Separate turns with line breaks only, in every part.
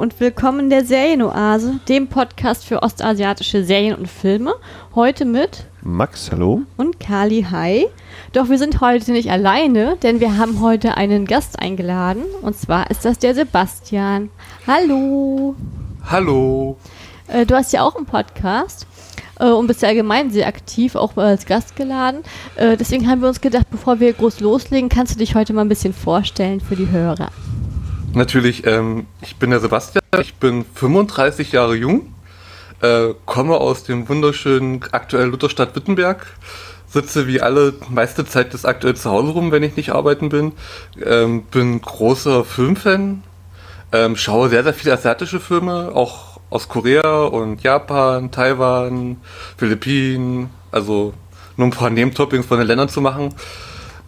und willkommen der Serienoase, dem Podcast für ostasiatische Serien und Filme. Heute mit
Max, hallo.
Und Kali, hi. Doch wir sind heute nicht alleine, denn wir haben heute einen Gast eingeladen. Und zwar ist das der Sebastian. Hallo.
Hallo.
Äh, du hast ja auch einen Podcast äh, und bist ja allgemein sehr aktiv, auch als Gast geladen. Äh, deswegen haben wir uns gedacht, bevor wir groß loslegen, kannst du dich heute mal ein bisschen vorstellen für die Hörer.
Natürlich, ähm, ich bin der Sebastian, ich bin 35 Jahre jung, äh, komme aus dem wunderschönen aktuellen Lutherstadt Wittenberg, sitze wie alle meiste Zeit des aktuell zu Hause rum, wenn ich nicht arbeiten bin, ähm, bin großer Filmfan, ähm, schaue sehr, sehr viele asiatische Filme, auch aus Korea und Japan, Taiwan, Philippinen, also nur ein paar Name-Toppings von den Ländern zu machen.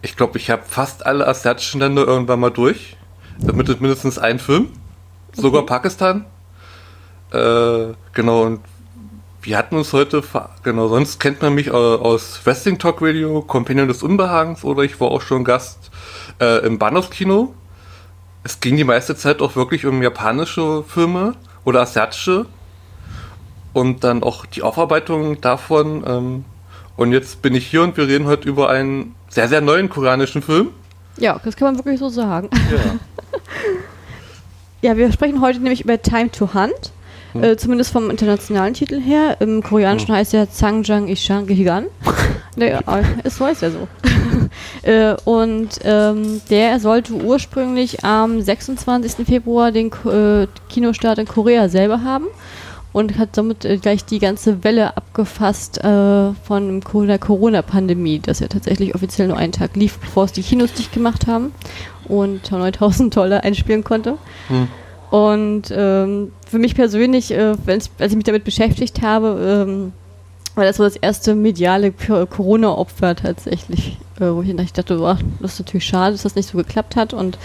Ich glaube, ich habe fast alle asiatischen Länder irgendwann mal durch mit mindestens ein Film. Sogar okay. Pakistan. Äh, genau, und wir hatten uns heute, genau, sonst kennt man mich aus Wrestling Talk Radio, Companion des Unbehagens oder ich war auch schon Gast äh, im Bahnhofskino. Es ging die meiste Zeit auch wirklich um japanische Filme oder asiatische und dann auch die Aufarbeitung davon. Ähm, und jetzt bin ich hier und wir reden heute über einen sehr, sehr neuen koreanischen Film.
Ja, das kann man wirklich so sagen. Ja. ja, wir sprechen heute nämlich über Time to Hunt. Hm. Äh, zumindest vom internationalen Titel her. Im Koreanischen hm. heißt er Zangjang Ishang Gigan. naja, es heißt ja so. äh, und ähm, der sollte ursprünglich am 26. Februar den äh, Kinostart in Korea selber haben und hat somit äh, gleich die ganze Welle abgefasst äh, von der Corona-Pandemie, dass er tatsächlich offiziell nur einen Tag lief, bevor es die Kinos dicht gemacht haben und 9000 Dollar einspielen konnte. Hm. Und ähm, für mich persönlich, äh, als ich mich damit beschäftigt habe, ähm, war das so das erste mediale Corona-Opfer tatsächlich, äh, wo ich dachte, boah, das ist natürlich schade, dass das nicht so geklappt hat. Und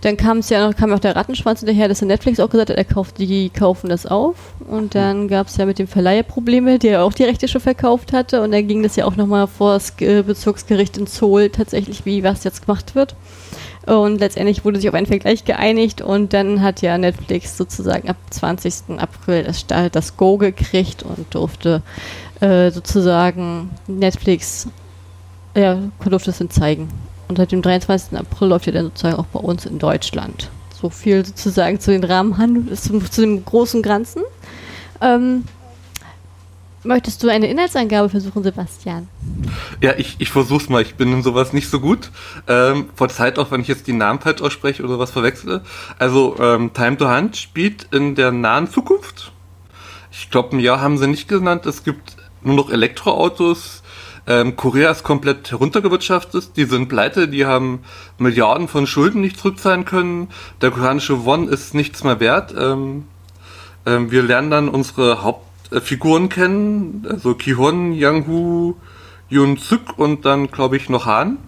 dann kam es ja noch, kam auch der Rattenschwanz hinterher, dass der Netflix auch gesagt hat, er kauft, die kaufen das auf. Und dann gab es ja mit dem Verleiher Probleme, der auch die Rechte schon verkauft hatte. Und dann ging das ja auch nochmal vor das Bezirksgericht in Zoll tatsächlich, wie was jetzt gemacht wird. Und letztendlich wurde sich auf einen Vergleich geeinigt und dann hat ja Netflix sozusagen ab 20. April das, das Go gekriegt und durfte äh, sozusagen Netflix, ja, durfte es dann zeigen. Und seit dem 23. April läuft ja dann sozusagen auch bei uns in Deutschland. So viel sozusagen zu den Rahmenhandel, zu, zu dem großen Ganzen. Ähm, Möchtest du eine Inhaltsangabe versuchen, Sebastian?
Ja, ich, ich versuch's mal. Ich bin in sowas nicht so gut. Ähm, vor Zeit auch, wenn ich jetzt die Namen falsch ausspreche oder was verwechsle. Also, ähm, Time to Hunt spielt in der nahen Zukunft. Ich glaube, ein Jahr haben sie nicht genannt. Es gibt nur noch Elektroautos. Ähm, Korea ist komplett heruntergewirtschaftet. Die sind pleite. Die haben Milliarden von Schulden nicht zurückzahlen können. Der koreanische Won ist nichts mehr wert. Ähm, ähm, wir lernen dann unsere Haupt äh, Figuren kennen, also Kihon, Yanghu, Yun Suk und dann glaube ich noch Han.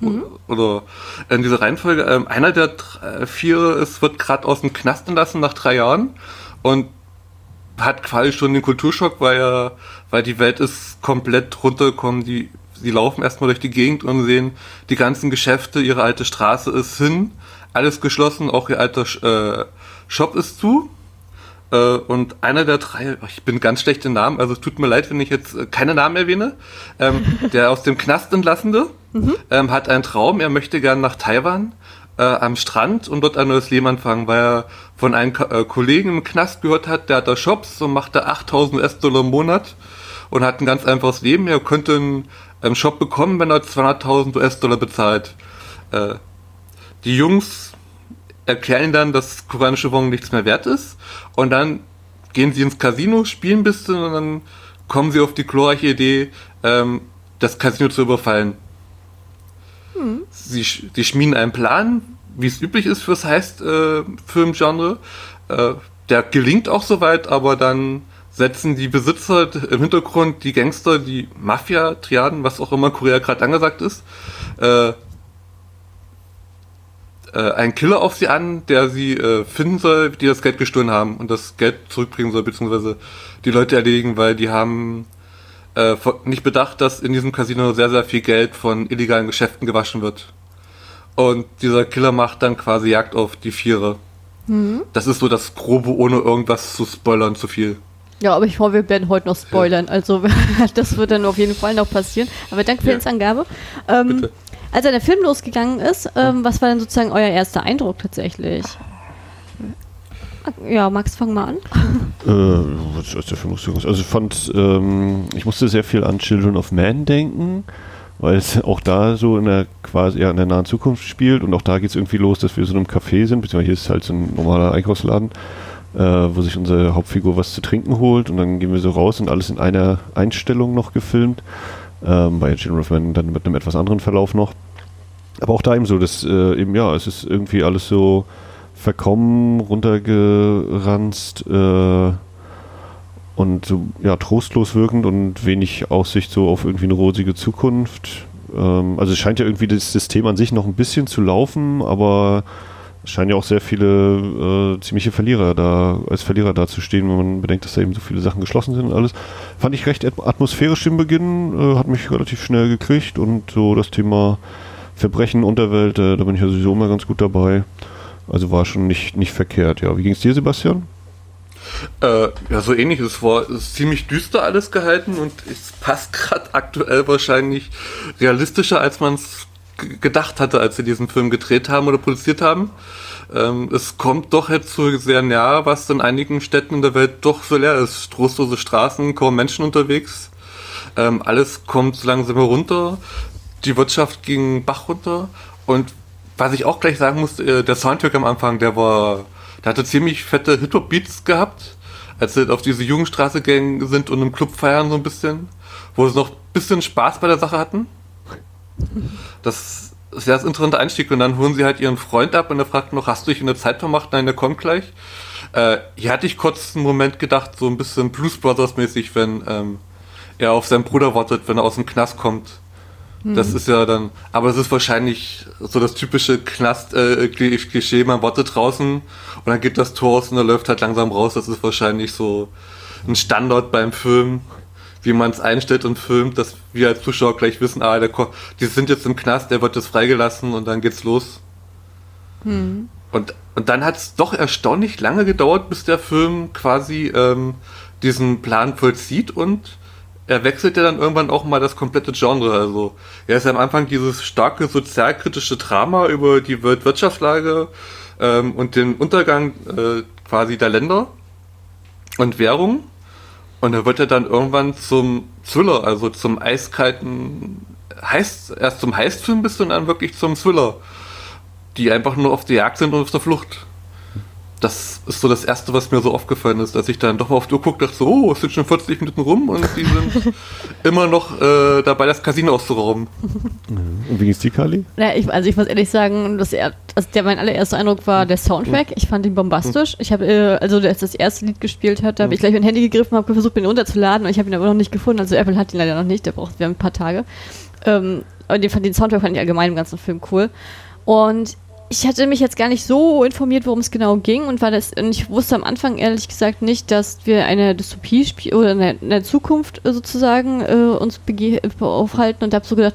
Mhm. Oder in dieser Reihenfolge. Ähm, einer der drei, äh, vier ist, wird gerade aus dem Knast entlassen nach drei Jahren und hat quasi schon den Kulturschock, weil er, weil die Welt ist komplett runtergekommen. Die, sie laufen erstmal durch die Gegend und sehen die ganzen Geschäfte, ihre alte Straße ist hin, alles geschlossen, auch ihr alter äh, Shop ist zu. Äh, und einer der drei, ich bin ganz schlecht im Namen, also es tut mir leid, wenn ich jetzt äh, keine Namen erwähne, ähm, der aus dem Knast entlassende, mhm. ähm, hat einen Traum, er möchte gern nach Taiwan äh, am Strand und dort ein neues Leben anfangen, weil er von einem Kollegen im Knast gehört hat, der hat da Shops und macht da 8000 US-Dollar im Monat und hat ein ganz einfaches Leben. Er könnte einen ähm, Shop bekommen, wenn er 200.000 US-Dollar bezahlt. Äh, die Jungs erklären dann, dass koreanische Wong nichts mehr wert ist und dann gehen sie ins Casino, spielen ein bisschen und dann kommen sie auf die glorreiche Idee, ähm, das Casino zu überfallen. Hm. Sie, sie schmieden einen Plan, wie es üblich ist fürs Heist-Filmgenre. Äh, äh, der gelingt auch soweit, aber dann setzen die Besitzer im Hintergrund, die Gangster, die Mafia-Triaden, was auch immer Korea gerade angesagt ist, äh, äh, einen Killer auf sie an, der sie äh, finden soll, die das Geld gestohlen haben und das Geld zurückbringen soll, beziehungsweise die Leute erledigen, weil die haben äh, nicht bedacht, dass in diesem Casino sehr, sehr viel Geld von illegalen Geschäften gewaschen wird. Und dieser Killer macht dann quasi Jagd auf die Viere. Mhm. Das ist so das Grobe, ohne irgendwas zu spoilern, zu viel.
Ja, aber ich hoffe, wir werden heute noch spoilern. Ja. Also das wird dann auf jeden Fall noch passieren. Aber danke für ja. die Angabe. Ähm, als der Film losgegangen ist, ähm, was war denn sozusagen euer erster Eindruck tatsächlich? Ja, Max, fang mal an.
Äh, was ist der Film losgegangen ist? Also ich fand, ähm, ich musste sehr viel an Children of Man denken, weil es auch da so in der quasi ja, in der nahen Zukunft spielt und auch da geht es irgendwie los, dass wir so in einem Café sind, beziehungsweise hier ist halt so ein normaler Einkaufsladen äh, wo sich unsere Hauptfigur was zu trinken holt und dann gehen wir so raus und alles in einer Einstellung noch gefilmt. Ähm, bei Children of dann mit einem etwas anderen Verlauf noch. Aber auch da eben so, dass äh, eben, ja, es ist irgendwie alles so verkommen, runtergeranzt äh, und so, ja, trostlos wirkend und wenig Aussicht so auf irgendwie eine rosige Zukunft. Ähm, also es scheint ja irgendwie das System an sich noch ein bisschen zu laufen, aber scheinen ja auch sehr viele äh, ziemliche Verlierer da, als Verlierer dazustehen, wenn man bedenkt, dass da eben so viele Sachen geschlossen sind und alles. Fand ich recht atmosphärisch im Beginn, äh, hat mich relativ schnell gekriegt und so das Thema Verbrechen, Unterwelt, äh, da bin ich ja sowieso immer ganz gut dabei. Also war schon nicht, nicht verkehrt, ja. Wie ging es dir, Sebastian?
Äh, ja, so ähnlich. Es war ziemlich düster alles gehalten und es passt gerade aktuell wahrscheinlich realistischer, als man es gedacht hatte, als sie diesen Film gedreht haben oder produziert haben. Ähm, es kommt doch jetzt so sehr nah, was in einigen Städten in der Welt doch so leer ist. Trostlose Straßen, kaum Menschen unterwegs. Ähm, alles kommt so langsam herunter. Die Wirtschaft ging Bach runter. Und was ich auch gleich sagen muss, äh, der Soundtrack am Anfang, der war, der hatte ziemlich fette Hip-Hop-Beats gehabt, als sie auf diese Jugendstraße gegangen sind und im Club feiern so ein bisschen, wo sie noch ein bisschen Spaß bei der Sache hatten. Das ist ja das interessante Einstieg. Und dann holen sie halt ihren Freund ab und er fragt noch, hast du dich in der Zeit vermacht? Nein, der kommt gleich. Äh, hier hatte ich kurz einen Moment gedacht, so ein bisschen Blues Brothers mäßig, wenn ähm, er auf seinen Bruder wartet, wenn er aus dem Knast kommt. Das hm. ist ja dann, aber es ist wahrscheinlich so das typische Knast-Klischee, äh, man wartet draußen und dann geht das Tor aus und er läuft halt langsam raus. Das ist wahrscheinlich so ein Standard beim Film wie man es einstellt und filmt, dass wir als Zuschauer gleich wissen, ah, der, die sind jetzt im Knast, der wird jetzt freigelassen und dann geht's los. Hm. Und, und dann hat es doch erstaunlich lange gedauert, bis der Film quasi ähm, diesen Plan vollzieht und er wechselt ja dann irgendwann auch mal das komplette Genre. Also er ist am Anfang dieses starke sozialkritische Drama über die Weltwirtschaftslage ähm, und den Untergang äh, quasi der Länder und Währung. Und er wird ja dann irgendwann zum Thriller, also zum eiskalten Heist, erst zum Heistfilm bist und dann wirklich zum Thriller, die einfach nur auf der Jagd sind und auf der Flucht das ist so das Erste, was mir so aufgefallen ist, dass ich dann doch mal auf die Uhr gucke, dachte so, oh, es sind schon 40 Minuten rum und die sind immer noch äh, dabei, das Casino auszurauben.
Und wie ist die, Kali?
Ja, ich, also ich muss ehrlich sagen, dass er, also der mein allererster Eindruck war der Soundtrack. Ich fand ihn bombastisch. Ich habe, äh, also als das erste Lied gespielt hat, da habe ich gleich mein Handy gegriffen, habe versucht, ihn runterzuladen und ich habe ihn aber noch nicht gefunden. Also Apple hat ihn leider noch nicht, der braucht wir haben ein paar Tage. Ähm, aber den, den Soundtrack fand ich allgemein im ganzen Film cool. Und ich hatte mich jetzt gar nicht so informiert, worum es genau ging und war das und ich wusste am Anfang ehrlich gesagt nicht, dass wir eine Dystopie oder in der Zukunft äh, sozusagen äh, uns aufhalten und habe so gedacht,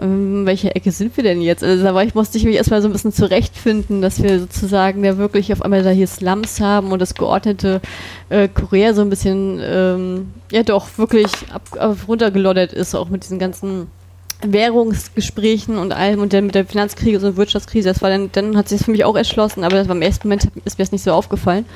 ähm, welche Ecke sind wir denn jetzt? Also war ich musste ich mich erstmal so ein bisschen zurechtfinden, dass wir sozusagen da wirklich auf einmal da hier Slums haben und das geordnete äh, Korea so ein bisschen ähm, ja doch wirklich ab, ab runtergeloddert ist, auch mit diesen ganzen Währungsgesprächen und allem und dann mit der Finanzkrise und Wirtschaftskrise, das war dann, dann hat sich das für mich auch erschlossen, aber das war im ersten Moment ist mir das nicht so aufgefallen.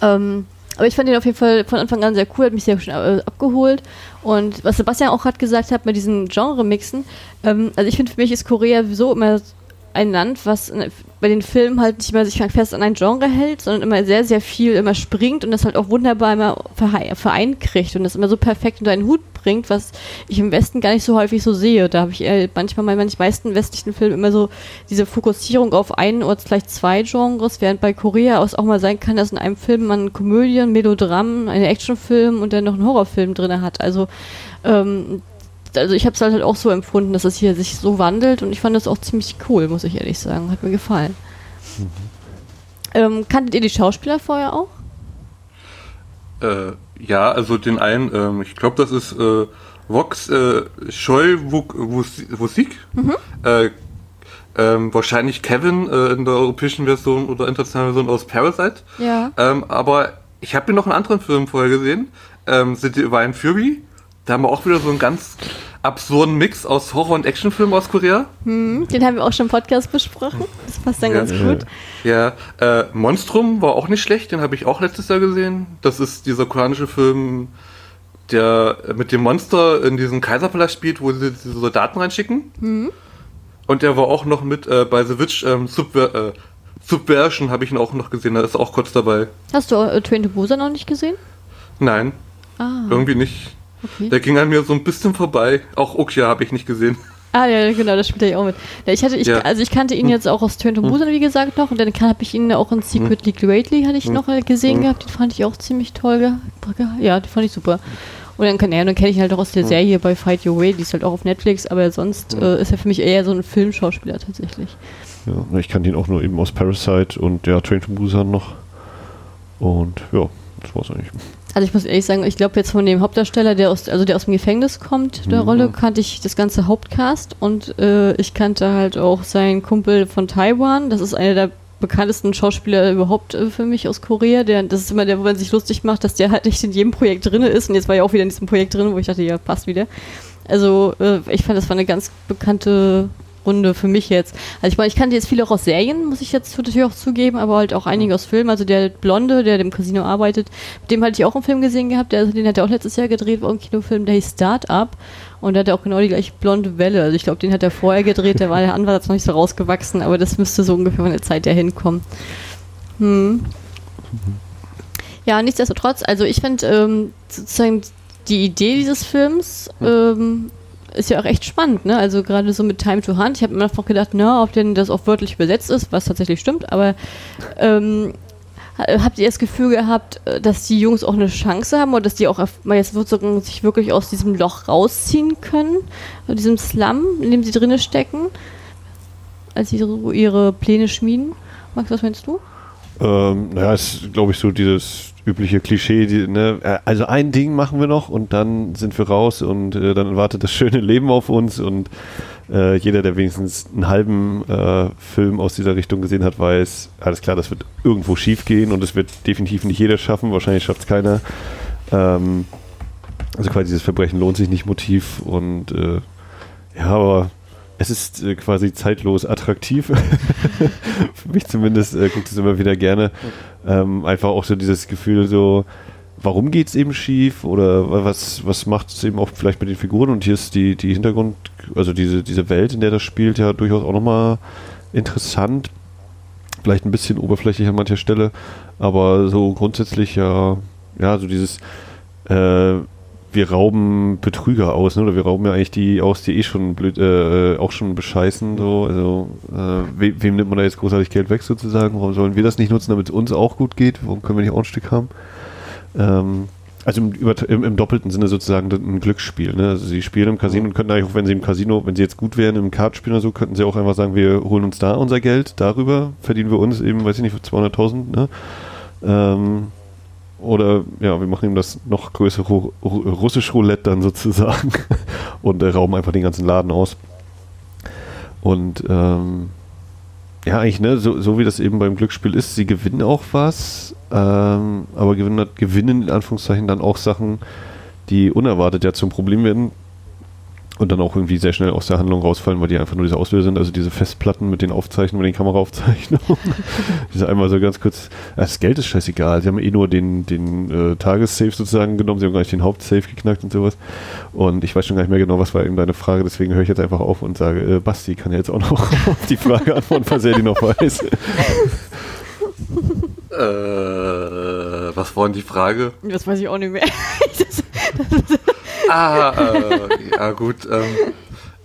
Ähm, aber ich fand den auf jeden Fall von Anfang an sehr cool, hat mich sehr schön äh, abgeholt. Und was Sebastian auch gerade gesagt hat mit diesen Genre-Mixen, ähm, also ich finde für mich ist Korea so immer ein Land, was bei den Filmen halt nicht mehr sich fest an ein Genre hält, sondern immer sehr, sehr viel immer springt und das halt auch wunderbar immer vereinkriegt und das immer so perfekt unter einen Hut bringt, was ich im Westen gar nicht so häufig so sehe. Da habe ich manchmal bei manchen meisten westlichen Filmen immer so diese Fokussierung auf ein oder vielleicht zwei Genres, während bei Korea aus auch mal sein kann, dass in einem Film man Komödien, Melodram, einen Actionfilm und dann noch einen Horrorfilm drin hat. Also ähm, also ich habe es halt, halt auch so empfunden, dass es hier sich so wandelt und ich fand das auch ziemlich cool, muss ich ehrlich sagen. Hat mir gefallen. Mhm. Ähm, kanntet ihr die Schauspieler vorher auch?
Äh, ja, also den einen, ähm, ich glaube, das ist äh, Vox äh, Scheu Wusik. Mhm. Äh, ähm, wahrscheinlich Kevin äh, in der europäischen Version oder internationalen Version aus Parasite.
Ja.
Ähm, aber ich habe hier noch einen anderen Film vorher gesehen, ähm, The Divine Fury. Da haben wir auch wieder so einen ganz absurden Mix aus Horror- und Actionfilm aus Korea.
Hm, den haben wir auch schon im Podcast besprochen. Das passt dann
Ja.
ganz gut.
Ja, äh, Monstrum war auch nicht schlecht, den habe ich auch letztes Jahr gesehen. Das ist dieser koreanische Film, der mit dem Monster in diesen Kaiserpalast spielt, wo sie diese Soldaten reinschicken. Und der war auch noch mit äh, bei The Witch ähm, Subver äh, Subversion, habe ich ihn auch noch gesehen, da ist er auch kurz dabei.
Hast du äh, Train to Busan noch nicht gesehen?
Nein,
Ah,
irgendwie nicht.
Okay.
Der ging an mir so ein bisschen vorbei. Auch Okja habe ich nicht gesehen.
Ah, ja, genau, das spielt er ja auch mit. Ja, ich hatte, ich,
Ja.
also ich kannte ihn jetzt auch aus Train to Busan, wie gesagt, noch. Und dann habe ich ihn auch in Secretly Greatly hatte ich noch äh, gesehen gehabt. Den fand ich auch ziemlich toll. Ja, den fand ich super. Und dann, kann, ja, dann kenne ich ihn halt auch aus der Serie bei Fight Your Way, die ist halt auch auf Netflix, aber sonst äh, ist er für mich eher so ein Filmschauspieler tatsächlich.
Ja, ich kannte ihn auch nur eben aus Parasite und ja, Train to Busan noch. Und ja, das war's eigentlich.
Also ich muss ehrlich sagen, ich glaube jetzt von dem Hauptdarsteller, der aus, also der aus dem Gefängnis kommt, der
Mhm.
Rolle, kannte ich das ganze Hauptcast und äh, ich kannte halt auch seinen Kumpel von Taiwan. Das ist einer der bekanntesten Schauspieler überhaupt äh, für mich aus Korea. Der, das ist immer der, wo man sich lustig macht, dass der halt nicht in jedem Projekt drin ist. Und jetzt war er auch wieder in diesem Projekt drin, wo ich dachte, ja, passt wieder. Also äh, ich fand, das war eine ganz bekannte Runde für mich jetzt. Also ich meine, ich kannte jetzt viele auch aus Serien, muss ich jetzt natürlich auch zugeben, aber halt auch einige aus Filmen. Also der Blonde, der im Casino arbeitet, mit dem hatte ich auch einen Film gesehen gehabt, der, den hat er auch letztes Jahr gedreht, war ein Kinofilm, der hieß Start-Up. Und der hat auch genau die gleiche blonde Welle. Also ich glaube, den hat er vorher gedreht, der war der Ansatz noch nicht so rausgewachsen, aber das müsste so ungefähr von der Zeit her hinkommen. Hm. Ja, nichtsdestotrotz, also ich finde ähm, sozusagen die Idee dieses Films ähm, ist ja auch echt spannend, ne? Also gerade so mit Time to Hunt. Ich habe mir einfach gedacht, na, ob denn das auch wörtlich übersetzt ist, was tatsächlich stimmt, aber ähm, ha- habt ihr das Gefühl gehabt, äh, dass die Jungs auch eine Chance haben oder dass die auch mal jetzt sozusagen sich wirklich aus diesem Loch rausziehen können, aus diesem Slum, in dem sie drinne stecken, als sie ihre Pläne schmieden? Max, was meinst du?
Ähm, naja, ist, glaube ich, so dieses übliche Klischee. Die, ne? äh, Also ein Ding machen wir noch und dann sind wir raus und äh, dann wartet das schöne Leben auf uns und äh, jeder, der wenigstens einen halben äh, Film aus dieser Richtung gesehen hat, weiß, alles klar, das wird irgendwo schief gehen und es wird definitiv nicht jeder schaffen, wahrscheinlich schafft es keiner. Ähm, also quasi dieses Verbrechen lohnt sich nicht Motiv und äh, ja, aber es ist äh, quasi zeitlos attraktiv. Für mich zumindest äh, guckt es immer wieder gerne. Ähm, einfach auch so dieses Gefühl, so, warum geht es eben schief oder wa- was, was macht es eben auch vielleicht mit den Figuren und hier ist die, die Hintergrund, also diese, diese Welt, in der das spielt, ja durchaus auch nochmal interessant. Vielleicht ein bisschen oberflächlich an mancher Stelle, aber so grundsätzlich ja, ja, so dieses, äh, wir rauben Betrüger aus, ne? oder wir rauben ja eigentlich die aus, die eh schon blöd, äh, auch schon bescheißen, so, also, äh, we wem nimmt man da jetzt großartig Geld weg sozusagen? Warum sollen wir das nicht nutzen, damit es uns auch gut geht? Warum können wir nicht auch ein Stück haben? Ähm, also im, im, im doppelten Sinne sozusagen ein Glücksspiel. Ne? Also sie spielen im Casino und könnten eigentlich auch, wenn sie im Casino, wenn sie jetzt gut wären im Kartenspiel oder so, könnten sie auch einfach sagen, wir holen uns da unser Geld, darüber verdienen wir uns eben, weiß ich nicht, für 200.000. Ne? Ähm, oder ja, wir machen ihm das noch größere Ru Ru russisch Roulette dann sozusagen und äh, rauben einfach den ganzen Laden aus. Und ähm, ja, eigentlich, ne, so, so wie das eben beim Glücksspiel ist, sie gewinnen auch was, ähm, aber gewinnen, gewinnen in Anführungszeichen dann auch Sachen, die unerwartet ja zum Problem werden und dann auch irgendwie sehr schnell aus der Handlung rausfallen, weil die einfach nur diese Auslöser sind, also diese Festplatten mit den Aufzeichnungen, mit den Kameraaufzeichnungen. diese einmal so ganz kurz, das Geld ist scheißegal, sie haben eh nur den, den äh, Tagessafe sozusagen genommen, sie haben gar nicht den Hauptsafe geknackt und sowas. Und ich weiß schon gar nicht mehr genau, was war eben deine Frage, deswegen höre ich jetzt einfach auf und sage, äh, Basti kann ja jetzt auch noch auf die Frage antworten, falls er die noch weiß.
Äh, was war denn die Frage?
Das weiß ich auch nicht mehr.
Ah, äh, ja gut. Ähm,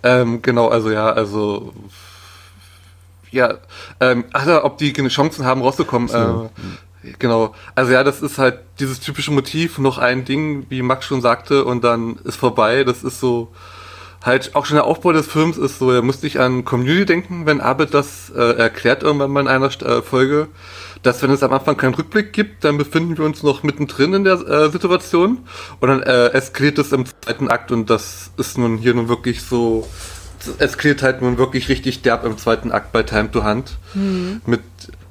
ähm, genau, also ja, also ja, ähm, ach ja, ob die Chancen haben rauszukommen.
So.
Äh, genau, also ja, das ist halt dieses typische Motiv, noch ein Ding, wie Max schon sagte, und dann ist vorbei. Das ist so halt auch schon der Aufbau des Films ist so, er musste ich an Community denken, wenn Abed das äh, erklärt irgendwann mal in einer äh, Folge, dass wenn es am Anfang keinen Rückblick gibt, dann befinden wir uns noch mittendrin in der äh, Situation und dann äh, eskaliert es im zweiten Akt und das ist nun hier nun wirklich so eskaliert halt nun wirklich richtig derb im zweiten Akt bei Time to Hunt. Mhm. Mit,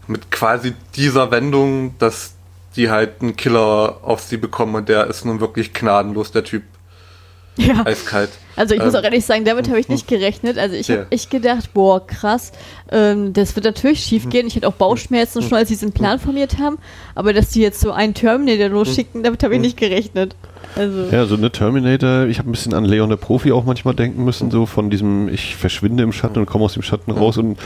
mit quasi dieser Wendung, dass die halt einen Killer auf sie bekommen und der ist nun wirklich gnadenlos, der Typ.
Ja. Eiskalt. Also ich ähm, muss auch ehrlich sagen, damit habe ich nicht gerechnet. Also ich ja. habe echt gedacht, boah, krass, ähm, das wird natürlich schief mhm. gehen. Ich hatte auch Bauchschmerzen schon, als sie diesen Plan formiert haben. Aber dass die jetzt so einen Terminator losschicken, damit habe ich nicht gerechnet.
Also. Ja, so eine Terminator, ich habe ein bisschen an Leon der Profi auch manchmal denken müssen, so von diesem, ich verschwinde im Schatten und komme aus dem Schatten raus und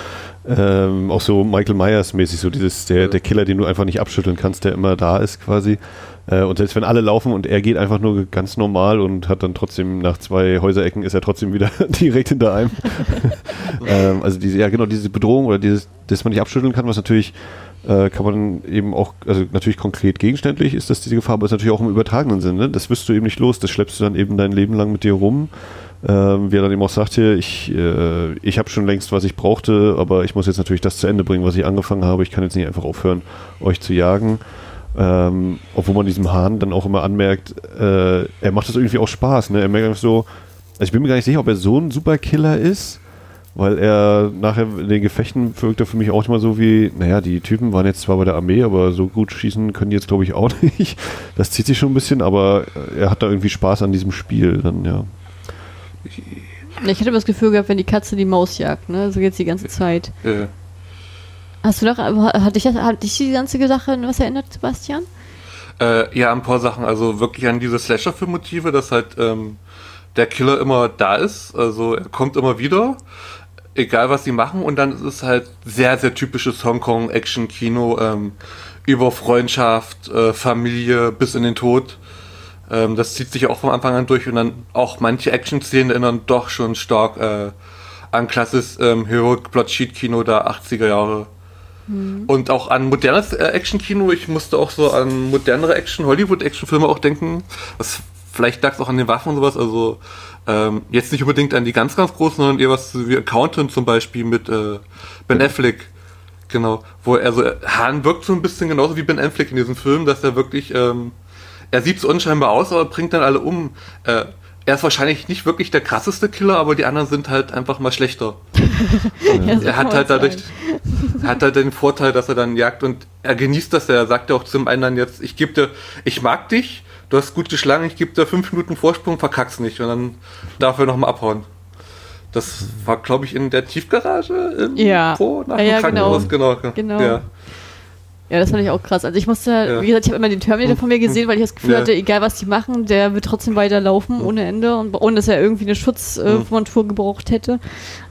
ähm, auch so Michael Myers mäßig, so dieses, der, der Killer, den du einfach nicht abschütteln kannst, der immer da ist quasi. Äh, und selbst wenn alle laufen und er geht einfach nur ganz normal und hat dann trotzdem nach zwei Häuserecken ist er trotzdem wieder direkt hinter einem. ähm, also diese, ja genau, diese Bedrohung oder dieses, dass man nicht abschütteln kann, was natürlich äh, kann man eben auch, also natürlich konkret gegenständlich ist das diese Gefahr, aber ist natürlich auch im übertragenen Sinne. Das wirst du eben nicht los, das schleppst du dann eben dein Leben lang mit dir rum. Ähm, wie er dann eben auch sagte, ich, äh, ich habe schon längst, was ich brauchte, aber ich muss jetzt natürlich das zu Ende bringen, was ich angefangen habe. Ich kann jetzt nicht einfach aufhören, euch zu jagen. Ähm, obwohl man diesem Hahn dann auch immer anmerkt, äh, er macht das irgendwie auch Spaß. Ne? Er merkt einfach so, also ich bin mir gar nicht sicher, ob er so ein Superkiller ist, weil er nachher in den Gefechten wirkt er für mich auch immer so wie, naja, die Typen waren jetzt zwar bei der Armee, aber so gut schießen können die jetzt glaube ich auch nicht. Das zieht sich schon ein bisschen, aber er hat da irgendwie Spaß an diesem Spiel dann, ja.
Ich hätte das Gefühl gehabt, wenn die Katze die Maus jagt, ne? So geht's die ganze Zeit. Ja. Hast du doch, hat dich, hat dich die ganze Sache was erinnert, Sebastian?
Äh, ja, ein paar Sachen. Also wirklich an diese Slasher-Film-Motive, dass halt ähm, der Killer immer da ist. Also er kommt immer wieder, egal was sie machen. Und dann ist es halt sehr, sehr typisches Hongkong-Action-Kino ähm, über Freundschaft, äh, Familie bis in den Tod. Ähm, das zieht sich auch vom Anfang an durch. Und dann auch manche Action-Szenen erinnern doch schon stark äh, an klassisches ähm, Heroic Plot Sheet Kino der 80er Jahre. Mhm. Und auch an modernes äh, Action-Kino. Ich musste auch so an modernere Action, Hollywood-Action-Filme auch denken. Das, vielleicht lag es auch an den Waffen und sowas. Also ähm, jetzt nicht unbedingt an die ganz, ganz großen, sondern eher was wie Accountant zum Beispiel mit äh, Ben Affleck. Genau. Wo er so, Hahn wirkt so ein bisschen genauso wie Ben Affleck in diesem Film, dass er wirklich, ähm, er sieht so unscheinbar aus, aber bringt dann alle um. Äh, er ist wahrscheinlich nicht wirklich der krasseste Killer, aber die anderen sind halt einfach mal schlechter. ja, so er hat halt dadurch, hat halt den Vorteil, dass er dann jagt und er genießt das. Er sagt ja auch zum anderen jetzt, ich gebe dir, ich mag dich, du hast gut geschlagen, ich gebe dir fünf Minuten Vorsprung, verkack's nicht und dann darf er nochmal abhauen. Das war, glaube ich, in der Tiefgarage
ja. vor, nach ja, dem Krankenhaus. Genau. genau. genau. Ja. Ja, das fand ich auch krass. Also ich musste, ja. wie gesagt, ich habe immer den Terminator von mir gesehen, weil ich das Gefühl ja. hatte, egal was die machen, der wird trotzdem weiterlaufen ohne Ende und ohne dass er irgendwie eine Schutzmontur äh, gebraucht hätte.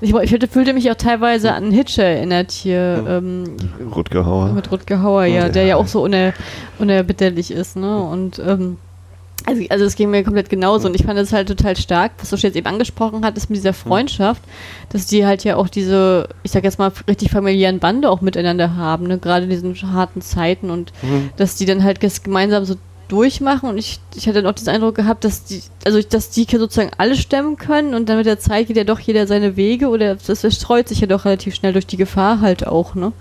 Ich, ich fühlte mich auch teilweise an Hitcher erinnert hier. Ähm,
Rutger Hauer.
Mit Rutger Hauer, ja, der ja auch so uner, unerbittlich ist, ne? Und ähm, also, also es ging mir komplett genauso und ich fand es halt total stark, was du jetzt eben angesprochen hattest mit dieser Freundschaft, dass die halt ja auch diese, ich sag jetzt mal, richtig familiären Bande auch miteinander haben, ne? gerade in diesen harten Zeiten und mhm. dass die dann halt gemeinsam so durchmachen und ich, ich hatte dann auch diesen Eindruck gehabt, dass die, also dass die sozusagen alle stemmen können und dann mit der Zeit geht ja doch jeder seine Wege oder das streut sich ja doch relativ schnell durch die Gefahr halt auch, ne?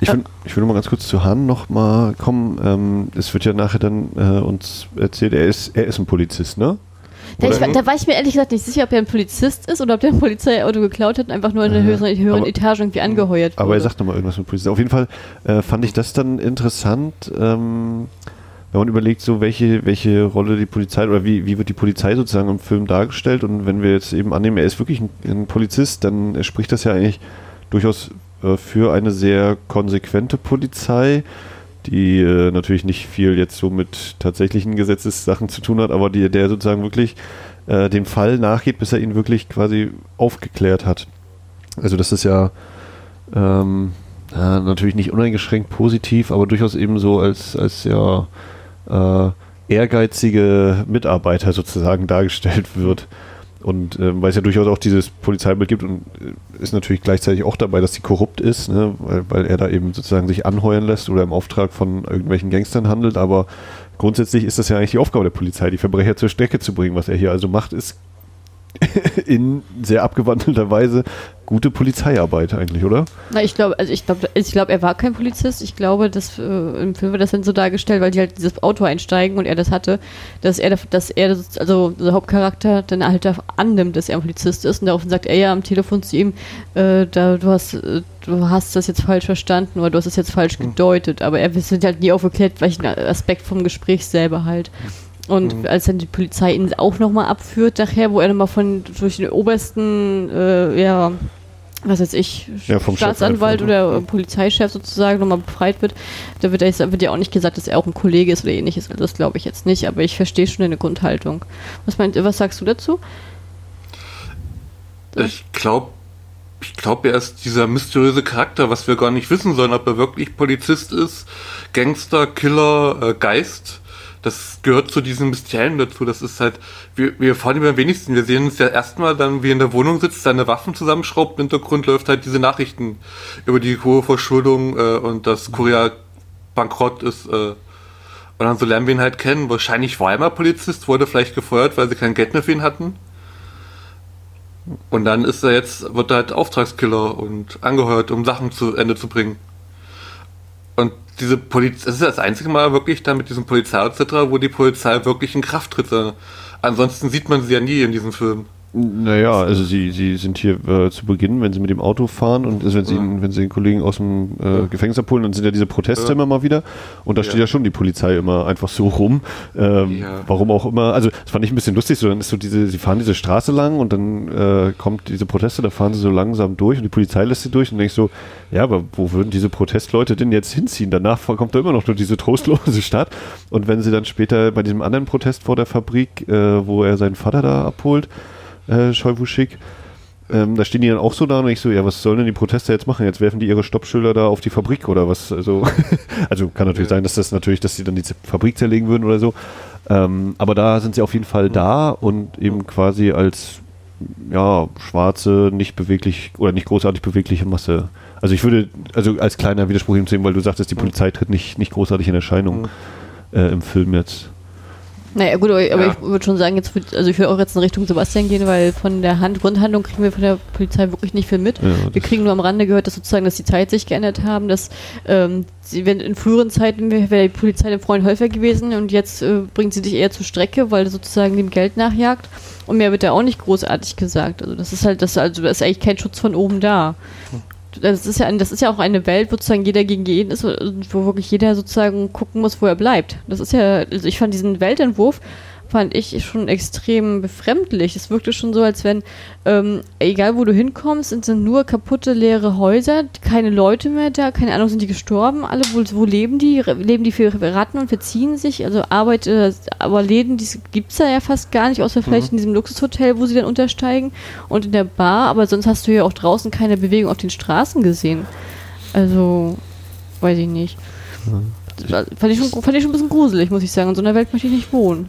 Ich, find, ich will mal ganz kurz zu Han noch mal kommen. Ähm, es wird ja nachher dann äh, uns erzählt, er ist, er ist ein Polizist, ne?
Da, ich, da, war ich mir ehrlich gesagt nicht sicher, ob er ein Polizist ist oder ob der ein Polizeiauto geklaut hat und einfach nur in der höheren, höheren aber, Etage irgendwie angeheuert
wurde. Aber er sagt nochmal irgendwas mit Polizist. Auf jeden Fall äh, fand ich das dann interessant, ähm, wenn man überlegt, so welche, welche Rolle die Polizei oder wie, wie wird die Polizei sozusagen im Film dargestellt und wenn wir jetzt eben annehmen, er ist wirklich ein, ein Polizist, dann spricht das ja eigentlich durchaus äh, für eine sehr konsequente Polizei, die äh, natürlich nicht viel jetzt so mit tatsächlichen Gesetzessachen zu tun hat, aber die, der sozusagen wirklich äh, dem Fall nachgeht, bis er ihn wirklich quasi aufgeklärt hat. Also das ist ja ähm, natürlich nicht uneingeschränkt positiv, aber durchaus eben so als, als ja ehrgeizige Mitarbeiter sozusagen dargestellt wird. Und äh, weil es ja durchaus auch dieses Polizeibild gibt und äh, ist natürlich gleichzeitig auch dabei, dass sie korrupt ist, ne? weil, weil er da eben sozusagen sich anheuern lässt oder im Auftrag von irgendwelchen Gangstern handelt. Aber grundsätzlich ist das ja eigentlich die Aufgabe der Polizei, die Verbrecher zur Strecke zu bringen. Was er hier also macht, ist in sehr abgewandelter Weise gute Polizeiarbeit eigentlich, oder?
Na, ich glaube, also ich glaube, ich glaube, er war kein Polizist. Ich glaube, dass äh, im Film wird das dann so dargestellt, weil die halt dieses Auto einsteigen und er das hatte, dass er, dass er, das, also der Hauptcharakter dann halt annimmt, dass er ein Polizist ist und daraufhin sagt er ja am Telefon zu ihm, äh, da, du hast, äh, du hast das jetzt falsch verstanden oder du hast es jetzt falsch hm. gedeutet. Aber er wird halt nie aufgeklärt, welchen Aspekt vom Gespräch selber halt. Und mhm. als dann die Polizei ihn auch nochmal abführt, nachher, wo er nochmal von durch den obersten, äh, ja, was weiß ich, ja, Staatsanwalt Chef oder mhm. Polizeichef sozusagen nochmal befreit wird, da wird, er, wird ja auch nicht gesagt, dass er auch ein Kollege ist oder ähnliches. Also das glaube ich jetzt nicht, aber ich verstehe schon deine Grundhaltung. Was, meint, was sagst du dazu?
Ich glaube, ich glaube, er ist dieser mysteriöse Charakter, was wir gar nicht wissen sollen, ob er wirklich Polizist ist, Gangster, Killer, äh, Geist das gehört zu diesen Mysterien dazu. Das ist halt, wir, wir fahren ihm am wenigsten. Wir sehen uns ja erstmal dann, wie er in der Wohnung sitzt, seine Waffen zusammenschraubt. Im Hintergrund läuft halt diese Nachrichten über die hohe Verschuldung äh, und dass Korea bankrott ist. Äh, und dann so lernen wir ihn halt kennen. Wahrscheinlich war er mal Polizist, wurde vielleicht gefeuert, weil sie kein Geld mehr für ihn hatten. Und dann ist er jetzt, wird er halt Auftragskiller und angehört, um Sachen zu Ende zu bringen. Diese Polizei, das ist das einzige Mal wirklich dann mit diesem Polizei etc., wo die Polizei wirklich in Kraft tritt. Ansonsten sieht man sie ja nie in diesem Film.
Naja, also sie, sie sind hier äh, zu Beginn, wenn sie mit dem Auto fahren und also wenn, sie, ja. wenn sie den Kollegen aus dem äh, ja. Gefängnis abholen, dann sind ja diese Proteste ja. immer mal wieder und da steht ja schon die Polizei immer einfach so rum. Ähm, warum auch immer, also das fand ich ein bisschen lustig, so dann ist so diese, sie fahren diese Straße lang und dann äh, kommt diese Proteste, da fahren sie so langsam durch und die Polizei lässt sie durch und denkst so, ja, aber wo würden diese Protestleute denn jetzt hinziehen? Danach kommt da immer noch nur diese trostlose Stadt und wenn sie dann später bei diesem anderen Protest vor der Fabrik, äh, wo er seinen Vater da abholt, äh, Scheubuschik. Ähm, da stehen die dann auch so da und ich so, ja, was sollen denn die Proteste jetzt machen? Jetzt werfen die ihre Stoppschilder da auf die Fabrik oder was? Also, also kann natürlich ja. sein, dass das natürlich, dass sie dann die Fabrik zerlegen würden oder so. Ähm, aber da sind sie auf jeden Fall da und eben quasi als ja, schwarze, nicht beweglich oder nicht großartig bewegliche Masse. Also ich würde, also als kleiner Widerspruch ihm sehen, weil du sagtest, die Polizei tritt nicht, nicht großartig in Erscheinung äh, im Film jetzt.
Naja, gut, aber, ja. ich würde schon sagen, jetzt, also ich würde auch jetzt in Richtung Sebastian gehen, weil von der Hand Grundhandlung kriegen wir von der Polizei wirklich nicht viel mit. Ja, wir kriegen nur am Rande gehört, dass sozusagen, dass die Zeit sich geändert haben, dass ähm, sie, wenn in früheren Zeiten wäre die Polizei ein Freund häufiger gewesen und jetzt äh, bringt sie dich eher zur Strecke, weil sozusagen dem Geld nachjagt. Und mehr wird da auch nicht großartig gesagt. Also das ist halt, das, also da ist eigentlich kein Schutz von oben da. Das ist ja, das ist ja auch eine Welt, wo sozusagen jeder gegen jeden ist, wo wirklich jeder sozusagen gucken muss, wo er bleibt. Das ist ja, also ich fand diesen Weltentwurf fand ich schon extrem befremdlich. Es wirkte schon so, als wenn, ähm, egal wo du hinkommst, sind, sind nur kaputte, leere Häuser, keine Leute mehr da, keine Ahnung, sind die gestorben, alle, wo, wo leben die? Leben die für Ratten und verziehen sich? Also Arbeit, äh, aber Läden, die gibt es da ja fast gar nicht, außer vielleicht mhm. in diesem Luxushotel, wo sie dann untersteigen und in der Bar, aber sonst hast du ja auch draußen keine Bewegung auf den Straßen gesehen. Also, weiß ich nicht. Mhm. Fand ich, schon, fand ich schon ein bisschen gruselig, muss ich sagen. In so einer Welt möchte ich nicht wohnen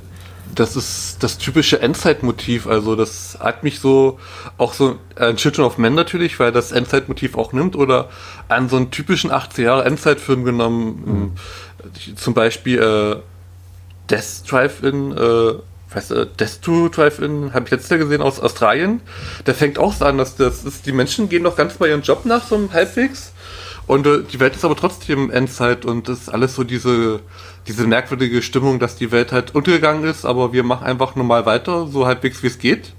das ist das typische Endzeitmotiv. Also das hat mich so auch so an Children of Men natürlich, weil das Endzeitmotiv auch nimmt, oder an so einen typischen 80 Jahre Endzeitfilm genommen. Mhm. Zum Beispiel äh, Death Drive-In, äh, weißt du, Death to Drive-In, habe ich letztes Jahr gesehen aus Australien. Der fängt auch so an, dass das ist, die Menschen gehen noch ganz bei ihrem Job nach, so halbwegs. Und äh, die Welt ist aber trotzdem Endzeit und das ist alles so diese diese merkwürdige Stimmung, dass die Welt halt untergegangen ist, aber wir machen einfach normal weiter, so halbwegs wie es geht.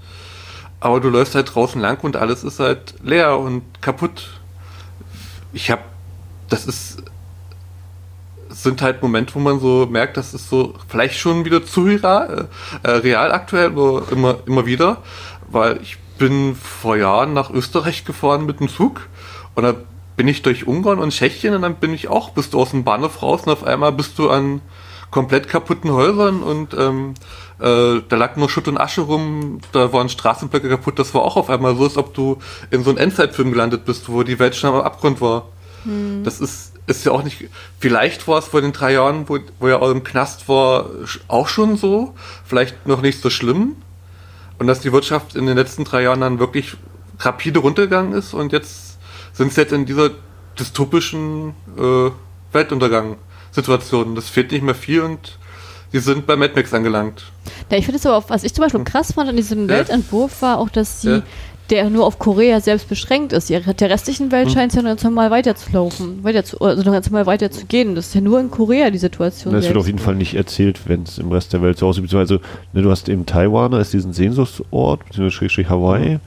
Aber du läufst halt draußen lang und alles ist halt leer und kaputt. Ich hab, das ist, sind halt Momente, wo man so merkt, das ist so vielleicht schon wieder zu real, äh, real aktuell, aber immer, immer wieder, weil ich bin vor Jahren nach Österreich gefahren mit dem Zug und da bin ich durch Ungarn und Tschechien und dann bin ich auch, bist du aus dem Bahnhof raus und auf einmal bist du an komplett kaputten Häusern und ähm, äh, da lag nur Schutt und Asche rum, da waren Straßenblöcke kaputt, das war auch auf einmal so, als ob du in so einem Endzeitfilm gelandet bist, wo die Welt schon am Abgrund war. Hm. Das ist, ist ja auch nicht, vielleicht war es vor den drei Jahren, wo, wo er im Knast war, auch schon so, vielleicht noch nicht so schlimm und dass die Wirtschaft in den letzten drei Jahren dann wirklich rapide runtergegangen ist und jetzt sind es jetzt in dieser dystopischen äh, Weltuntergang-Situation. Das fehlt nicht mehr viel und die sind bei Mad Max angelangt.
Ja, ich finde es aber, auch, was ich zum Beispiel hm. krass fand an diesem ja. Weltentwurf, war auch, dass sie ja. der nur auf Korea selbst beschränkt ist. Der restlichen Welt hm. scheint es ja ganz normal weiterzulaufen, weiter zu, also ganz normal weiterzugehen. Das ist ja nur in Korea die Situation.
Das wird auf jeden Fall nicht erzählt, wenn es im Rest der Welt so aussieht. Beziehungsweise, ne, du hast eben Taiwan als diesen Sehnsuchtsort, beziehungsweise Hawaii. Mhm.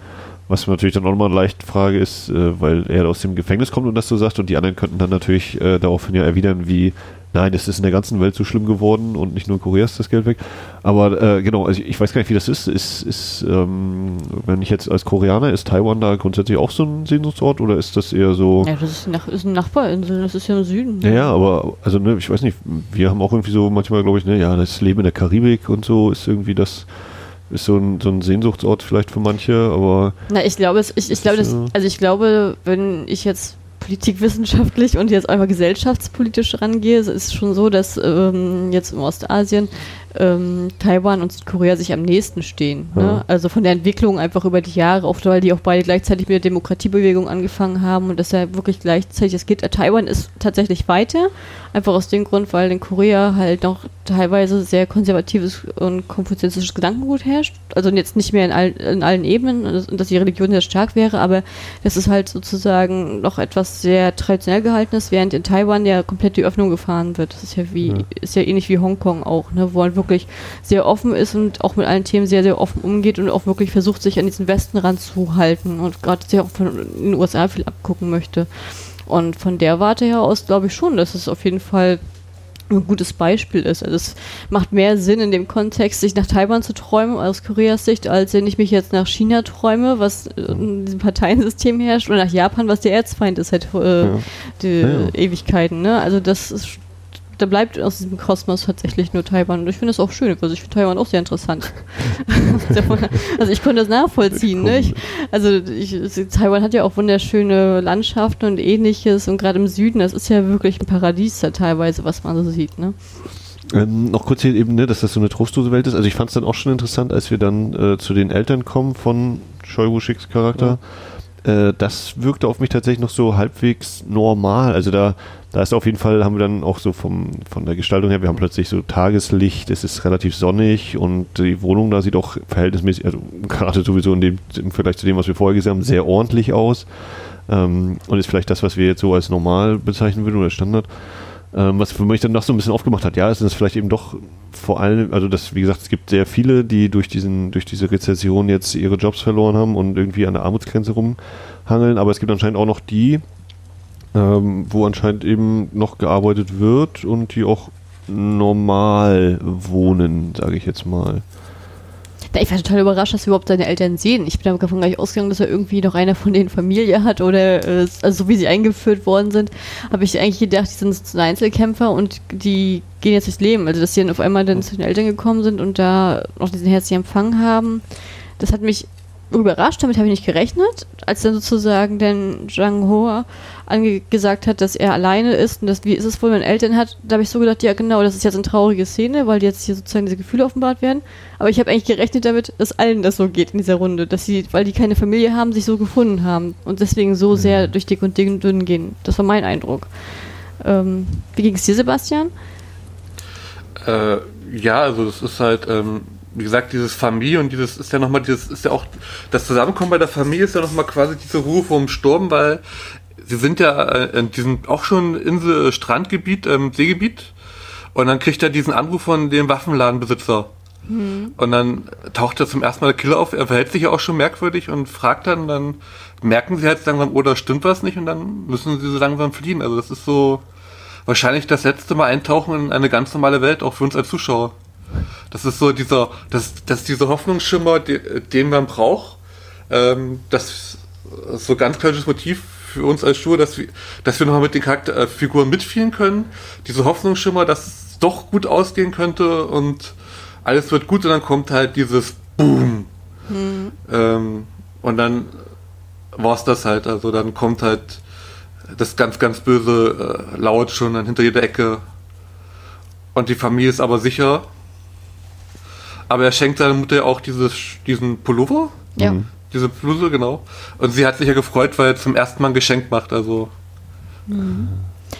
Was natürlich dann auch nochmal eine leichte Frage ist, äh, weil er aus dem Gefängnis kommt und das so sagt und die anderen könnten dann natürlich äh, daraufhin ja erwidern, wie nein, es ist in der ganzen Welt so schlimm geworden und nicht nur in Korea ist das Geld weg. Aber äh, genau, also ich, ich, weiß gar nicht, wie das ist. Ist, ist ähm, wenn ich jetzt als Koreaner, ist Taiwan da grundsätzlich auch so ein Sehnsuchtsort oder ist das eher so.
Ja, das ist, nach, ist eine Nachbarinsel, das ist ja im Süden.
Ja, ja, aber also ne, ich weiß nicht, wir haben auch irgendwie so manchmal, glaube ich, ne, ja, das Leben in der Karibik und so ist irgendwie das ist so ein, so ein Sehnsuchtsort vielleicht für manche, aber.
Na, ich glaube, es, ich, ich glaube, das, also ich glaube, wenn ich jetzt politikwissenschaftlich und jetzt einfach gesellschaftspolitisch rangehe, ist es schon so, dass ähm, jetzt im Ostasien ähm, Taiwan und Südkorea sich am nächsten stehen. Ne? Ja. Also von der Entwicklung einfach über die Jahre, oft weil die auch beide gleichzeitig mit der Demokratiebewegung angefangen haben und das ja wirklich gleichzeitig, es geht, Taiwan ist tatsächlich weiter, einfach aus dem Grund, weil in Korea halt noch teilweise sehr konservatives und konfuzianistisches Gedankengut herrscht. Also jetzt nicht mehr in, all, in allen Ebenen, dass die Religion sehr stark wäre, aber das ist halt sozusagen noch etwas sehr traditionell gehaltenes, während in Taiwan ja komplett die Öffnung gefahren wird. Das ist ja wie, ja. ist ja ähnlich wie Hongkong auch, ne, wo wirklich sehr offen ist und auch mit allen Themen sehr, sehr offen umgeht und auch wirklich versucht, sich an diesen Westen ranzuhalten und gerade sehr auch von den USA viel abgucken möchte. Und von der Warte her aus glaube ich schon, dass es auf jeden Fall ein gutes Beispiel ist. Also es macht mehr Sinn in dem Kontext, sich nach Taiwan zu träumen aus Koreas Sicht, als wenn ich mich jetzt nach China träume, was in diesem Parteiensystem herrscht, oder nach Japan, was der Erzfeind ist seit äh, ja. die ja, ja. Ewigkeiten. Ne? Also das ist da bleibt aus diesem Kosmos tatsächlich nur Taiwan. Und ich finde das auch schön, also ich finde Taiwan auch sehr interessant. also ich konnte das nachvollziehen. Ne? Ich, also ich, Taiwan hat ja auch wunderschöne Landschaften und ähnliches und gerade im Süden, das ist ja wirklich ein Paradies da teilweise, was man so sieht. Ne?
Ähm, noch kurz hier eben, ne, dass das so eine trostlose Welt ist. Also ich fand es dann auch schon interessant, als wir dann äh, zu den Eltern kommen von Shoigu Schicks Charakter. Ja. Äh, das wirkte auf mich tatsächlich noch so halbwegs normal. Also da da ist auf jeden Fall, haben wir dann auch so vom, von der Gestaltung her, wir haben plötzlich so Tageslicht, es ist relativ sonnig und die Wohnung da sieht auch verhältnismäßig, also gerade sowieso in dem, im Vergleich zu dem, was wir vorher gesehen haben, sehr ordentlich aus. Ähm, und ist vielleicht das, was wir jetzt so als normal bezeichnen würden oder Standard. Ähm, was für mich dann noch so ein bisschen aufgemacht hat, ja, ist das vielleicht eben doch vor allem, also das, wie gesagt, es gibt sehr viele, die durch diesen, durch diese Rezession jetzt ihre Jobs verloren haben und irgendwie an der Armutsgrenze rumhangeln, aber es gibt anscheinend auch noch die, ähm, wo anscheinend eben noch gearbeitet wird und die auch normal wohnen, sage ich jetzt mal.
Ich war total überrascht, dass wir überhaupt seine Eltern sehen. Ich bin davon gar nicht ausgegangen, dass er irgendwie noch einer von denen Familie hat oder äh, also so wie sie eingeführt worden sind, habe ich eigentlich gedacht, die sind Einzelkämpfer und die gehen jetzt durchs Leben. Also dass sie dann auf einmal dann zu den Eltern gekommen sind und da noch diesen herzlichen Empfang haben. Das hat mich überrascht, damit habe ich nicht gerechnet, als dann sozusagen dann Zhang Ho gesagt hat, dass er alleine ist und das, wie ist es wohl, wenn Eltern hat, da habe ich so gedacht, ja genau, das ist jetzt eine traurige Szene, weil jetzt hier sozusagen diese Gefühle offenbart werden. Aber ich habe eigentlich gerechnet damit, dass allen das so geht in dieser Runde, dass sie, weil die keine Familie haben, sich so gefunden haben und deswegen so sehr mhm. durch dick und dünn gehen. Das war mein Eindruck. Ähm, wie ging es dir, Sebastian?
Äh, ja, also das ist halt, ähm, wie gesagt, dieses Familie und dieses ist ja nochmal, dieses ist ja auch, das Zusammenkommen bei der Familie ist ja nochmal quasi diese Ruhe vom Sturm, weil sie sind ja äh, in diesem auch schon Insel, Strandgebiet, ähm, Seegebiet und dann kriegt er diesen Anruf von dem Waffenladenbesitzer. Mhm. Und dann taucht er zum ersten Mal der Killer auf, er verhält sich ja auch schon merkwürdig und fragt dann, dann merken sie halt langsam, oh, da stimmt was nicht und dann müssen sie so langsam fliehen. Also das ist so wahrscheinlich das letzte Mal eintauchen in eine ganz normale Welt, auch für uns als Zuschauer. Das ist so dieser, das, das dieser Hoffnungsschimmer, den man braucht. Ähm, das ist so ganz klares Motiv für uns als Schuhe, dass wir, dass wir nochmal mit den Charakterfiguren mitspielen können. Diese Hoffnungsschimmer, dass es doch gut ausgehen könnte und alles wird gut und dann kommt halt dieses Boom. Hm. Ähm, und dann war es das halt. Also dann kommt halt das ganz, ganz böse äh, laut schon dann hinter jeder Ecke. Und die Familie ist aber sicher aber er schenkt seiner Mutter auch dieses, diesen Pullover.
Ja.
Diese Bluse, genau. Und sie hat sich ja gefreut, weil er zum ersten Mal ein Geschenk macht. Also.
Mhm.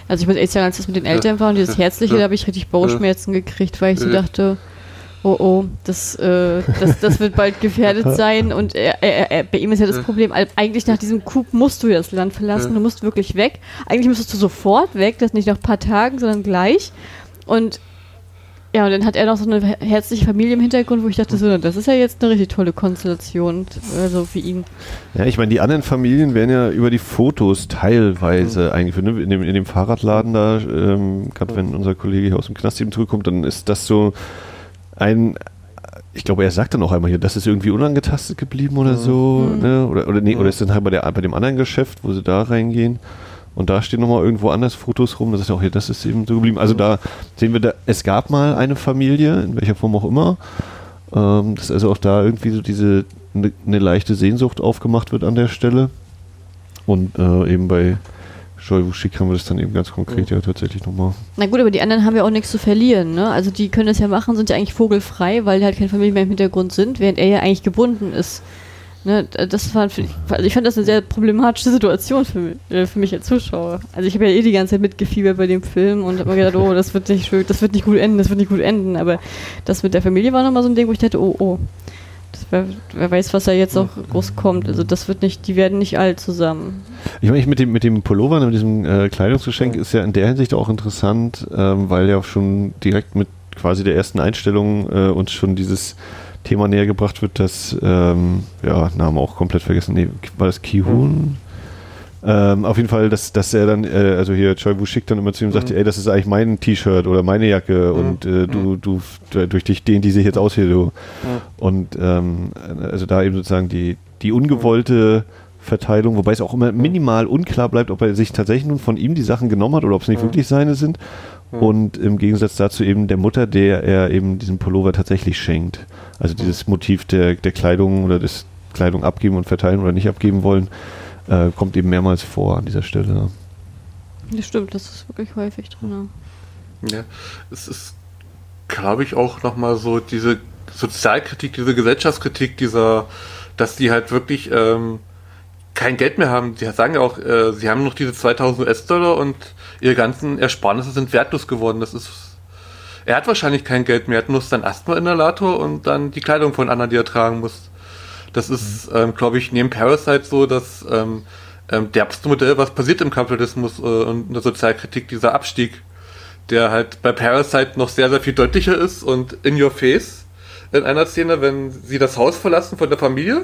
Also ich muss echt sagen, als das mit den Eltern war und dieses Herzliche, da habe ich richtig Bauchschmerzen gekriegt, weil ich so dachte, oh oh, das, äh, das, das wird bald gefährdet sein und er, er, er, bei ihm ist ja das Problem, eigentlich nach diesem Coup musst du das Land verlassen, du musst wirklich weg. Eigentlich müsstest du sofort weg, das nicht nach ein paar Tagen, sondern gleich. Und ja, und dann hat er noch so eine herzliche Familie im Hintergrund, wo ich dachte, so, das ist ja jetzt eine richtig tolle Konstellation, also für ihn.
Ja, ich meine, die anderen Familien werden ja über die Fotos teilweise mhm. eingeführt. Ne? In, dem, in dem Fahrradladen da, ähm, gerade wenn unser Kollege hier aus dem Knast eben zurückkommt, dann ist das so ein, ich glaube, er sagt dann auch einmal hier, das ist irgendwie unangetastet geblieben oder mhm. so, mhm. ne? Oder, oder, nee, mhm. oder ist dann halt bei, der, bei dem anderen Geschäft, wo sie da reingehen. Und da stehen nochmal irgendwo anders Fotos rum. Das ist ja auch hier, das ist eben so geblieben. Also da sehen wir, da, es gab mal eine Familie, in welcher Form auch immer. Ähm, dass also auch da irgendwie so diese eine ne leichte Sehnsucht aufgemacht wird an der Stelle. Und äh, eben bei Joy-Wuschik haben wir das dann eben ganz konkret ja, ja tatsächlich nochmal.
Na gut, aber die anderen haben ja auch nichts zu verlieren, ne? Also die können das ja machen, sind ja eigentlich vogelfrei, weil die halt keine Familie mehr im Hintergrund sind, während er ja eigentlich gebunden ist. Ne, das war, also ich fand das eine sehr problematische Situation für mich, äh, für mich als Zuschauer. Also ich habe ja eh die ganze Zeit mitgefiebert bei dem Film und habe mir gedacht, oh, das wird nicht schön, das wird nicht gut enden, das wird nicht gut enden. Aber das mit der Familie war nochmal so ein Ding, wo ich dachte, oh, oh, wer, wer, weiß, was da jetzt noch groß kommt. Also das wird nicht, die werden nicht alt zusammen.
Ich meine, mit dem, mit dem Pullover, mit diesem äh, Kleidungsgeschenk ist ja in der Hinsicht auch interessant, ähm, weil ja auch schon direkt mit quasi der ersten Einstellung äh, uns schon dieses Thema näher gebracht wird, dass, ähm, ja, Name auch komplett vergessen, nee, war das Kihun? Ähm, auf jeden Fall, dass, dass er dann, äh, also hier Choi Bushik dann immer zu ihm sagt, mhm. ey, das ist eigentlich mein T-Shirt oder meine Jacke mhm. und äh, du, mhm. du, durch dich dehnt die sich jetzt aus hier, du. Mhm. Und ähm, also da eben sozusagen die, die ungewollte Verteilung, wobei es auch immer minimal unklar bleibt, ob er sich tatsächlich nun von ihm die Sachen genommen hat oder ob es nicht wirklich seine sind. Und im Gegensatz dazu eben der Mutter, der er eben diesen Pullover tatsächlich schenkt. Also dieses Motiv der, der Kleidung oder des Kleidung abgeben und verteilen oder nicht abgeben wollen, äh, kommt eben mehrmals vor an dieser Stelle.
Das stimmt, das ist wirklich häufig drin.
Ja, es ist, glaube ich, auch nochmal so diese Sozialkritik, diese Gesellschaftskritik, dieser, dass die halt wirklich ähm, kein Geld mehr haben. Die sagen ja auch, äh, sie haben noch diese 2000 US-Dollar und ihre ganzen Ersparnisse sind wertlos geworden. Das ist. Er hat wahrscheinlich kein Geld mehr, er hat nur seinen Asthma-Inhalator und dann die Kleidung von anderen, die er tragen muss. Das ist, mhm. ähm, glaube ich, neben Parasite so das ähm, ähm, derbste Modell, was passiert im Kapitalismus äh, und in der Sozialkritik, dieser Abstieg, der halt bei Parasite noch sehr, sehr viel deutlicher ist und in your face in einer Szene, wenn sie das Haus verlassen von der Familie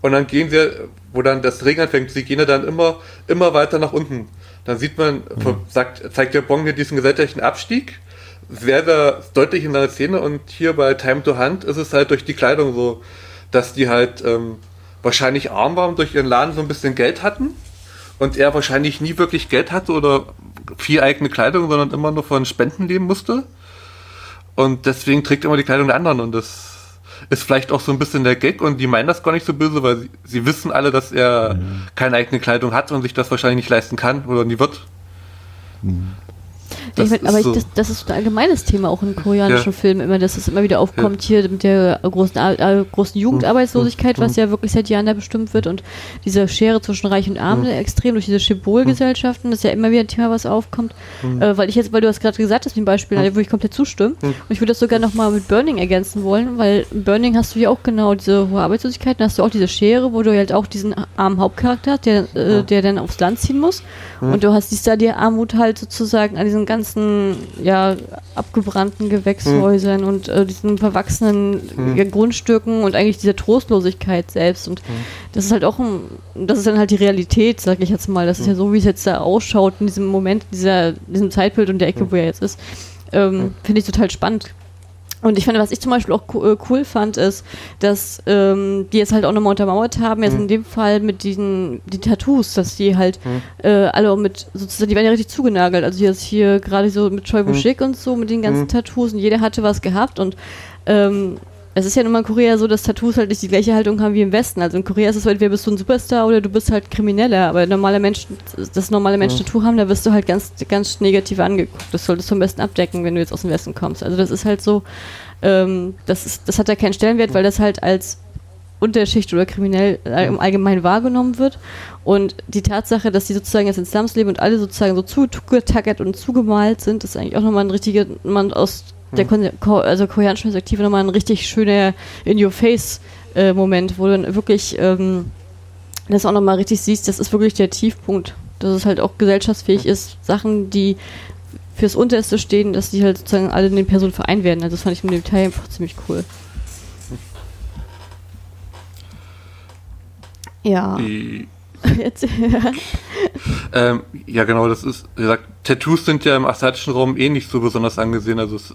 und dann gehen sie, wo dann das Regen anfängt, sie gehen dann immer, immer weiter nach unten. Dann sieht man, mhm. sagt, zeigt der Bong hier diesen gesellschaftlichen Abstieg. Sehr, sehr deutlich in seiner Szene und hier bei Time to Hunt ist es halt durch die Kleidung so, dass die halt ähm, wahrscheinlich arm waren, durch ihren Laden so ein bisschen Geld hatten und er wahrscheinlich nie wirklich Geld hatte oder viel eigene Kleidung, sondern immer nur von Spenden leben musste. Und deswegen trägt er immer die Kleidung der anderen und das ist vielleicht auch so ein bisschen der Gag und die meinen das gar nicht so böse, weil sie, sie wissen alle, dass er mhm. keine eigene Kleidung hat und sich das wahrscheinlich nicht leisten kann oder nie wird.
Mhm. Das ich mein, aber so. ich, das, das, ist ein allgemeines Thema auch in koreanischen ja. Filmen immer, dass es immer wieder aufkommt ja. hier mit der großen, äh, großen Jugendarbeitslosigkeit, was ja wirklich seit Jahren da bestimmt wird und diese Schere zwischen Reich und Arm extrem durch diese Schibolgesellschaften, das ist ja immer wieder ein Thema, was aufkommt, äh, weil ich jetzt, weil du hast gerade gesagt hast, wie ein Beispiel, wo ich komplett zustimme und ich würde das sogar nochmal mit Burning ergänzen wollen, weil in Burning hast du ja auch genau diese hohe Arbeitslosigkeit, dann hast du auch diese Schere, wo du halt auch diesen armen Hauptcharakter hast, der, äh, der dann aufs Land ziehen muss. Und du hast die Stadia Armut halt sozusagen an diesen ganzen, ja, abgebrannten Gewächshäusern hm. und äh, diesen verwachsenen hm. Grundstücken und eigentlich dieser Trostlosigkeit selbst. Und hm. das ist halt auch ein, das ist dann halt die Realität, sag ich jetzt mal. Das ist ja so, wie es jetzt da ausschaut in diesem Moment, dieser, diesem Zeitbild und der Ecke, wo er jetzt ist. Ähm, Finde ich total spannend. Und ich finde, was ich zum Beispiel auch äh, cool fand, ist, dass ähm, die jetzt halt auch nochmal untermauert haben, jetzt mhm. in dem Fall mit diesen die Tattoos, dass die halt mhm. äh, alle auch mit, sozusagen, die werden ja richtig zugenagelt. Also jetzt hier gerade so mit Choi Bushik mhm. und so, mit den ganzen mhm. Tattoos und jeder hatte was gehabt und ähm, es ist ja nun mal in Korea so, dass Tattoos halt nicht die gleiche Haltung haben wie im Westen. Also in Korea ist es so, entweder bist du ein Superstar oder du bist halt Krimineller. Aber normale Menschen, das normale Menschen ja. Tattoo haben, da wirst du halt ganz, ganz negativ angeguckt. Das solltest du am besten abdecken, wenn du jetzt aus dem Westen kommst. Also das ist halt so, ähm, das, ist, das hat ja keinen Stellenwert, weil das halt als Unterschicht oder kriminell äh, im Allgemeinen wahrgenommen wird. Und die Tatsache, dass die sozusagen jetzt in Slums leben und alle sozusagen so zugetackert und zugemalt sind, ist eigentlich auch nochmal ein richtiger, man aus der Ko also koreanischen Perspektive nochmal ein richtig schöner In-Your-Face-Moment, äh, wo du dann wirklich ähm, das auch nochmal richtig siehst, das ist wirklich der Tiefpunkt, dass es halt auch gesellschaftsfähig ist, Sachen, die fürs Unterste stehen, dass die halt sozusagen alle in den Personen vereint werden. Also das fand ich mit dem Teil einfach ziemlich cool. Ja.
Die Jetzt, ja. Ähm, ja, genau, das ist, wie gesagt, Tattoos sind ja im asiatischen Raum eh nicht so besonders angesehen. Also es,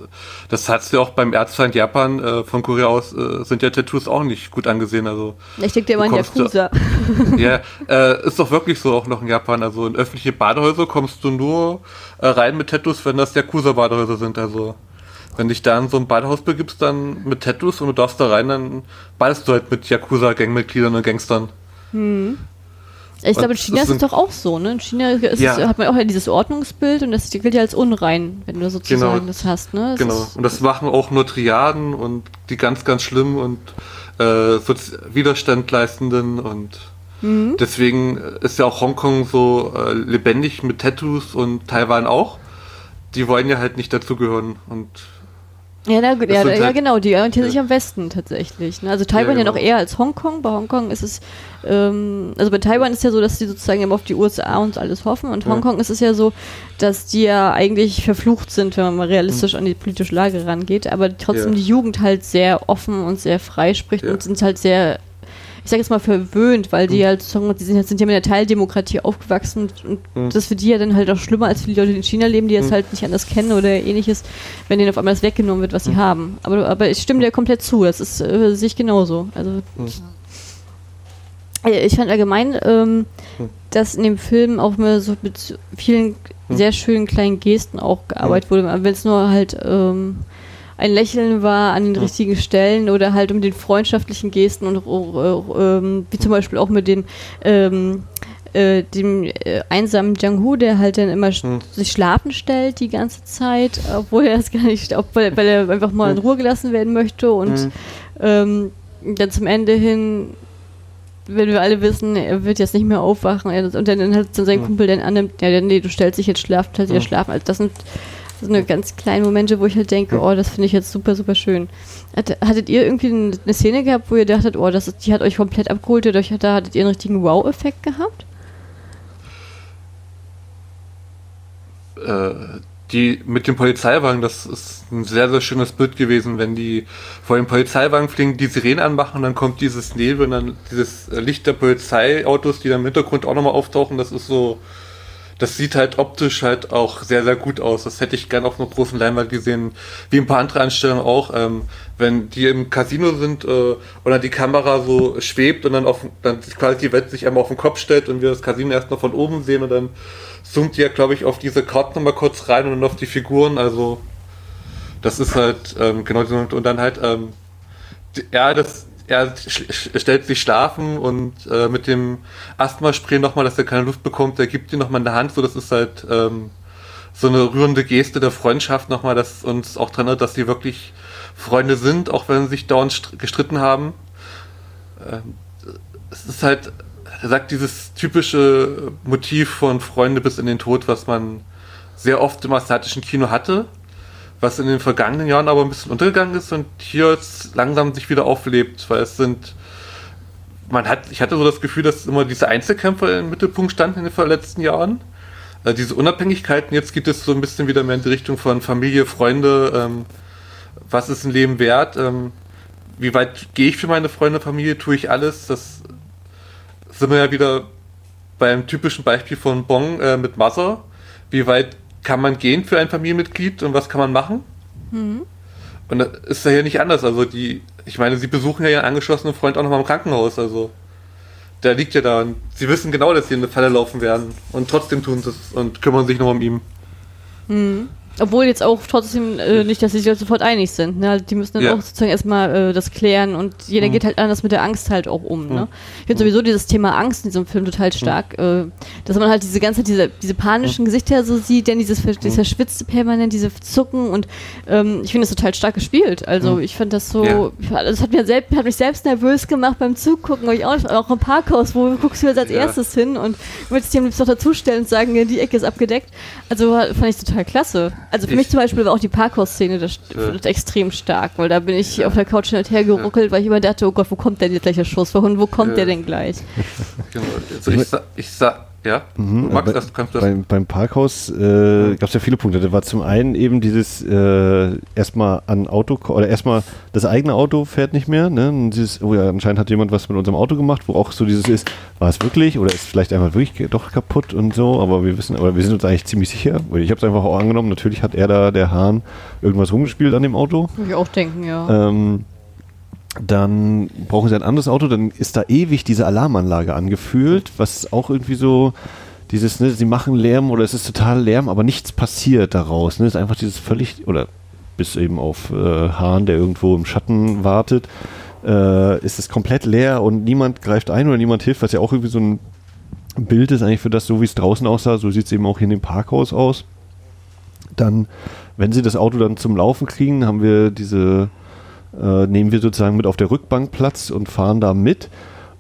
das hat's ja auch beim Erzfeind Japan äh, von Korea aus, äh, sind ja Tattoos auch nicht gut angesehen. Also
Ich denke, war in Yakuza.
ja, äh, ist doch wirklich so auch noch in Japan. Also in öffentliche Badehäuser kommst du nur äh, rein mit Tattoos, wenn das Yakuza-Badehäuser sind. Also wenn dich da in so ein Badehaus begibst, dann mit Tattoos und du darfst da rein, dann badest du halt mit Yakuza-Gangmitgliedern und Gangstern.
Hm. Ich glaube, in China ist es doch auch so, ne? In China ja. es, hat man auch ja dieses Ordnungsbild und das gilt ja als unrein, wenn du sozusagen genau. das hast, ne?
Das genau. Und das machen auch nur Triaden und die ganz, ganz schlimm und äh, Widerstand leistenden und mhm. deswegen ist ja auch Hongkong so äh, lebendig mit Tattoos und Taiwan auch. Die wollen ja halt nicht dazugehören und
ja, na, ja, ja, halt, genau, die orientieren ja. sich am Westen tatsächlich. Ne? Also Taiwan ja, genau. ja, noch eher als Hongkong. Bei Hongkong ist es, ähm, also bei Taiwan ist ja so, dass die sozusagen immer auf die USA und alles hoffen. Und Hongkong ist es ja so, dass die ja eigentlich verflucht sind, wenn man mal realistisch mhm. an die politische Lage rangeht. Aber trotzdem die Jugend halt sehr offen und sehr frei spricht und sind halt sehr ich sage jetzt mal verwöhnt, weil die mhm. halt, die sind, sind ja mit der Teildemokratie aufgewachsen und mhm. das für die ja dann halt auch schlimmer als für die Leute, die in China leben, die es mhm. halt nicht anders kennen oder ähnliches, wenn denen auf einmal das weggenommen wird, was sie mhm. haben. Aber, aber ich stimme dir komplett zu, das ist äh, sich genauso. Also mhm. ich fand allgemein, ähm, dass in dem Film auch mal so mit vielen sehr schönen kleinen Gesten auch gearbeitet wurde, wenn es nur halt ähm, ein Lächeln war an den ja. richtigen Stellen oder halt um den freundschaftlichen Gesten und äh, wie zum Beispiel auch mit dem ähm, äh, dem äh, einsamen Jang-Hu, der halt dann immer hm. sich schlafen stellt die ganze Zeit, obwohl er das gar nicht, ob, weil, weil er einfach mal in Ruhe gelassen werden möchte und hm. ähm, dann zum Ende hin wenn wir alle wissen, er wird jetzt nicht mehr aufwachen und dann hat dann sein Kumpel dann annimmt, ja, nee, du stellst dich jetzt schlafen, halt dir schlafen. Also das sind so eine ganz kleinen Momente, wo ich halt denke, oh, das finde ich jetzt super, super schön. Hattet ihr irgendwie eine Szene gehabt, wo ihr dachtet, oh, das ist, die hat euch komplett abgeholt, oder da hattet ihr einen richtigen Wow-Effekt gehabt?
Äh, die mit dem Polizeiwagen, das ist ein sehr, sehr schönes Bild gewesen, wenn die vor dem Polizeiwagen fliegen, die Sirene anmachen und dann kommt dieses Nebel und dann dieses Licht der Polizeiautos, die dann im Hintergrund auch nochmal auftauchen, das ist so, das sieht halt optisch halt auch sehr, sehr gut aus. Das hätte ich gern auf einer großen Leinwand gesehen, wie ein paar andere Anstellungen auch. Ähm, wenn die im Casino sind äh, oder die Kamera so schwebt und dann auf dann quasi die Welt sich einmal auf den Kopf stellt und wir das Casino erst noch von oben sehen und dann zoomt die ja, glaube ich, auf diese Karten nochmal kurz rein und dann auf die Figuren. Also das ist halt ähm, genau und dann halt ähm, ja, das er stellt sich schlafen und äh, mit dem Asthma-Spray nochmal, dass er keine Luft bekommt, er gibt ihm nochmal eine Hand, so das ist halt ähm, so eine rührende Geste der Freundschaft nochmal, dass uns auch dran erinnert, dass sie wirklich Freunde sind, auch wenn sie sich dauernd gestritten haben. Ähm, es ist halt, er sagt dieses typische Motiv von Freunde bis in den Tod, was man sehr oft im asiatischen Kino hatte was in den vergangenen Jahren aber ein bisschen untergegangen ist und hier jetzt langsam sich wieder auflebt, weil es sind, man hat, ich hatte so das Gefühl, dass immer diese Einzelkämpfer im Mittelpunkt standen in den letzten Jahren. Äh, diese Unabhängigkeiten, jetzt geht es so ein bisschen wieder mehr in die Richtung von Familie, Freunde, ähm, was ist ein Leben wert, ähm, wie weit gehe ich für meine Freunde, Familie, tue ich alles, das sind wir ja wieder beim typischen Beispiel von Bong äh, mit Mother, wie weit kann man gehen für ein Familienmitglied und was kann man machen? Mhm. Und das ist ja hier nicht anders. Also die, ich meine, sie besuchen ja ihren angeschlossenen Freund auch nochmal im Krankenhaus. Also der liegt ja da und sie wissen genau, dass sie in eine Falle laufen werden. Und trotzdem tun sie es und kümmern sich noch um ihn.
Mhm. Obwohl jetzt auch trotzdem äh, nicht, dass sie sich sofort einig sind. Ne? Die müssen dann ja. auch sozusagen erstmal äh, das klären und jeder mhm. geht halt anders mit der Angst halt auch um. Ne? Ich finde sowieso dieses Thema Angst in diesem Film total stark, äh, dass man halt diese ganze, diese, diese panischen Gesichter so sieht, denn dieses, dieses verschwitzte permanent, diese Zucken und ähm, ich finde das total stark gespielt. Also ich fand das so, ja. das hat, mir selbst, hat mich selbst nervös gemacht beim Zugucken, weil ich auch, auch im Parkhaus, wo guckst du jetzt als ja. erstes hin und willst dir am liebsten noch dazustellen und sagen, die Ecke ist abgedeckt. Also fand ich total klasse. Also für ich, mich zum Beispiel war auch die Parkhaus-Szene das, das extrem stark, weil da bin ich auf der Couch hin und her geruckelt, weil ich immer dachte, oh Gott, wo kommt denn jetzt gleich der Schuss? Wohin, wo kommt der denn gleich?
Genau. Also ich, ich, sag, ja,
mhm, Max, das, kannst du das. Beim, beim Parkhaus äh, gab es ja viele Punkte. Da war zum einen eben dieses äh, erstmal an Auto oder erstmal das eigene Auto fährt nicht mehr. Ne? Und dieses, oh ja, anscheinend hat jemand was mit unserem Auto gemacht, wo auch so dieses ist, war es wirklich oder ist vielleicht einfach wirklich doch kaputt und so. Aber wir wissen, aber wir sind uns eigentlich ziemlich sicher. Ich habe es einfach auch angenommen. Natürlich hat er da der Hahn irgendwas rumgespielt an dem Auto.
Würde ich auch denken, ja.
Ähm, dann brauchen sie ein anderes Auto, dann ist da ewig diese Alarmanlage angefühlt, was auch irgendwie so dieses, ne, sie machen Lärm oder es ist total Lärm, aber nichts passiert daraus. Ne? Es ist einfach dieses völlig, oder bis eben auf äh, Hahn, der irgendwo im Schatten wartet, äh, ist es komplett leer und niemand greift ein oder niemand hilft, was ja auch irgendwie so ein Bild ist eigentlich für das, so wie es draußen aussah, so sieht es eben auch hier in dem Parkhaus aus. Dann, wenn sie das Auto dann zum Laufen kriegen, haben wir diese äh, nehmen wir sozusagen mit auf der Rückbank Platz und fahren da mit.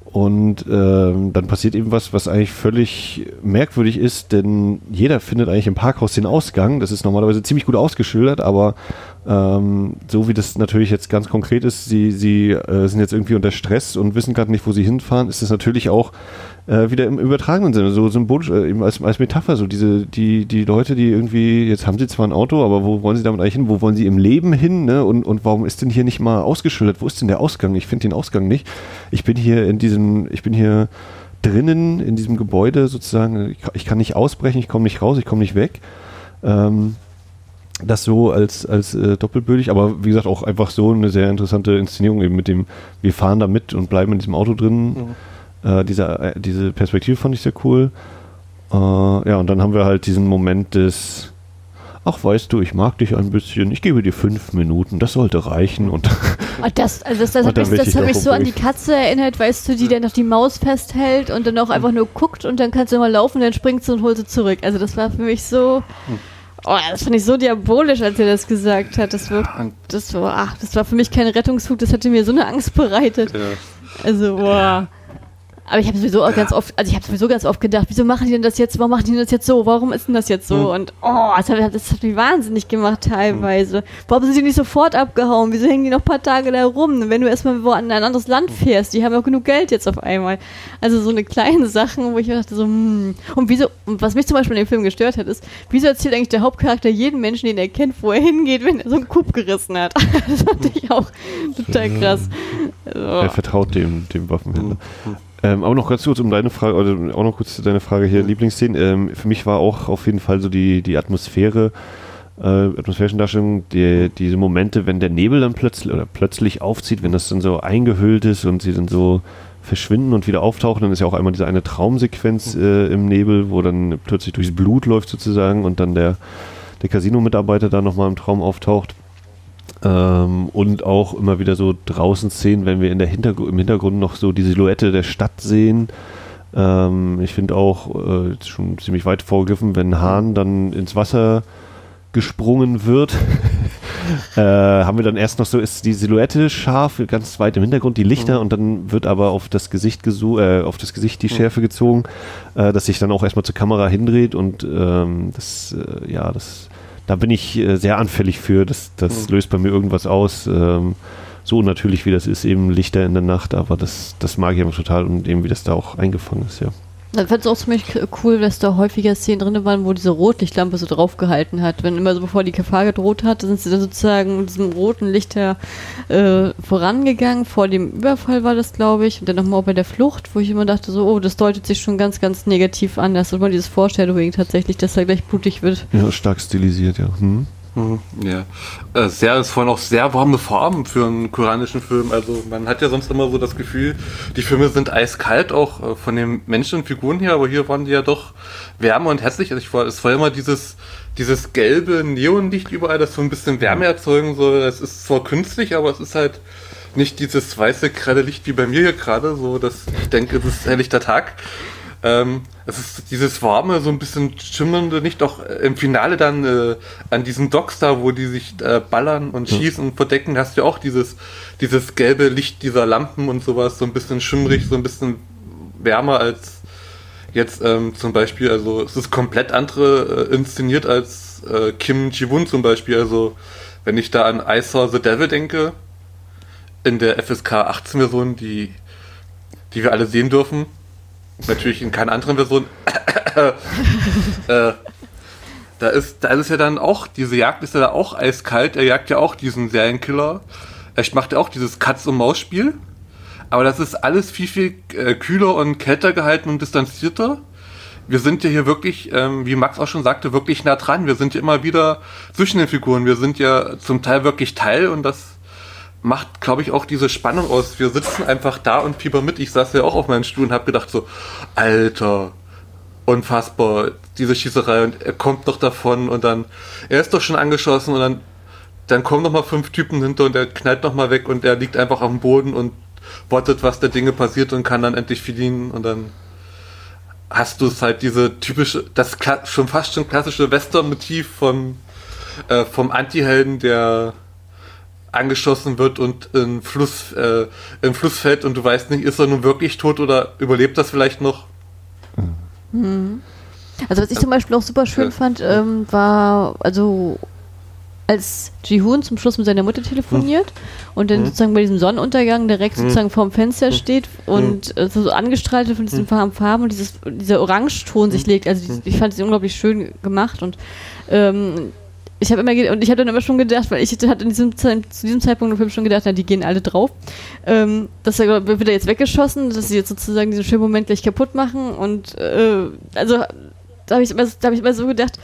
Und äh, dann passiert eben was, was eigentlich völlig merkwürdig ist, denn jeder findet eigentlich im Parkhaus den Ausgang. Das ist normalerweise ziemlich gut ausgeschildert, aber ähm, so wie das natürlich jetzt ganz konkret ist, sie, sie äh, sind jetzt irgendwie unter Stress und wissen gerade nicht, wo sie hinfahren, ist das natürlich auch äh, wieder im übertragenen Sinne, so symbolisch, äh, eben als, als Metapher, so diese, die, die Leute, die irgendwie, jetzt haben sie zwar ein Auto, aber wo wollen sie damit eigentlich hin? Wo wollen sie im Leben hin? Ne? Und, und warum ist denn hier nicht mal ausgeschildert? Wo ist denn der Ausgang? Ich finde den Ausgang nicht. Ich bin hier in diesem, ich bin hier drinnen in diesem Gebäude sozusagen, ich, ich kann nicht ausbrechen, ich komme nicht raus, ich komme nicht weg. Ähm, das so als, als äh, doppelbödig, aber wie gesagt auch einfach so eine sehr interessante Inszenierung eben mit dem, wir fahren da mit und bleiben in diesem Auto drin. Mhm. Äh, diese, äh, diese Perspektive fand ich sehr cool. Äh, ja, und dann haben wir halt diesen Moment des, ach weißt du, ich mag dich ein bisschen, ich gebe dir fünf Minuten, das sollte reichen. Und
oh, das, also das, das, hat mich, das hat mich so an die Katze erinnert, weißt du, die dann noch die Maus festhält und dann auch einfach nur guckt und dann kannst du mal laufen, dann springt sie und holt sie zurück. Also das war für mich so. Oh, das fand ich so diabolisch, als er das gesagt hat. Das war, das war, ach, das war für mich kein Rettungsflug, das hätte mir so eine Angst bereitet. Ja. Also, boah. Aber ich habe sowieso auch ganz oft, also ich habe sowieso ganz oft gedacht, wieso machen die denn das jetzt, warum machen die denn das jetzt so, warum ist denn das jetzt so? Mhm. Und oh, das hat, das hat mich wahnsinnig gemacht teilweise. Warum sind die nicht sofort abgehauen? Wieso hängen die noch ein paar Tage da rum? Wenn du erstmal wo an ein anderes Land fährst, die haben auch genug Geld jetzt auf einmal. Also so eine kleine Sachen, wo ich mir dachte so, hm. Und wieso, und was mich zum Beispiel in dem Film gestört hat, ist, wieso erzählt eigentlich der Hauptcharakter jeden Menschen, den er kennt, wo er hingeht, wenn er so einen Coup gerissen hat? das fand ich auch total krass.
Also, er vertraut dem, dem Waffenhändler. Mhm. Ähm, auch noch ganz kurz um deine Frage, oder auch noch kurz deine Frage hier, Lieblingsszenen. Ähm, für mich war auch auf jeden Fall so die, die Atmosphäre, äh, atmosphärischen Darstellung, die, diese Momente, wenn der Nebel dann plötzlich oder plötzlich aufzieht, wenn das dann so eingehüllt ist und sie dann so verschwinden und wieder auftauchen, dann ist ja auch einmal diese eine Traumsequenz äh, im Nebel, wo dann plötzlich durchs Blut läuft sozusagen und dann der, der Casino-Mitarbeiter da nochmal im Traum auftaucht. Ähm, und auch immer wieder so draußen Szenen, wenn wir in der Hintergr im Hintergrund noch so die Silhouette der Stadt sehen. Ähm, ich finde auch äh, schon ziemlich weit vorgegriffen, wenn Hahn dann ins Wasser gesprungen wird, äh, haben wir dann erst noch so, ist die Silhouette scharf, ganz weit im Hintergrund, die Lichter mhm. und dann wird aber auf das Gesicht gesu äh, auf das Gesicht die mhm. Schärfe gezogen, äh, dass sich dann auch erstmal zur Kamera hindreht und ähm, das, äh, ja, das da bin ich äh, sehr anfällig für. Das, das mhm. löst bei mir irgendwas aus. Ähm, so natürlich wie das ist, eben Lichter in der Nacht, aber das, das mag ich einfach total und eben wie das da auch eingefangen ist, ja.
Ich fand es auch ziemlich cool, dass da häufiger Szenen drin waren, wo diese Rotlichtlampe so draufgehalten hat. Wenn immer so bevor die Gefahr gedroht hat, sind sie dann sozusagen mit diesem roten Licht äh, vorangegangen. Vor dem Überfall war das, glaube ich. Und dann nochmal bei der Flucht, wo ich immer dachte, so, oh, das deutet sich schon ganz, ganz negativ an. Das ist immer dieses Foreshadowing tatsächlich, dass er gleich blutig wird.
Ja, stark stilisiert, ja. Hm.
Mhm. Ja, äh, sehr, ist vorhin auch sehr warme Farben für einen koreanischen Film. Also man hat ja sonst immer so das Gefühl, die Filme sind eiskalt, auch äh, von den Menschen und Figuren her, aber hier waren die ja doch wärmer und herzlich. Also ich war, es war immer dieses, dieses gelbe Neonlicht überall, das so ein bisschen Wärme erzeugen soll. Es ist zwar künstlich, aber es ist halt nicht dieses weiße, grelle Licht wie bei mir hier gerade, so dass ich denke, es ist helllichter Tag. Ähm, es ist dieses warme, so ein bisschen schimmernde, nicht doch im Finale dann äh, an diesen Docks da, wo die sich äh, ballern und hm. schießen und verdecken, hast du auch dieses, dieses gelbe Licht dieser Lampen und sowas, so ein bisschen schimmrig, so ein bisschen wärmer als jetzt ähm, zum Beispiel, also es ist komplett andere äh, inszeniert als äh, Kim Ji-Won zum Beispiel. Also, wenn ich da an I Saw the Devil denke, in der FSK 18 Version, die, die wir alle sehen dürfen, natürlich in keiner anderen Version, äh, da ist, da ist ja dann auch, diese Jagd ist ja da auch eiskalt, er jagt ja auch diesen Serienkiller. Er macht ja auch dieses Katz-und-Maus-Spiel. Aber das ist alles viel, viel äh, kühler und kälter gehalten und distanzierter. Wir sind ja hier wirklich, ähm, wie Max auch schon sagte, wirklich nah dran. Wir sind ja immer wieder zwischen den Figuren. Wir sind ja zum Teil wirklich Teil und das macht, glaube ich, auch diese Spannung aus. Wir sitzen einfach da und fieber mit. Ich saß ja auch auf meinem Stuhl und habe gedacht so, Alter, unfassbar, diese Schießerei und er kommt noch davon und dann, er ist doch schon angeschossen und dann, dann kommen noch mal fünf Typen hinter und er knallt noch mal weg und er liegt einfach am Boden und wartet, was der Dinge passiert und kann dann endlich fliehen und dann hast du es halt diese typische, das schon fast schon klassische Western-Motiv vom, äh, vom Anti-Helden, der angeschossen wird und in Fluss, äh, in Fluss fällt und du weißt nicht, ist er nun wirklich tot oder überlebt das vielleicht noch?
Mhm. Also was ich zum Beispiel auch super schön fand, ähm, war, also als Ji-Hoon zum Schluss mit seiner Mutter telefoniert mhm. und dann mhm. sozusagen bei diesem Sonnenuntergang direkt mhm. sozusagen vorm Fenster steht und mhm. so angestrahlt von diesen mhm. Farben und dieses, dieser Orangeton sich legt. Also ich fand es unglaublich schön gemacht und ähm, ich habe immer und ich habe dann immer schon gedacht, weil ich hatte in diesem zu diesem Zeitpunkt im Film schon gedacht, na, die gehen alle drauf. Ähm, dass er wird er jetzt weggeschossen, dass sie jetzt sozusagen diesen schönen Moment gleich kaputt machen und äh, also da habe ich, immer, hab ich immer so gedacht,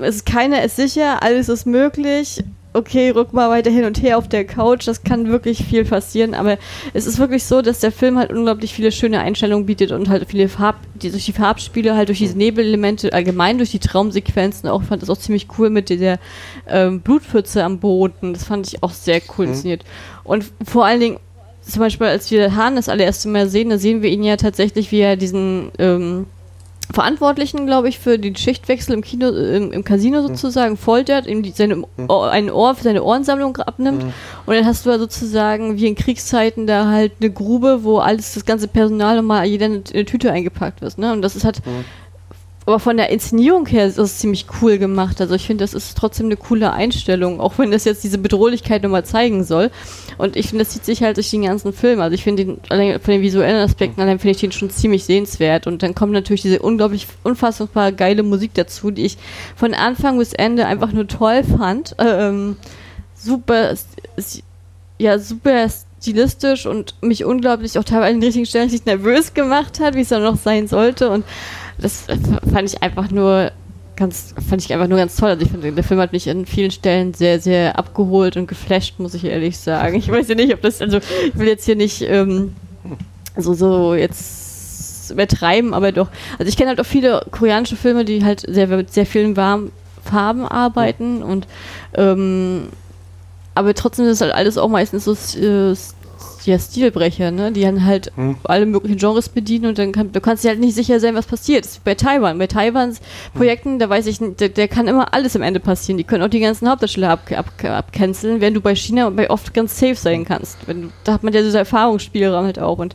es ist keiner ist sicher, alles ist möglich. Okay, rück mal weiter hin und her auf der Couch, das kann wirklich viel passieren, aber es ist wirklich so, dass der Film halt unglaublich viele schöne Einstellungen bietet und halt viele Farb, die, durch die Farbspiele, halt durch diese Nebelelemente, allgemein durch die Traumsequenzen auch, fand das auch ziemlich cool mit der ähm, Blutpfütze am Boden, das fand ich auch sehr cool mhm. inszeniert. Und vor allen Dingen, zum Beispiel, als wir Hahn das allererste Mal sehen, da sehen wir ihn ja tatsächlich, wie er diesen ähm, Verantwortlichen, glaube ich, für den Schichtwechsel im Kino, im, im Casino hm. sozusagen, foltert, ihm die, seine, hm. Ohr, ein Ohr für seine Ohrensammlung abnimmt. Mhm. Und dann hast du ja sozusagen wie in Kriegszeiten da halt eine Grube, wo alles, das ganze Personal nochmal jeder in eine Tüte eingepackt wird. Ne? Und das ist halt, mhm aber von der Inszenierung her ist es ziemlich cool gemacht. Also ich finde, das ist trotzdem eine coole Einstellung, auch wenn das jetzt diese Bedrohlichkeit nochmal zeigen soll. Und ich finde, das zieht sich halt durch den ganzen Film. Also ich finde den, von den visuellen Aspekten, allein finde ich den schon ziemlich sehenswert. Und dann kommt natürlich diese unglaublich unfassbar geile Musik dazu, die ich von Anfang bis Ende einfach nur toll fand. Ähm, super, ja, super stilistisch und mich unglaublich auch teilweise an den richtigen Stellen nicht nervös gemacht hat, wie es dann noch sein sollte. Und das fand ich einfach nur ganz, fand ich einfach nur ganz toll. Also ich finde, der Film hat mich an vielen Stellen sehr, sehr abgeholt und geflasht, muss ich ehrlich sagen. Ich weiß ja nicht, ob das, also ich will jetzt hier nicht ähm, so, so jetzt übertreiben, aber doch. Also ich kenne halt auch viele koreanische Filme, die halt sehr mit sehr vielen warmen Farben arbeiten und ähm, aber trotzdem ist halt alles auch meistens so äh, ja, Stilbrecher, ne? Die dann halt hm. alle möglichen Genres bedienen und dann kann, du kannst dir halt nicht sicher sein, was passiert. Bei Taiwan. Bei Taiwans Projekten, da weiß ich, der, der, kann immer alles am Ende passieren. Die können auch die ganzen Hauptdarsteller ab, ab, abcanceln, während du bei China bei oft ganz safe sein kannst. Wenn da hat man ja diese Erfahrungsspielraum halt auch. Und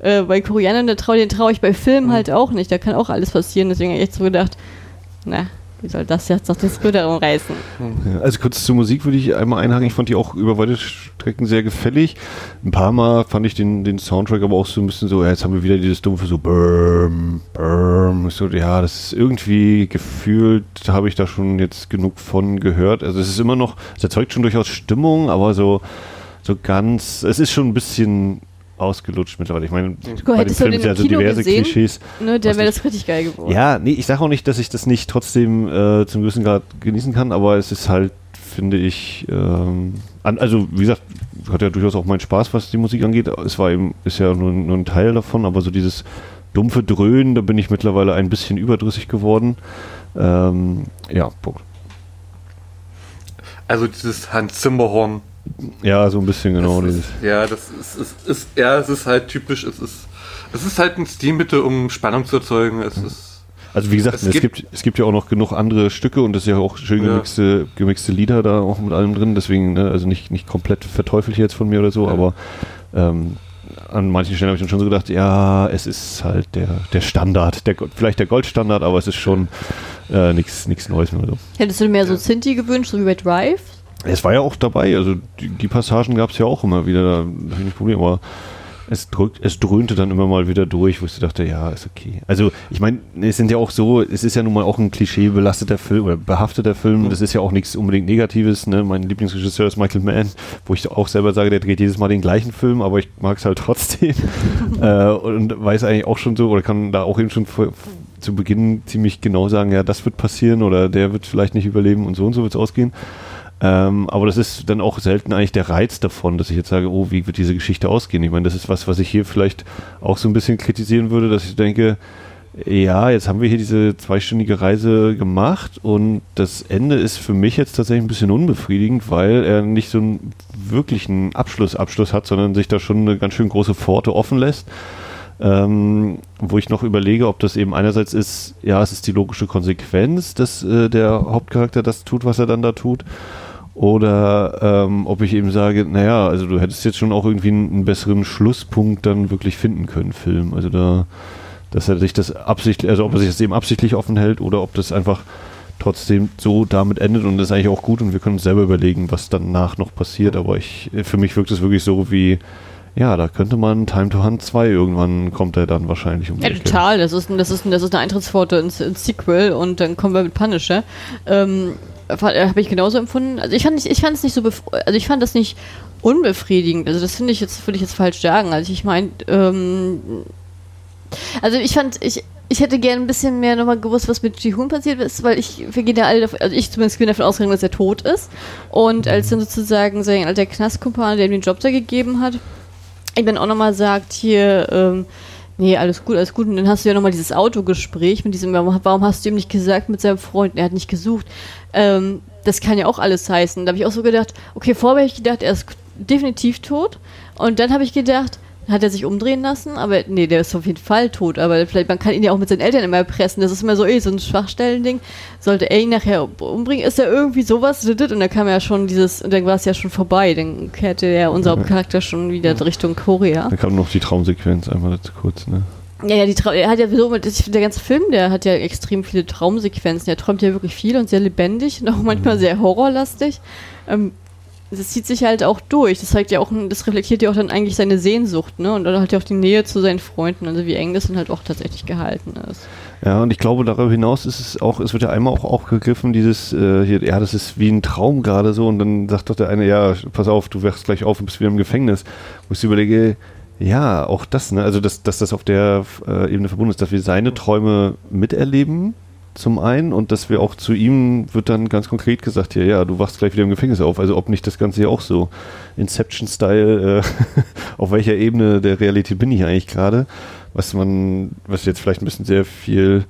äh, bei Koreanern, den traue trau ich bei Filmen hm. halt auch nicht. Da kann auch alles passieren. Deswegen habe ich echt so gedacht, na, wie soll das jetzt noch den Scooter umreißen?
Also kurz zur Musik würde ich einmal einhaken. Ich fand die auch über weite Strecken sehr gefällig. Ein paar Mal fand ich den, den Soundtrack aber auch so ein bisschen so, ja, jetzt haben wir wieder dieses dumpfe so Burm, Burm. So, ja, das ist irgendwie gefühlt, habe ich da schon jetzt genug von gehört. Also es ist immer noch, es erzeugt schon durchaus Stimmung, aber so, so ganz, es ist schon ein bisschen ausgelutscht mittlerweile. Ich meine,
bei dem Film sind ja so diverse gesehen, Klischees. Ne, der wäre das richtig geil geworden.
Ja, nee, ich sage auch nicht, dass ich das nicht trotzdem äh, zum gewissen Grad genießen kann, aber es ist halt, finde ich, ähm, an, also wie gesagt, hat ja durchaus auch meinen Spaß, was die Musik angeht. Es war eben, ist ja nur, nur ein Teil davon, aber so dieses dumpfe Dröhnen, da bin ich mittlerweile ein bisschen überdrüssig geworden. Ähm, ja, Punkt.
Also dieses Hans Zimmerhorn
ja, so ein bisschen genau.
Ist, ja, das ist, ist, ist, ja, es ist halt typisch, es ist, es ist halt ein Stilmittel, um Spannung zu erzeugen. Es ist,
also wie gesagt, es, es gibt, gibt, es gibt ja auch noch genug andere Stücke und es ist ja auch schön gemixte, ja. gemixte Lieder da auch mit allem drin, deswegen, ne, also nicht, nicht komplett verteufelt jetzt von mir oder so, ja. aber ähm, an manchen Stellen habe ich dann schon so gedacht, ja, es ist halt der, der Standard, der, vielleicht der Goldstandard, aber es ist schon äh, nichts Neues mehr. So.
Hättest du mehr so Sinti gewünscht, so wie bei Drive?
Es war ja auch dabei, also die, die Passagen gab es ja auch immer wieder, da habe ich nicht Problem, aber es, drückt, es dröhnte dann immer mal wieder durch, wo ich dachte, ja, ist okay. Also ich meine, es sind ja auch so, es ist ja nun mal auch ein klischeebelasteter Film oder behafteter Film, das ist ja auch nichts unbedingt Negatives. Ne? Mein Lieblingsregisseur ist Michael Mann, wo ich auch selber sage, der dreht jedes Mal den gleichen Film, aber ich mag es halt trotzdem. äh, und weiß eigentlich auch schon so, oder kann da auch eben schon zu Beginn ziemlich genau sagen, ja, das wird passieren oder der wird vielleicht nicht überleben und so und so wird es ausgehen. Ähm, aber das ist dann auch selten eigentlich der Reiz davon, dass ich jetzt sage, oh, wie wird diese Geschichte ausgehen? Ich meine, das ist was, was ich hier vielleicht auch so ein bisschen kritisieren würde, dass ich denke, ja, jetzt haben wir hier diese zweistündige Reise gemacht und das Ende ist für mich jetzt tatsächlich ein bisschen unbefriedigend, weil er nicht so einen wirklichen Abschluss, Abschluss hat, sondern sich da schon eine ganz schön große Pforte offen lässt. Ähm, wo ich noch überlege, ob das eben einerseits ist, ja, es ist die logische Konsequenz, dass äh, der Hauptcharakter das tut, was er dann da tut. Oder ähm, ob ich eben sage, naja, also du hättest jetzt schon auch irgendwie einen, einen, besseren Schlusspunkt dann wirklich finden können, Film. Also da, dass er sich das absichtlich, also ob er sich das eben absichtlich offen hält oder ob das einfach trotzdem so damit endet und das ist eigentlich auch gut und wir können uns selber überlegen, was danach noch passiert. Aber ich, für mich wirkt es wirklich so wie, ja, da könnte man Time to Hunt 2 irgendwann kommt er dann wahrscheinlich um.
Ja, total. Das ist, das, ist, das ist eine Eintrittsforte ins, ins Sequel und dann kommen wir mit Punisher. Ähm, äh, habe ich genauso empfunden. Also ich fand ich fand es nicht so also ich fand das nicht unbefriedigend. Also das finde ich jetzt würde ich jetzt falsch sagen. Also ich meine ähm, also ich fand ich ich hätte gerne ein bisschen mehr nochmal gewusst, was mit Ji-Hoon passiert ist, weil ich, wir gehen ja alle davon, also ich zumindest bin davon ausgegangen, dass er tot ist. Und als dann sozusagen sein alter Knastkumpan, der ihm den Job da gegeben hat, ihm dann auch nochmal sagt, hier, ähm, Nee, alles gut, alles gut. Und dann hast du ja nochmal dieses Autogespräch mit diesem, warum hast du ihm nicht gesagt mit seinem Freund? Er hat nicht gesucht. Ähm, das kann ja auch alles heißen. Da habe ich auch so gedacht, okay, vorher habe ich gedacht, er ist definitiv tot. Und dann habe ich gedacht, hat er sich umdrehen lassen, aber nee, der ist auf jeden Fall tot. Aber vielleicht, man kann ihn ja auch mit seinen Eltern immer erpressen. Das ist immer so, eh, so ein Schwachstellending. Sollte er ihn nachher umbringen, ist er irgendwie sowas. Und dann kam ja schon dieses, und dann war es ja schon vorbei. Dann kehrte ja unser Charakter schon wieder Richtung Korea.
Da kam noch die Traumsequenz einmal dazu kurz, ne?
Ja, ja, die er hat ja so, der ganze Film, der hat ja extrem viele Traumsequenzen. Er träumt ja wirklich viel und sehr lebendig und auch manchmal mhm. sehr horrorlastig. Ähm, das zieht sich halt auch durch. Das zeigt ja auch, das reflektiert ja auch dann eigentlich seine Sehnsucht, ne? Und dann halt ja auch die Nähe zu seinen Freunden, also wie eng das dann halt auch tatsächlich gehalten ist.
Ja, und ich glaube, darüber hinaus ist es auch, es wird ja einmal auch aufgegriffen, dieses, äh, hier, ja, das ist wie ein Traum gerade so, und dann sagt doch der eine, ja, pass auf, du wachst gleich auf und bist wieder im Gefängnis. Wo ich überlege, ja, auch das, ne? Also, dass, dass das auf der äh, Ebene verbunden ist, dass wir seine Träume miterleben zum einen und dass wir auch zu ihm wird dann ganz konkret gesagt hier, ja, du wachst gleich wieder im Gefängnis auf. Also ob nicht das Ganze ja auch so Inception-Style, äh, auf welcher Ebene der Realität bin ich eigentlich gerade, was man, was jetzt vielleicht ein bisschen sehr viel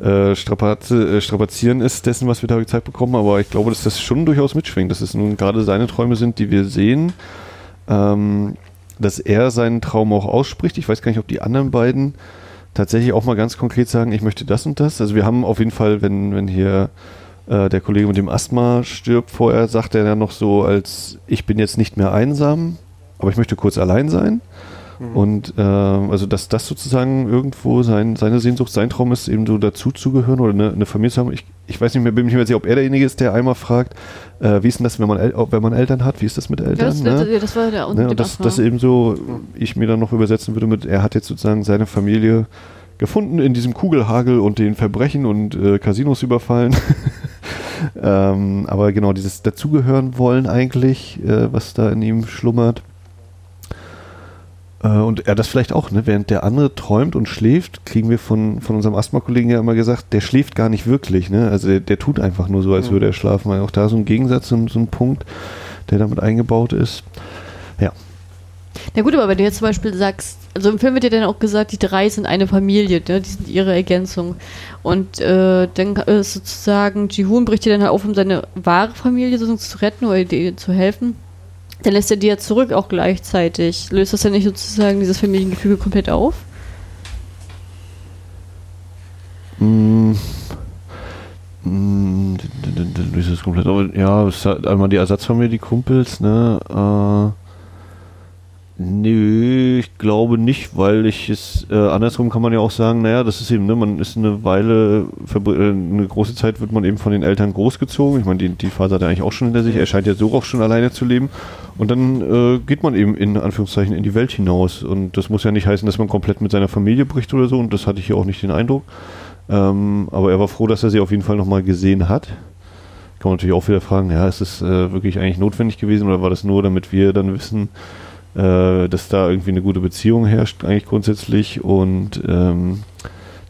äh, Strapaz äh, Strapazieren ist dessen, was wir da gezeigt bekommen, aber ich glaube, dass das schon durchaus mitschwingt, dass es nun gerade seine Träume sind, die wir sehen, ähm, dass er seinen Traum auch ausspricht. Ich weiß gar nicht, ob die anderen beiden tatsächlich auch mal ganz konkret sagen, ich möchte das und das. Also wir haben auf jeden Fall, wenn, wenn hier äh, der Kollege mit dem Asthma stirbt, vorher sagt er ja noch so, als ich bin jetzt nicht mehr einsam, aber ich möchte kurz allein sein. Mhm. Und äh, also dass das sozusagen irgendwo sein, seine Sehnsucht, sein Traum ist, eben so dazuzugehören oder eine, eine, Familie zu haben. Ich, ich weiß nicht mehr, bin nicht mehr sicher, ob er derjenige ist, der einmal fragt, äh, wie ist denn das, wenn man, wenn man Eltern hat, wie ist das mit Eltern? Das, ne? das war der ne? Und das, das eben so, ich mir dann noch übersetzen würde mit, er hat jetzt sozusagen seine Familie gefunden in diesem Kugelhagel und den Verbrechen und äh, Casinos überfallen. ähm, aber genau, dieses Dazugehören wollen eigentlich, äh, was da in ihm schlummert. Äh, und er das vielleicht auch, ne? während der andere träumt und schläft, kriegen wir von, von unserem Asthma-Kollegen ja immer gesagt, der schläft gar nicht wirklich. Ne? Also der, der tut einfach nur so, als würde er schlafen. Weil auch da so ein Gegensatz, so, so ein Punkt, der damit eingebaut ist. Ja.
Na gut, aber wenn du jetzt zum Beispiel sagst, also im Film wird ja dann auch gesagt, die drei sind eine Familie, ne? die sind ihre Ergänzung. Und äh, dann ist sozusagen, Ji-Hoon bricht ja dann halt auf, um seine wahre Familie sozusagen zu retten oder ihr zu helfen dann lässt er die ja zurück auch gleichzeitig. Löst das ja nicht sozusagen dieses Familiengefüge komplett auf?
Mm. Mm, löst es komplett auf. Ja, einmal die Ersatzfamilie, die Kumpels, ne? Äh, Nö, ich glaube nicht, weil ich es äh, andersrum kann man ja auch sagen, naja, das ist eben, ne, man ist eine Weile, äh, eine große Zeit wird man eben von den Eltern großgezogen. Ich meine, die, die Phase hat er eigentlich auch schon hinter sich, er scheint ja so auch schon alleine zu leben. Und dann äh, geht man eben in Anführungszeichen in die Welt hinaus. Und das muss ja nicht heißen, dass man komplett mit seiner Familie bricht oder so, und das hatte ich hier auch nicht den Eindruck. Ähm, aber er war froh, dass er sie auf jeden Fall nochmal gesehen hat. Kann man natürlich auch wieder fragen, ja, ist es äh, wirklich eigentlich notwendig gewesen oder war das nur, damit wir dann wissen, äh, dass da irgendwie eine gute Beziehung herrscht, eigentlich grundsätzlich und ähm,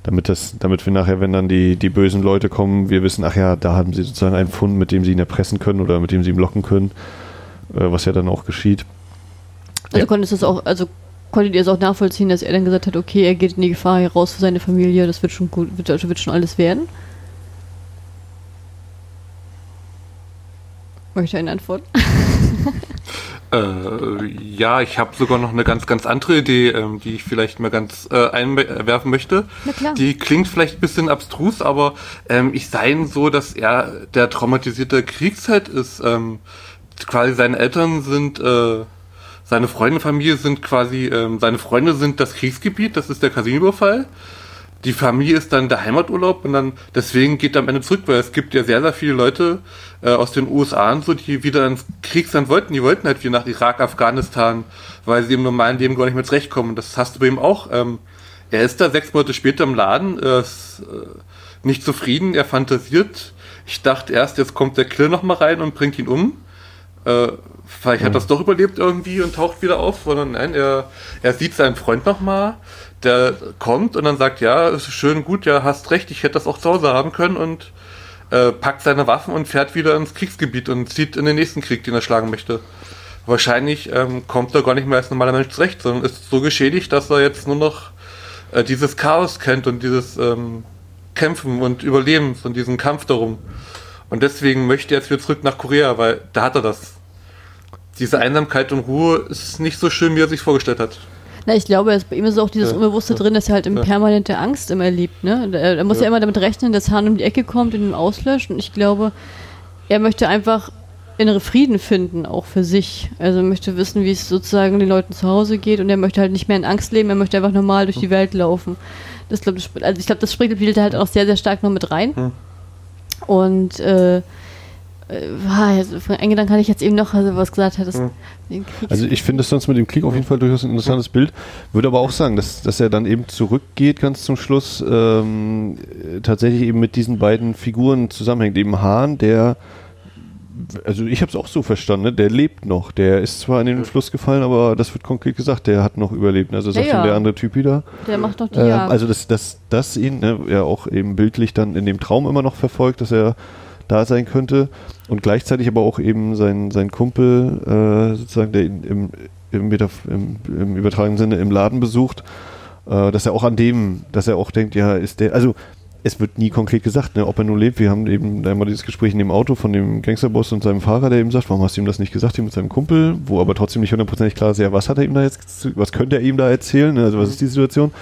damit das, damit wir nachher, wenn dann die, die bösen Leute kommen, wir wissen, ach ja, da haben sie sozusagen einen Fund, mit dem sie ihn erpressen können oder mit dem sie ihn locken können, äh, was ja dann auch geschieht.
Also ja. konntest es auch, also konntet ihr es auch nachvollziehen, dass er dann gesagt hat, okay, er geht in die Gefahr heraus für seine Familie, das wird schon gut, wird, wird schon alles werden? Möchte eine Antwort?
Äh, ja, ich habe sogar noch eine ganz, ganz andere Idee, ähm, die ich vielleicht mal ganz äh, einwerfen möchte. Die klingt vielleicht ein bisschen abstrus, aber ähm, ich sei so, dass er der traumatisierte Kriegsheld ist. Ähm, quasi seine Eltern sind, äh, seine Freunde, Familie sind quasi, ähm, seine Freunde sind das Kriegsgebiet, das ist der Casinoüberfall die Familie ist dann der Heimaturlaub und dann deswegen geht er am Ende zurück, weil es gibt ja sehr, sehr viele Leute äh, aus den USA und so, die wieder ins Kriegsland wollten. Die wollten halt wieder nach Irak, Afghanistan, weil sie im normalen Leben gar nicht mehr zurechtkommen. Das hast du bei ihm auch. Ähm, er ist da sechs Monate später im Laden, äh, ist äh, nicht zufrieden, er fantasiert. Ich dachte erst, jetzt kommt der Kill nochmal rein und bringt ihn um. Äh, vielleicht hat mhm. das doch überlebt irgendwie und taucht wieder auf, sondern nein, er, er sieht seinen Freund nochmal der kommt und dann sagt, ja, ist schön, gut, ja, hast recht, ich hätte das auch zu Hause haben können und äh, packt seine Waffen und fährt wieder ins Kriegsgebiet und zieht in den nächsten Krieg, den er schlagen möchte. Wahrscheinlich ähm, kommt er gar nicht mehr als normaler Mensch zurecht, sondern ist so geschädigt, dass er jetzt nur noch äh, dieses Chaos kennt und dieses ähm, Kämpfen und Überleben und diesen Kampf darum. Und deswegen möchte er jetzt wieder zurück nach Korea, weil da hat er das. Diese Einsamkeit und Ruhe ist nicht so schön, wie er sich vorgestellt hat.
Na, ich glaube, bei ihm ist auch dieses ja. Unbewusste drin, dass er halt in permanente Angst immer lebt. Ne? Er, muss ja. ja. immer damit rechnen, dass Hahn um die Ecke kommt und ihn auslöscht. Und ich glaube, er möchte einfach innere Frieden finden, auch für sich. Also er möchte wissen, wie es sozusagen den Leuten zu Hause geht und er möchte halt nicht mehr in Angst leben, er möchte einfach normal durch die Welt laufen. Das glaub, das, also ich glaube, das spielt halt auch sehr, sehr stark noch mit rein. Hm. Und äh, äh, von einem Gedanken hatte ich jetzt eben noch, also was gesagt hat.
Mhm. Also ich finde es sonst mit dem Krieg auf jeden Fall durchaus ein interessantes Bild. Würde aber auch sagen, dass, dass er dann eben zurückgeht ganz zum Schluss, ähm, tatsächlich eben mit diesen beiden Figuren zusammenhängt. Eben Hahn, der, also ich habe es auch so verstanden, ne? der lebt noch. Der ist zwar in den Fluss gefallen, aber das wird konkret gesagt, der hat noch überlebt. Also sagt ja, schon der andere Typ wieder.
Der macht doch die
äh, Also dass das, das ihn ne, ja auch eben bildlich dann in dem Traum immer noch verfolgt, dass er da sein könnte und gleichzeitig aber auch eben sein, sein Kumpel, äh, sozusagen, der ihn im, im, im, im, übertragenen Sinne im Laden besucht, äh, dass er auch an dem, dass er auch denkt, ja, ist der, also es wird nie konkret gesagt, ne, ob er nun lebt. Wir haben eben einmal dieses Gespräch in dem Auto von dem Gangsterboss und seinem Fahrer, der eben sagt, warum hast du ihm das nicht gesagt, hier mit seinem Kumpel, wo aber trotzdem nicht hundertprozentig klar ist, ja, was hat er ihm da jetzt, was könnte er ihm da erzählen, ne, also was ist die Situation?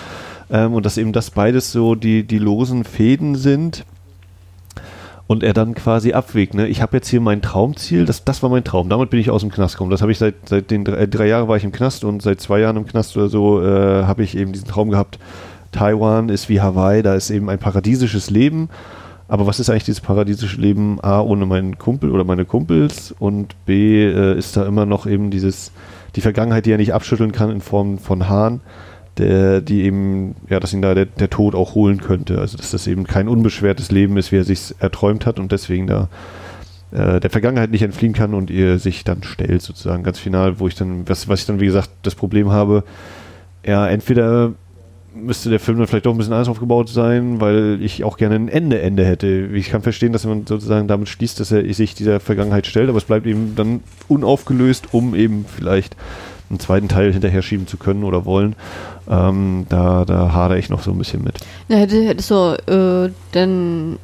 Ähm, und dass eben das beides so die, die losen Fäden sind, und er dann quasi abwägt, ne, ich habe jetzt hier mein Traumziel, das, das war mein Traum, damit bin ich aus dem Knast gekommen. Das habe ich seit, seit den drei, drei Jahren war ich im Knast und seit zwei Jahren im Knast oder so äh, habe ich eben diesen Traum gehabt. Taiwan ist wie Hawaii, da ist eben ein paradiesisches Leben. Aber was ist eigentlich dieses paradiesische Leben? A, ohne meinen Kumpel oder meine Kumpels und B, äh, ist da immer noch eben dieses, die Vergangenheit, die er nicht abschütteln kann in Form von Hahn der, die eben, ja, dass ihn da der, der Tod auch holen könnte. Also dass das eben kein unbeschwertes Leben ist, wie er sich erträumt hat und deswegen da äh, der Vergangenheit nicht entfliehen kann und ihr sich dann stellt, sozusagen ganz final, wo ich dann, was, was ich dann, wie gesagt, das Problem habe, ja, entweder müsste der Film dann vielleicht doch ein bisschen anders aufgebaut sein, weil ich auch gerne ein Ende-Ende hätte. Ich kann verstehen, dass man sozusagen damit schließt, dass er sich dieser Vergangenheit stellt, aber es bleibt eben dann unaufgelöst, um eben vielleicht einen zweiten Teil hinterher schieben zu können oder wollen. Ähm, da, da hadere ich noch so ein bisschen mit.
Ja, hättest du äh, denn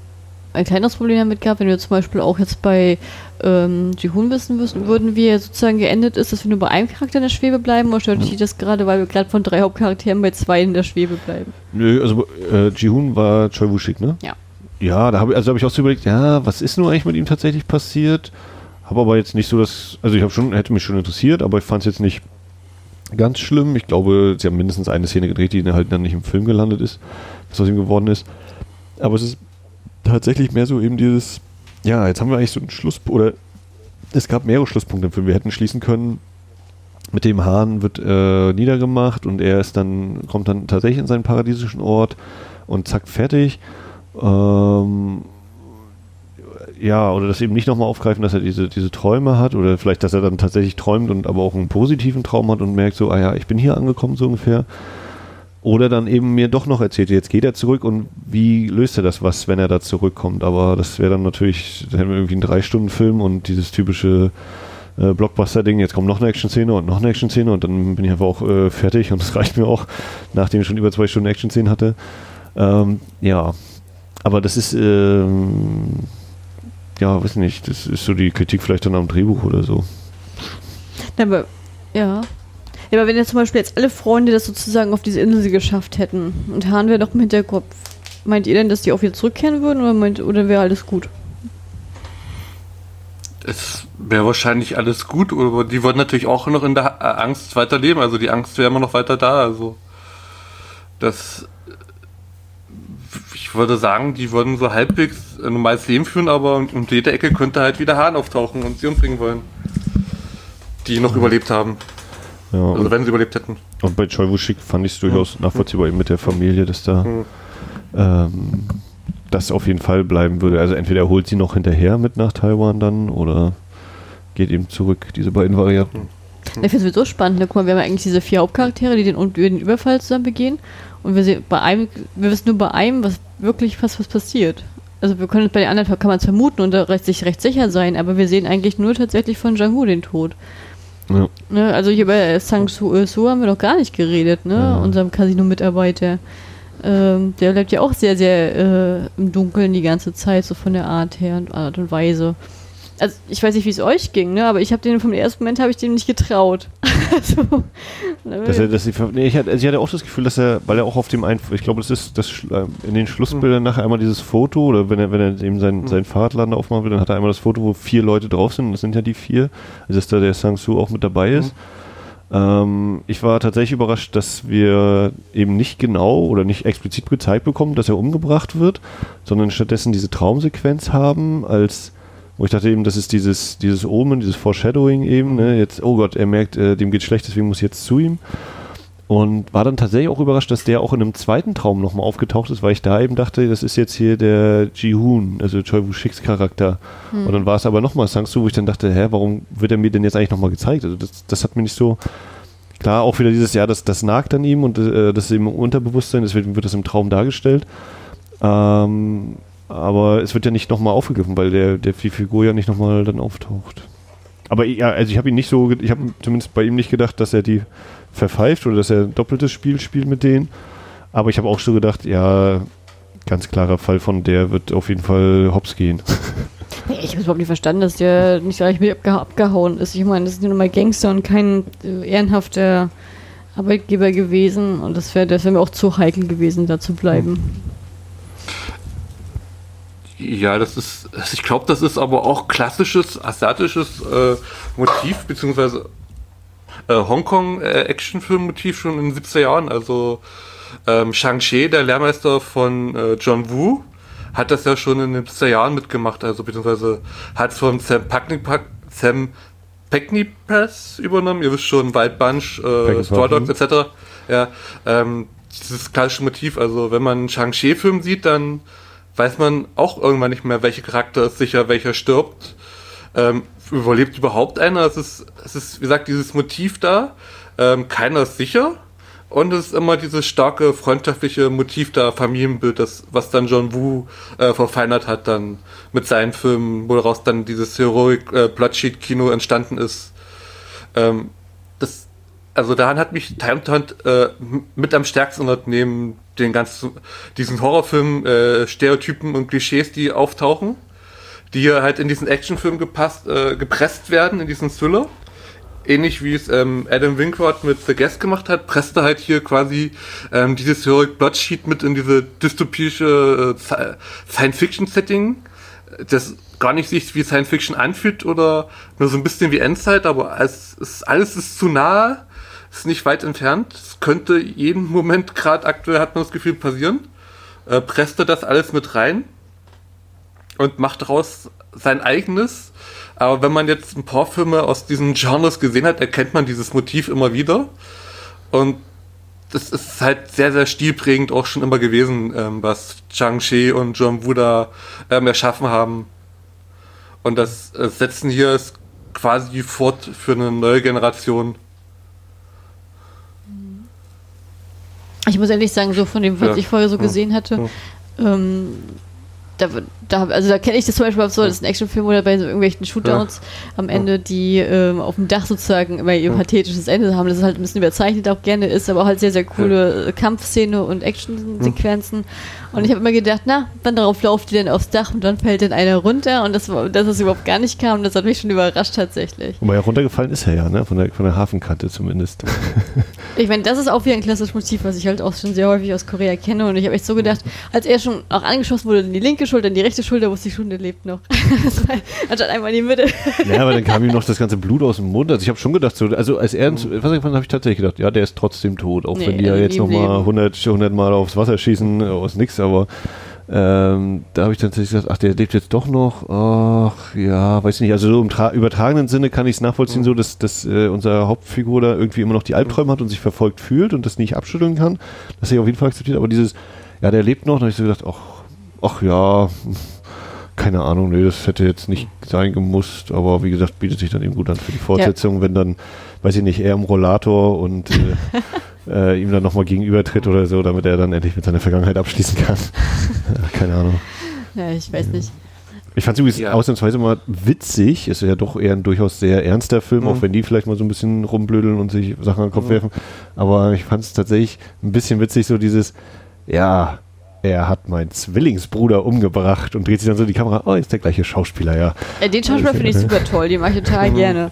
ein kleineres Problem damit gehabt, wenn wir zum Beispiel auch jetzt bei ähm, Jihun wissen müssen, würden, wie er sozusagen geendet ist, dass wir nur bei einem Charakter in der Schwebe bleiben oder stört dich das gerade, weil wir gerade von drei Hauptcharakteren bei zwei in der Schwebe bleiben?
Nö, also äh, Jihun war Choi Wushik, ne?
Ja.
Ja, da habe also hab ich auch so überlegt, ja, was ist nun eigentlich mit ihm tatsächlich passiert? Habe aber jetzt nicht so das, also ich habe schon, hätte mich schon interessiert, aber ich fand es jetzt nicht ganz schlimm. Ich glaube, sie haben mindestens eine Szene gedreht, die halt dann nicht im Film gelandet ist, was aus ihm geworden ist. Aber es ist tatsächlich mehr so eben dieses, ja, jetzt haben wir eigentlich so einen Schluss, oder es gab mehrere Schlusspunkte im Film. Wir hätten schließen können, mit dem Hahn wird äh, niedergemacht und er ist dann, kommt dann tatsächlich in seinen paradiesischen Ort und zack, fertig. Ähm, ja, oder das eben nicht nochmal aufgreifen, dass er diese, diese Träume hat oder vielleicht, dass er dann tatsächlich träumt und aber auch einen positiven Traum hat und merkt so, ah ja, ich bin hier angekommen so ungefähr. Oder dann eben mir doch noch erzählt, jetzt geht er zurück und wie löst er das was, wenn er da zurückkommt. Aber das wäre dann natürlich, dann hätten wir irgendwie einen Drei-Stunden-Film und dieses typische äh, Blockbuster-Ding, jetzt kommt noch eine Action-Szene und noch eine Action-Szene und dann bin ich einfach auch äh, fertig und das reicht mir auch, nachdem ich schon über zwei Stunden Action-Szenen hatte. Ähm, ja, aber das ist, ähm, ja, weiß nicht, das ist so die Kritik vielleicht dann am Drehbuch oder so.
Aber, ja. Ja, aber wenn jetzt zum Beispiel jetzt alle Freunde das sozusagen auf diese Insel geschafft hätten und Hahn wäre noch im Hinterkopf, meint ihr denn, dass die auch wieder zurückkehren würden oder, meint, oder wäre alles gut?
Es wäre wahrscheinlich alles gut, aber die würden natürlich auch noch in der Angst weiterleben. Also die Angst wäre immer noch weiter da. Also das, ich würde sagen, die würden so halbwegs ein normales Leben führen, aber um jede Ecke könnte halt wieder Hahn auftauchen und sie umbringen wollen. Die noch überlebt haben.
Ja,
Also wenn sie überlebt hätten.
Und bei Choi Woo-shik fand ich es durchaus nachvollziehbar eben mit der Familie, dass da
Mhm.
ähm, das auf jeden Fall bleiben würde. Also entweder holt sie noch hinterher mit nach Taiwan dann oder geht eben zurück, diese beiden Varianten.
Ich finde es sowieso spannend. Ne? Guck mal, wir haben ja eigentlich diese vier Hauptcharaktere, die den, den Überfall zusammen begehen. Und wir sehen bei einem, wir wissen nur bei einem, was wirklich was, was passiert. Also wir können es bei den anderen kann man es vermuten und da recht, sich recht sicher sein, aber wir sehen eigentlich nur tatsächlich von Jang-Hu den Tod.
Ja.
Ne? Also hier bei Sang Su, äh, Su haben wir noch gar nicht geredet, ne?
Ja.
Unserem Casino-Mitarbeiter. Ähm, der bleibt ja auch sehr, sehr äh, im Dunkeln die ganze Zeit, so von der Art her und Art und Weise. Also ich weiß nicht, wie es euch ging, ne? Aber ich habe den vom ersten Moment habe ich dem nicht getraut. also,
Dass er, dass sie, ver- nee, ich hatte, also ich hatte auch das Gefühl, dass er, weil er auch auf dem Einf ich glaube, das ist das äh, in den Schlussbildern nachher einmal dieses Foto oder wenn er, wenn er eben sein, sein Fahrradladen aufmachen will, dann hat er einmal das Foto, wo vier Leute drauf sind. und Das sind ja die vier. Also dass da der Sang-Soo auch mit dabei ist. Ähm, ich war tatsächlich überrascht, dass wir eben nicht genau oder nicht explizit gezeigt bekommen, dass er umgebracht wird, sondern stattdessen diese Traumsequenz haben, als wo ich dachte eben, das ist dieses, dieses Omen, dieses Foreshadowing eben, ne? Jetzt, oh Gott, er merkt, äh, dem geht schlecht, deswegen muss ich jetzt zu ihm. Und war dann tatsächlich auch überrascht, dass der auch in einem zweiten Traum nochmal aufgetaucht ist, weil ich da eben dachte, das ist jetzt hier der Ji-Hoon, also Choi Woo-Shiks Charakter. Und dann war es aber nochmal Sang-Soo, wo ich dann dachte, hä, warum wird er mir denn jetzt eigentlich nochmal gezeigt? Also das, das hat mir nicht so, klar, auch wieder dieses, ja, das, das nagt an ihm und äh, das ist im Unterbewusstsein, deswegen wird das im Traum dargestellt. Ähm, aber es wird ja nicht nochmal aufgegriffen, weil der, der die Figur ja nicht nochmal dann auftaucht. Aber ja, also ich habe ihn nicht so, ich habe zumindest bei ihm nicht gedacht, dass er die verpfeift oder dass er ein doppeltes Spiel spielt mit denen. Aber ich habe auch so gedacht, ja, ganz klarer Fall von der wird auf jeden Fall hops gehen.
Ich habe überhaupt nicht verstanden, dass der nicht gleich mit abge abgehauen ist. Ich meine, das ist nur mal Gangster und kein äh, ehrenhafter Arbeitgeber gewesen. Und das wäre das wär mir auch zu heikel gewesen, da zu bleiben.
Ja, das ist, also ich glaube, das ist aber auch klassisches asiatisches äh, Motiv, beziehungsweise äh, Hongkong-Actionfilm-Motiv schon in den 70er Jahren. Also ähm, Shang-Chi, der Lehrmeister von äh, John Woo, hat das ja schon in den 70er Jahren mitgemacht, also beziehungsweise hat von Sam Peckinpah, Sam Peckinpah übernommen, ihr wisst schon, Wild Bunch, äh, Straw Dogs
mhm.
etc. Ja, ähm, dieses klassische Motiv, also wenn man einen Shang-Chi-Film sieht, dann weiß man auch irgendwann nicht mehr, welcher Charakter ist sicher, welcher stirbt. Ähm, überlebt überhaupt einer? Es ist, es ist, wie gesagt, dieses Motiv da. Ähm, keiner ist sicher. Und es ist immer dieses starke, freundschaftliche Motiv da, Familienbild, das, was dann John Woo äh, verfeinert hat, dann mit seinen Filmen, woraus dann dieses Heroic äh, Bloodshot-Kino entstanden ist. Ähm, das, also daran hat mich Time Hunt äh, mit am stärksten neben den ganzen, diesen Horrorfilm, äh, und Klischees, die auftauchen, die halt in diesen Actionfilm gepasst, äh, gepresst werden, in diesen Thriller. Ähnlich wie es ähm, Adam Winkward mit The Guest gemacht hat, presste halt hier quasi ähm, dieses Heroic Bloodsheet mit in diese dystopische äh, Science-Fiction-Setting, das gar nicht sich wie Science-Fiction anfühlt oder nur so ein bisschen wie Endzeit, aber es ist, alles ist zu nah ist nicht weit entfernt. Es könnte jeden Moment gerade aktuell, hat man das Gefühl, passieren. Äh, presste das alles mit rein und macht daraus sein eigenes. Aber wenn man jetzt ein paar Filme aus diesen Genres gesehen hat, erkennt man dieses Motiv immer wieder. Und das ist halt sehr, sehr stilprägend auch schon immer gewesen, ähm, was Chang Shi und John Woo da ähm, erschaffen haben. Und das äh, Setzen hier ist quasi fort für eine neue Generation.
Ich muss ehrlich sagen, so von dem, was ja. ich vorher so gesehen hatte, ja. ähm, da, da, also da kenne ich das zum Beispiel so, das ist ein Actionfilm oder bei so irgendwelchen Shootouts ja. am Ende, die ähm, auf dem Dach sozusagen immer ihr pathetisches Ende haben, das ist halt ein bisschen überzeichnet auch gerne ist, aber halt sehr, sehr coole ja. Kampfszene und Actionsequenzen. Und ich habe immer gedacht, na, wann darauf lauft die denn aufs Dach und dann fällt dann einer runter und das, dass es überhaupt gar nicht kam, das hat mich schon überrascht tatsächlich.
Wobei ja runtergefallen ist er ja, ne? Von der, von der Hafenkante zumindest.
ich meine, das ist auch wieder ein klassisches Motiv, was ich halt auch schon sehr häufig aus Korea kenne und ich habe echt so gedacht, als er schon auch angeschossen wurde in die linke Schulter, in die rechte Schulter, wusste ich schon, der lebt noch. Anstatt einmal in die Mitte.
ja, aber dann kam ihm noch das ganze Blut aus dem Mund. Also ich habe schon gedacht, so, also als er ins Wasser gefallen habe ich tatsächlich gedacht, ja, der ist trotzdem tot. Auch nee, wenn die ja jetzt nochmal 100, 100 Mal aufs Wasser schießen, äh, aus nichts, aber ähm, da habe ich tatsächlich gesagt, ach, der lebt jetzt doch noch. Ach, ja, weiß nicht. Also so im übertragenen Sinne kann ich es nachvollziehen, mhm. so dass, dass äh, unser Hauptfigur da irgendwie immer noch die Albträume hat und sich verfolgt fühlt und das nicht abschütteln kann. Das habe ich auf jeden Fall akzeptiert. Aber dieses, ja, der lebt noch, da habe ich so gedacht, ach, ach ja, keine Ahnung, nee, das hätte jetzt nicht sein gemusst, aber wie gesagt, bietet sich dann eben gut an für die Fortsetzung, ja. wenn dann, weiß ich nicht, er im Rollator und äh, äh, ihm dann nochmal gegenübertritt oder so, damit er dann endlich mit seiner Vergangenheit abschließen kann. keine Ahnung.
Ja, ich weiß nicht.
Ich fand es übrigens ja. ausnahmsweise mal witzig. Ist ja doch eher ein durchaus sehr ernster Film, mhm. auch wenn die vielleicht mal so ein bisschen rumblödeln und sich Sachen an den Kopf mhm. werfen. Aber ich fand es tatsächlich ein bisschen witzig, so dieses, ja, er hat meinen Zwillingsbruder umgebracht und dreht sich dann so die Kamera, oh, ist der gleiche Schauspieler, ja.
ja den Schauspieler finde ich super toll, den mache ich total gerne.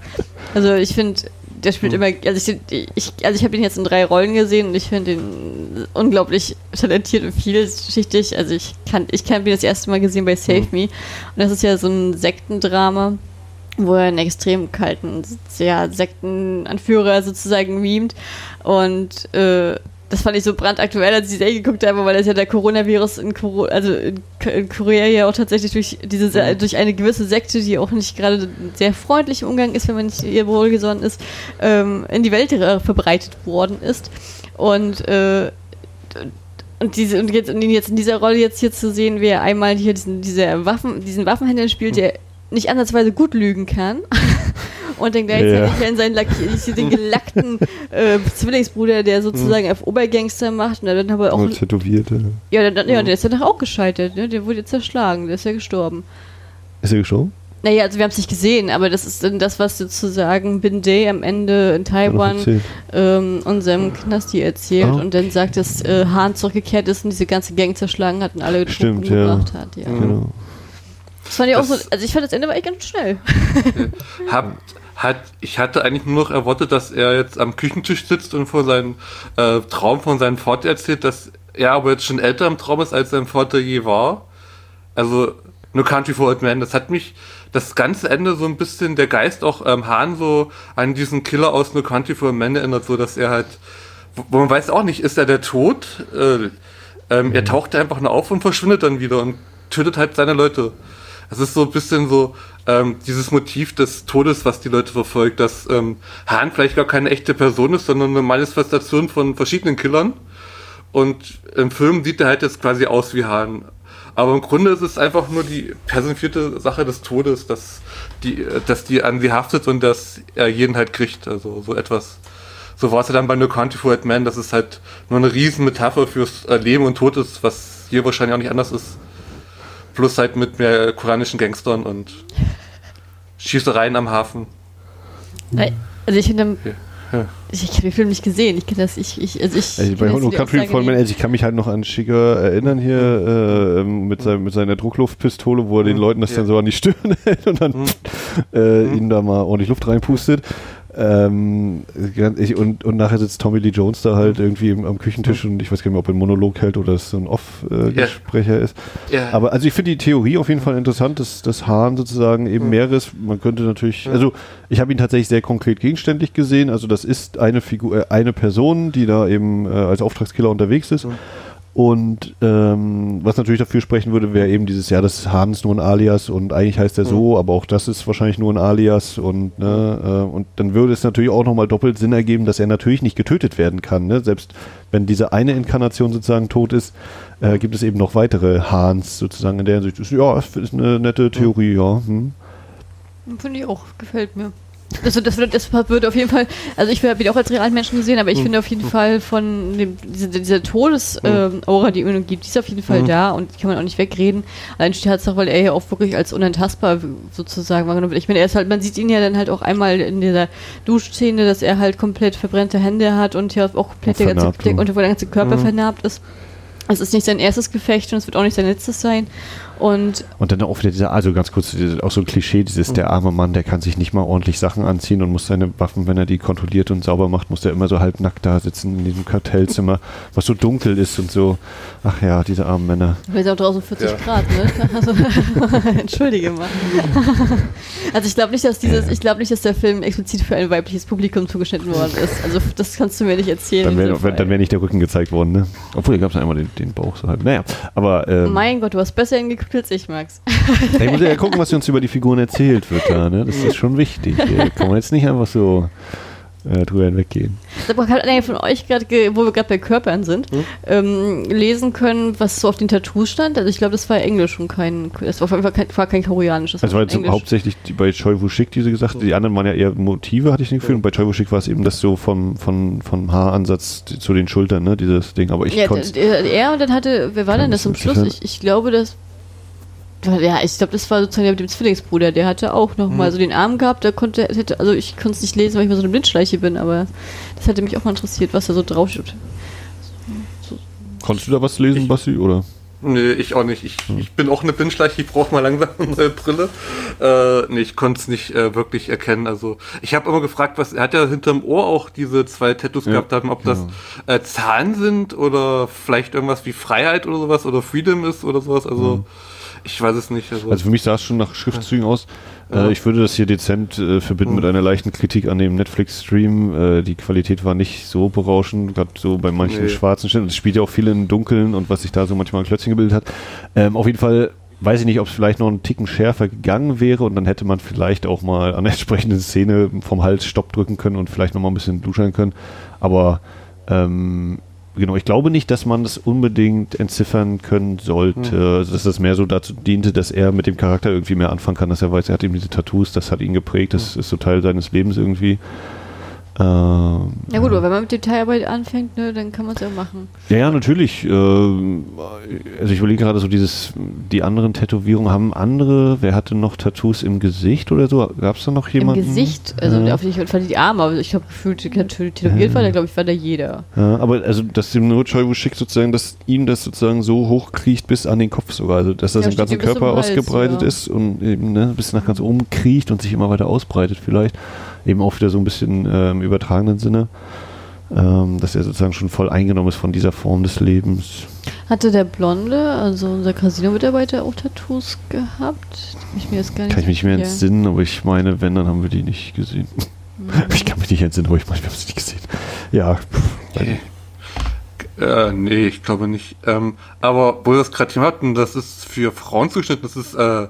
Also ich finde, der spielt immer, also ich, ich also ich habe ihn jetzt in drei Rollen gesehen und ich finde ihn unglaublich talentiert und vielschichtig. Also ich kann, ich kann ihn das erste Mal gesehen bei Save Me und das ist ja so ein Sektendrama wo er einen extrem kalten, sehr Sektenanführer sozusagen memt und äh, das fand ich so brandaktuell, als ich die Serie geguckt habe, weil das ja der Coronavirus in, Coro also in, in, Korea ja auch tatsächlich durch diese mhm. durch eine gewisse Sekte, die auch nicht gerade sehr freundlich im Umgang ist, wenn man nicht ihr wohlgesonnen ist, ähm, in die Welt äh, verbreitet worden ist. Und äh, und diese und jetzt, und jetzt in dieser Rolle jetzt hier zu sehen, wie er einmal hier diesen, diese Waffen, diesen Waffenhändler spielt, der nicht ansatzweise gut lügen kann. und dann gleichzeitig ja. in seinen den gelackten äh, Zwillingsbruder, der sozusagen mhm. auf Obergangster macht. Und dann aber auch.
Tätowierte.
Ja, dann, ja, der ist ja doch auch gescheitert. Ne? Der wurde jetzt zerschlagen. Der ist ja gestorben.
Ist er gestorben?
Naja, also wir haben es nicht gesehen, aber das ist dann das, was sozusagen Bin Day am Ende in Taiwan ähm, unserem Knasti erzählt oh. und dann sagt, dass äh, Hahn zurückgekehrt ist und diese ganze Gang zerschlagen hat und alle
Stimmt, ja.
umgebracht hat. Ja. Genau. Das fand ich das auch so, also ich fand das Ende war echt ganz schnell.
Hab, hat, ich hatte eigentlich nur noch erwartet, dass er jetzt am Küchentisch sitzt und vor seinem äh, Traum von seinem Vater erzählt, dass er aber jetzt schon älter im Traum ist, als sein Vater je war. Also, No Country for Old Men, das hat mich das ganze Ende so ein bisschen der Geist auch ähm, Hahn so an diesen Killer aus No Country for Old Men erinnert, so dass er halt, wo man weiß auch nicht, ist er der Tod? Äh, ähm, er taucht einfach nur auf und verschwindet dann wieder und tötet halt seine Leute. Das ist so ein bisschen so ähm, dieses Motiv des Todes, was die Leute verfolgt, dass ähm, Hahn vielleicht gar keine echte Person ist, sondern eine Manifestation von verschiedenen Killern. Und im Film sieht er halt jetzt quasi aus wie Hahn. Aber im Grunde ist es einfach nur die personifizierte Sache des Todes, dass die, dass die an sie haftet und dass er jeden halt kriegt. Also so etwas. So war es ja dann bei No Country for Old Man, dass es halt nur eine riesen Metapher fürs Leben und Tod ist, was hier wahrscheinlich auch nicht anders ist. Plus halt mit mehr koreanischen Gangstern und Schießereien am Hafen.
Also ich finde, ja. ich, ich habe den Film nicht gesehen. Ich kenne das, ich, ich, also ich. Also
bei Hono Country von also ich kann mich halt noch an Schicker erinnern hier äh, ähm, mit, sein, mit seiner Druckluftpistole, wo er den mhm. Leuten das ja. dann so an die Stirn hält und dann mhm. äh, mhm. ihnen da mal ordentlich Luft reinpustet. Ähm, ich, und, und nachher sitzt Tommy Lee Jones da halt irgendwie im, am Küchentisch und ich weiß gar nicht mehr, ob er einen Monolog hält oder es so ein Off-Gesprächer äh, ist. Ja. Aber also ich finde die Theorie auf jeden Fall interessant, dass, dass Hahn sozusagen eben mhm. mehreres, man könnte natürlich, mhm. also ich habe ihn tatsächlich sehr konkret gegenständlich gesehen, also das ist eine Figur, äh, eine Person, die da eben äh, als Auftragskiller unterwegs ist. Mhm. Und ähm, was natürlich dafür sprechen würde, wäre eben dieses, ja, das ist Hans nur ein Alias und eigentlich heißt er so, mhm. aber auch das ist wahrscheinlich nur ein Alias und, ne, äh, und dann würde es natürlich auch nochmal doppelt Sinn ergeben, dass er natürlich nicht getötet werden kann. Ne? Selbst wenn diese eine Inkarnation sozusagen tot ist, äh, gibt es eben noch weitere Hans sozusagen in der Hinsicht. Ja, das ist eine nette Theorie, ja. Hm.
Finde ich auch, gefällt mir. Also das, das würde auf jeden Fall, also ich habe ihn auch als realen Menschen gesehen, aber ich mhm. finde auf jeden mhm. Fall von dem, dieser, dieser Todesaura, mhm. äh, die ihm gibt, die ist auf jeden Fall mhm. da und die kann man auch nicht wegreden. Allein die Tatsache, weil er ja auch wirklich als unantastbar sozusagen wahrgenommen wird. Ich meine, er ist halt, man sieht ihn ja dann halt auch einmal in dieser Duschszene, dass er halt komplett verbrannte Hände hat und ja auch komplett der ganze, der ganze Körper mhm. vernarbt ist. Es ist nicht sein erstes Gefecht und es wird auch nicht sein letztes sein. Und,
und dann auch wieder dieser, also ganz kurz, auch so ein Klischee, dieses, der arme Mann, der kann sich nicht mal ordentlich Sachen anziehen und muss seine Waffen, wenn er die kontrolliert und sauber macht, muss der immer so halbnackt da sitzen in diesem Kartellzimmer, was so dunkel ist und so. Ach ja, diese armen Männer.
Weil es auch draußen 40 ja. Grad, ne? Also, entschuldige mal. also ich glaube nicht, dass dieses, ich glaube nicht, dass der Film explizit für ein weibliches Publikum zugeschnitten worden ist. Also das kannst du mir nicht erzählen.
Dann wäre wär nicht der Rücken gezeigt worden, ne? Obwohl, hier gab es einmal den, den Bauch so halb. Naja, aber.
Ähm, mein Gott, du hast besser hingeguckt als ich, Max.
ich muss ja gucken, was uns über die Figuren erzählt wird da, ne? Das ist schon wichtig. Hier. Kann man jetzt nicht einfach so äh, drüber hinweggehen.
Hat einer von euch gerade, wo wir gerade bei Körpern sind, hm? ähm, lesen können, was so auf den Tattoos stand? Also ich glaube, das war Englisch und kein, das war auf jeden Fall kein, war kein koreanisches.
Also war jetzt hauptsächlich die, bei Choi Wu-shik diese gesagt, hm. die anderen waren ja eher Motive, hatte ich nicht Gefühl, und bei Choi Wu-shik war es eben das so vom, vom, vom Haaransatz zu den Schultern, ne, dieses Ding, aber ich ja, konnte
Er und dann hatte, wer war denn das zum Schluss? Ich, ich glaube, das ja, ich glaube, das war sozusagen der mit dem Zwillingsbruder. Der hatte auch noch mhm. mal so den Arm gehabt. Der konnte, hätte, also ich konnte es nicht lesen, weil ich mal so eine Blindschleiche bin, aber das hätte mich auch mal interessiert, was da so draufsteht.
So. Konntest du da was lesen, Basti, oder?
Nee, ich auch nicht. Ich, hm. ich bin auch eine Blindschleiche, ich brauche mal langsam eine Brille. Äh, nee, ich konnte es nicht äh, wirklich erkennen. Also ich habe immer gefragt, was er hat ja hinterm Ohr auch diese zwei Tattoos ja. gehabt haben, ob das ja. äh, Zahlen sind oder vielleicht irgendwas wie Freiheit oder sowas oder Freedom ist oder sowas. Also hm. Ich weiß es nicht.
Also, also für mich sah es schon nach Schriftzügen aus. Ja. Äh, ich würde das hier dezent äh, verbinden mhm. mit einer leichten Kritik an dem Netflix-Stream. Äh, die Qualität war nicht so berauschend, gerade so bei manchen nee. schwarzen Stellen. Es spielt ja auch viel in Dunkeln und was sich da so manchmal ein Klötzchen gebildet hat. Ähm, auf jeden Fall weiß ich nicht, ob es vielleicht noch einen Ticken schärfer gegangen wäre und dann hätte man vielleicht auch mal an der entsprechenden Szene vom Hals Stopp drücken können und vielleicht noch mal ein bisschen duschen können. Aber ähm, genau, ich glaube nicht, dass man das unbedingt entziffern können sollte. Mhm. Also, dass das mehr so dazu diente, dass er mit dem Charakter irgendwie mehr anfangen kann, dass er weiß, er hat eben diese Tattoos, das hat ihn geprägt, das mhm. ist so Teil seines Lebens irgendwie.
Ähm, ja gut, aber wenn man mit Detailarbeit anfängt, ne, dann kann man es ja machen.
Ja, ja, natürlich. Äh, also ich überlege gerade so dieses, die anderen Tätowierungen haben andere, wer hatte noch Tattoos im Gesicht oder so? Gab es da noch jemanden?
Im Gesicht, also ja. auf die, fand die Arme, aber ich habe gefühlt, tätowiert war, da glaube ich, war da jeder.
Ja, aber also, dass dem Choi schickt sozusagen, dass ihm das sozusagen so hochkriecht bis an den Kopf sogar, also dass das ja, im ganzen Körper ausgebreitet ist und eben ne, bis nach ganz oben kriecht und sich immer weiter ausbreitet vielleicht eben auch wieder so ein bisschen äh, im übertragenen Sinne, ähm, dass er sozusagen schon voll eingenommen ist von dieser Form des Lebens.
Hatte der Blonde, also unser Casino-Mitarbeiter, auch Tattoos gehabt?
Ich mir jetzt gar nicht kann ich mich nicht mehr entsinnen, aber ich meine, wenn, dann haben wir die nicht gesehen. Mhm. Ich kann mich nicht entsinnen, aber ich meine, wir haben sie nicht gesehen. Ja.
Okay. Äh, nee, ich glaube nicht. Ähm, aber wo wir das gerade hatten, das ist für Frauen zugeschnitten, das ist, äh,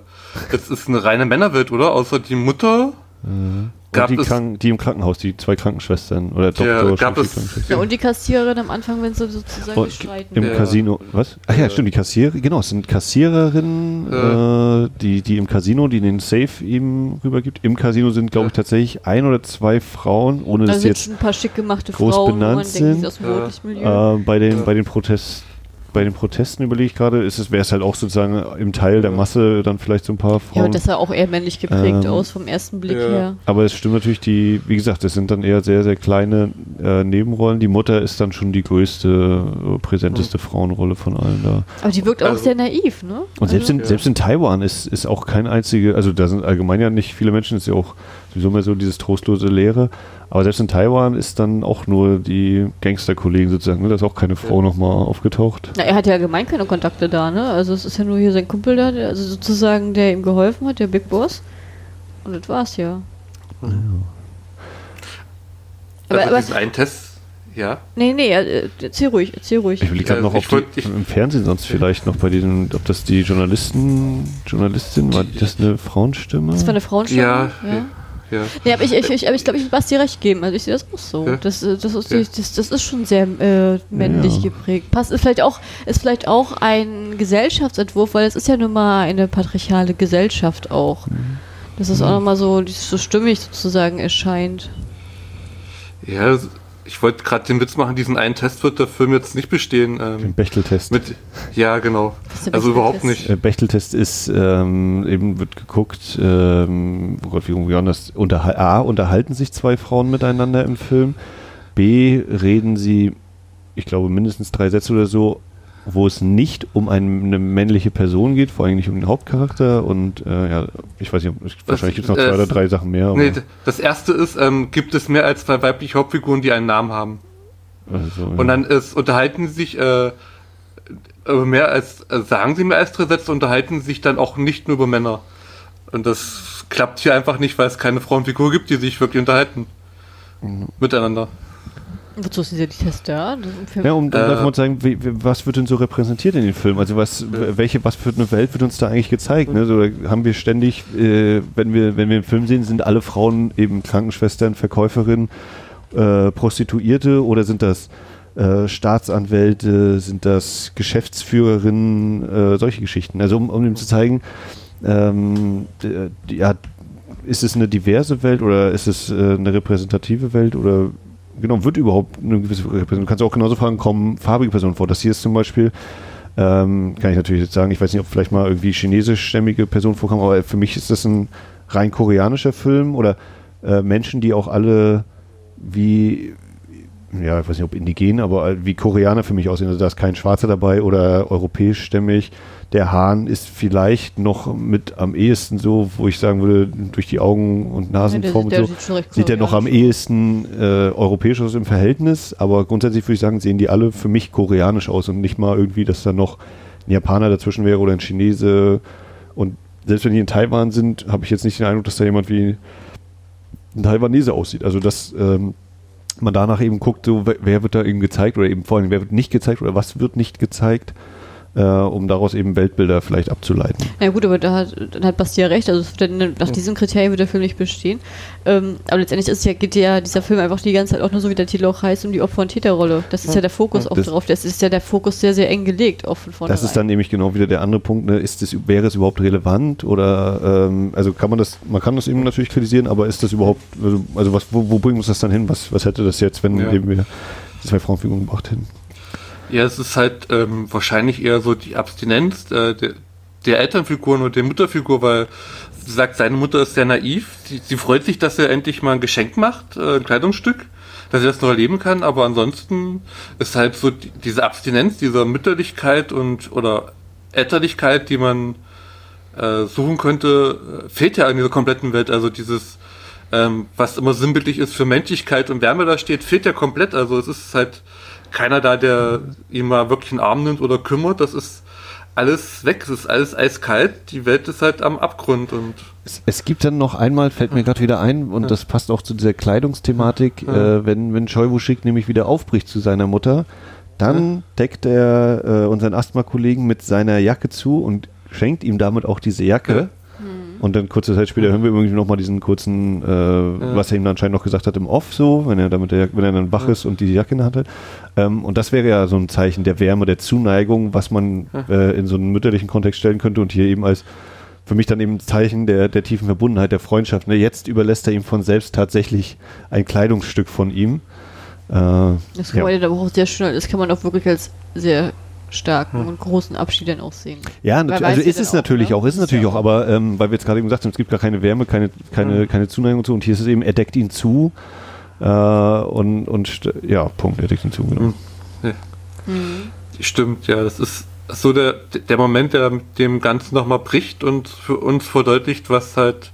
das ist eine reine Männerwelt, oder? Außer die Mutter. Mhm.
Gab die, Krank die, im Krankenhaus, die zwei Krankenschwestern oder Doktor.
Gab es, ja, und die Kassiererin am Anfang, wenn sie sozusagen oh,
streiten. Im ja. Casino, was? Ach ja, stimmt, die Kassiererin, genau, es sind Kassiererinnen, ja. äh, die, die im Casino, die den Safe ihm rübergibt. Im Casino sind, glaube ich, tatsächlich ein oder zwei Frauen, ohne da dass jetzt
ein paar schick gemachte
groß
Frauen,
benannt sind. Äh, bei den, bei den Protesten bei den Protesten überlege ich gerade, ist es, wäre es halt auch sozusagen im Teil der Masse dann vielleicht so ein paar Frauen. Ja,
und das sah auch eher männlich geprägt ähm, aus vom ersten Blick ja. her.
Aber es stimmt natürlich, die, wie gesagt, das sind dann eher sehr, sehr kleine äh, Nebenrollen. Die Mutter ist dann schon die größte, äh, präsenteste mhm. Frauenrolle von allen da.
Aber die wirkt auch also, sehr naiv, ne?
Und selbst, also, in, ja. selbst in Taiwan ist, ist auch kein einzige, also da sind allgemein ja nicht viele Menschen, ist ja auch sowieso mehr so dieses trostlose Leere. Aber selbst in Taiwan ist dann auch nur die Gangsterkollegen sozusagen, ne? Da ist auch keine Frau ja. nochmal aufgetaucht.
Ja, er hat ja allgemein keine Kontakte da, ne? Also es ist ja nur hier sein Kumpel da, der, also sozusagen, der ihm geholfen hat, der Big Boss. Und das war's ja. ja.
Aber, aber diesen einen Test ja.
Nee, nee, äh, erzähl ruhig, erzähl ruhig.
Ich will gerade noch, ob die, im Fernsehen sonst vielleicht noch bei diesen, ob das die Journalisten, Journalistin, war das eine Frauenstimme?
Das war eine Frauenstimme?
Ja. ja. Ja.
Nee, aber ich, ich, ich, ich glaube, ich will Basti recht geben. Also ich sehe das auch so. Ja. Das, äh, das, ist, ja. das, das ist schon sehr äh, männlich ja. geprägt. Passt, ist vielleicht auch, ist vielleicht auch ein Gesellschaftsentwurf, weil es ist ja nun mal eine patriarchale Gesellschaft auch. Mhm. Dass es mhm. auch nochmal so, so stimmig sozusagen erscheint.
Ja, ich wollte gerade den Witz machen, diesen einen Test wird der Film jetzt nicht bestehen.
Ähm, den Bechteltest.
Mit, ja, genau. Also überhaupt nicht.
Der Bechteltest ist, ähm, eben wird geguckt, ähm, oh Gott, wie, wie das, unterhal A, unterhalten sich zwei Frauen miteinander im Film. B, reden sie, ich glaube, mindestens drei Sätze oder so wo es nicht um eine männliche Person geht, vor allem nicht um den Hauptcharakter und äh, ja, ich weiß nicht, wahrscheinlich gibt es noch zwei äh, oder drei Sachen mehr.
Nee, das erste ist, ähm, gibt es mehr als zwei weibliche Hauptfiguren, die einen Namen haben. Also, und dann ist, unterhalten sie sich äh, mehr als, äh, sagen sie mehr als drei Sätze, unterhalten sich dann auch nicht nur über Männer. Und das klappt hier einfach nicht, weil es keine Frauenfigur gibt, die sich wirklich unterhalten. Mhm. Miteinander.
Wozu sind ja die Tests da?
Ja, um, um äh, mal zu sagen, wie, was wird denn so repräsentiert in den Filmen? Also was, welche, was für eine Welt wird uns da eigentlich gezeigt? Ne? So, haben wir ständig, äh, wenn wir, wenn wir einen Film sehen, sind alle Frauen eben Krankenschwestern, Verkäuferinnen, äh, Prostituierte oder sind das äh, Staatsanwälte, sind das Geschäftsführerinnen, äh, solche Geschichten? Also um, um ihm zu zeigen, ähm, ja, ist es eine diverse Welt oder ist es äh, eine repräsentative Welt oder genau, wird überhaupt eine gewisse Person, du kannst auch genauso fragen, kommen farbige Personen vor. Das hier ist zum Beispiel, ähm, kann ich natürlich jetzt sagen, ich weiß nicht, ob vielleicht mal irgendwie chinesischstämmige Personen vorkommen, aber für mich ist das ein rein koreanischer Film oder äh, Menschen, die auch alle wie, ja, ich weiß nicht, ob indigen, aber wie Koreaner für mich aussehen. Also da ist kein Schwarzer dabei oder europäischstämmig der Hahn ist vielleicht noch mit am ehesten so, wo ich sagen würde, durch die Augen- und Nasenform ja, und so, sieht, sieht er noch am ehesten äh, europäisch aus im Verhältnis, aber grundsätzlich würde ich sagen, sehen die alle für mich koreanisch aus und nicht mal irgendwie, dass da noch ein Japaner dazwischen wäre oder ein Chinese und selbst wenn die in Taiwan sind, habe ich jetzt nicht den Eindruck, dass da jemand wie ein Taiwanese aussieht. Also dass ähm, man danach eben guckt, so, wer wird da eben gezeigt oder eben vor allem, wer wird nicht gezeigt oder was wird nicht gezeigt äh, um daraus eben Weltbilder vielleicht abzuleiten.
Ja gut, aber da hat, dann hat Basti ja recht, also nach diesem Kriterium wird der Film nicht bestehen. Ähm, aber letztendlich ist ja, geht ja dieser Film einfach die ganze Zeit auch nur so, wie der Titel auch heißt, um die Opfer- und Täterrolle. Das ist ja, ja der Fokus auch das drauf. Das ist ja der Fokus sehr, sehr eng gelegt, auch von vorne.
Das ist dann nämlich genau wieder der andere Punkt, ne? ist das, wäre es überhaupt relevant oder ähm, also kann man das, man kann das eben natürlich kritisieren, aber ist das überhaupt, also, also was, wo, wo bringt uns das dann hin? Was, was hätte das jetzt, wenn ja. eben wir zwei Frauenfiguren gebracht hätten?
Ja, es ist halt ähm, wahrscheinlich eher so die Abstinenz äh, der, der Elternfiguren und der Mutterfigur, weil sie sagt, seine Mutter ist sehr naiv. Sie, sie freut sich, dass er endlich mal ein Geschenk macht, äh, ein Kleidungsstück, dass er das noch erleben kann, aber ansonsten ist halt so die, diese Abstinenz dieser Mütterlichkeit und oder Elterlichkeit, die man äh, suchen könnte, äh, fehlt ja in dieser kompletten Welt. Also dieses, ähm, was immer sinnbildlich ist für Menschlichkeit und Wärme da steht, fehlt ja komplett. Also es ist halt keiner da, der ihn mal wirklich einen Arm nimmt oder kümmert. Das ist alles weg, es ist alles eiskalt. Die Welt ist halt am Abgrund und.
Es, es gibt dann noch einmal, fällt mir gerade wieder ein, und ja. das passt auch zu dieser Kleidungsthematik, ja. äh, wenn, wenn Scheubuschik nämlich wieder aufbricht zu seiner Mutter, dann ja. deckt er äh, unseren Asthma-Kollegen mit seiner Jacke zu und schenkt ihm damit auch diese Jacke. Und dann kurze Zeit später hören wir irgendwie nochmal diesen kurzen, äh, ja. was er ihm anscheinend noch gesagt hat im Off, so, wenn er damit wenn er dann wach ist und die Jacke in der Hand hat. Ähm, und das wäre ja so ein Zeichen der Wärme, der Zuneigung, was man äh, in so einen mütterlichen Kontext stellen könnte und hier eben als für mich dann eben ein Zeichen der, der tiefen Verbundenheit, der Freundschaft. Ne? Jetzt überlässt er ihm von selbst tatsächlich ein Kleidungsstück von ihm.
Äh, das kann ja. man ja auch sehr schön, das kann man auch wirklich als sehr starken hm. und großen Abschied dann auch sehen.
Ja, also ist es natürlich auch, ne? ist es natürlich auch, aber ähm, weil wir jetzt gerade eben gesagt haben, es gibt gar keine Wärme, keine, keine, hm. keine Zuneigung zu und hier ist es eben, er deckt ihn zu äh, und, und ja, Punkt, er deckt ihn zu, genau. Hm.
Ja. Hm. Stimmt, ja, das ist so der, der Moment, der mit dem Ganzen nochmal bricht und für uns verdeutlicht, was halt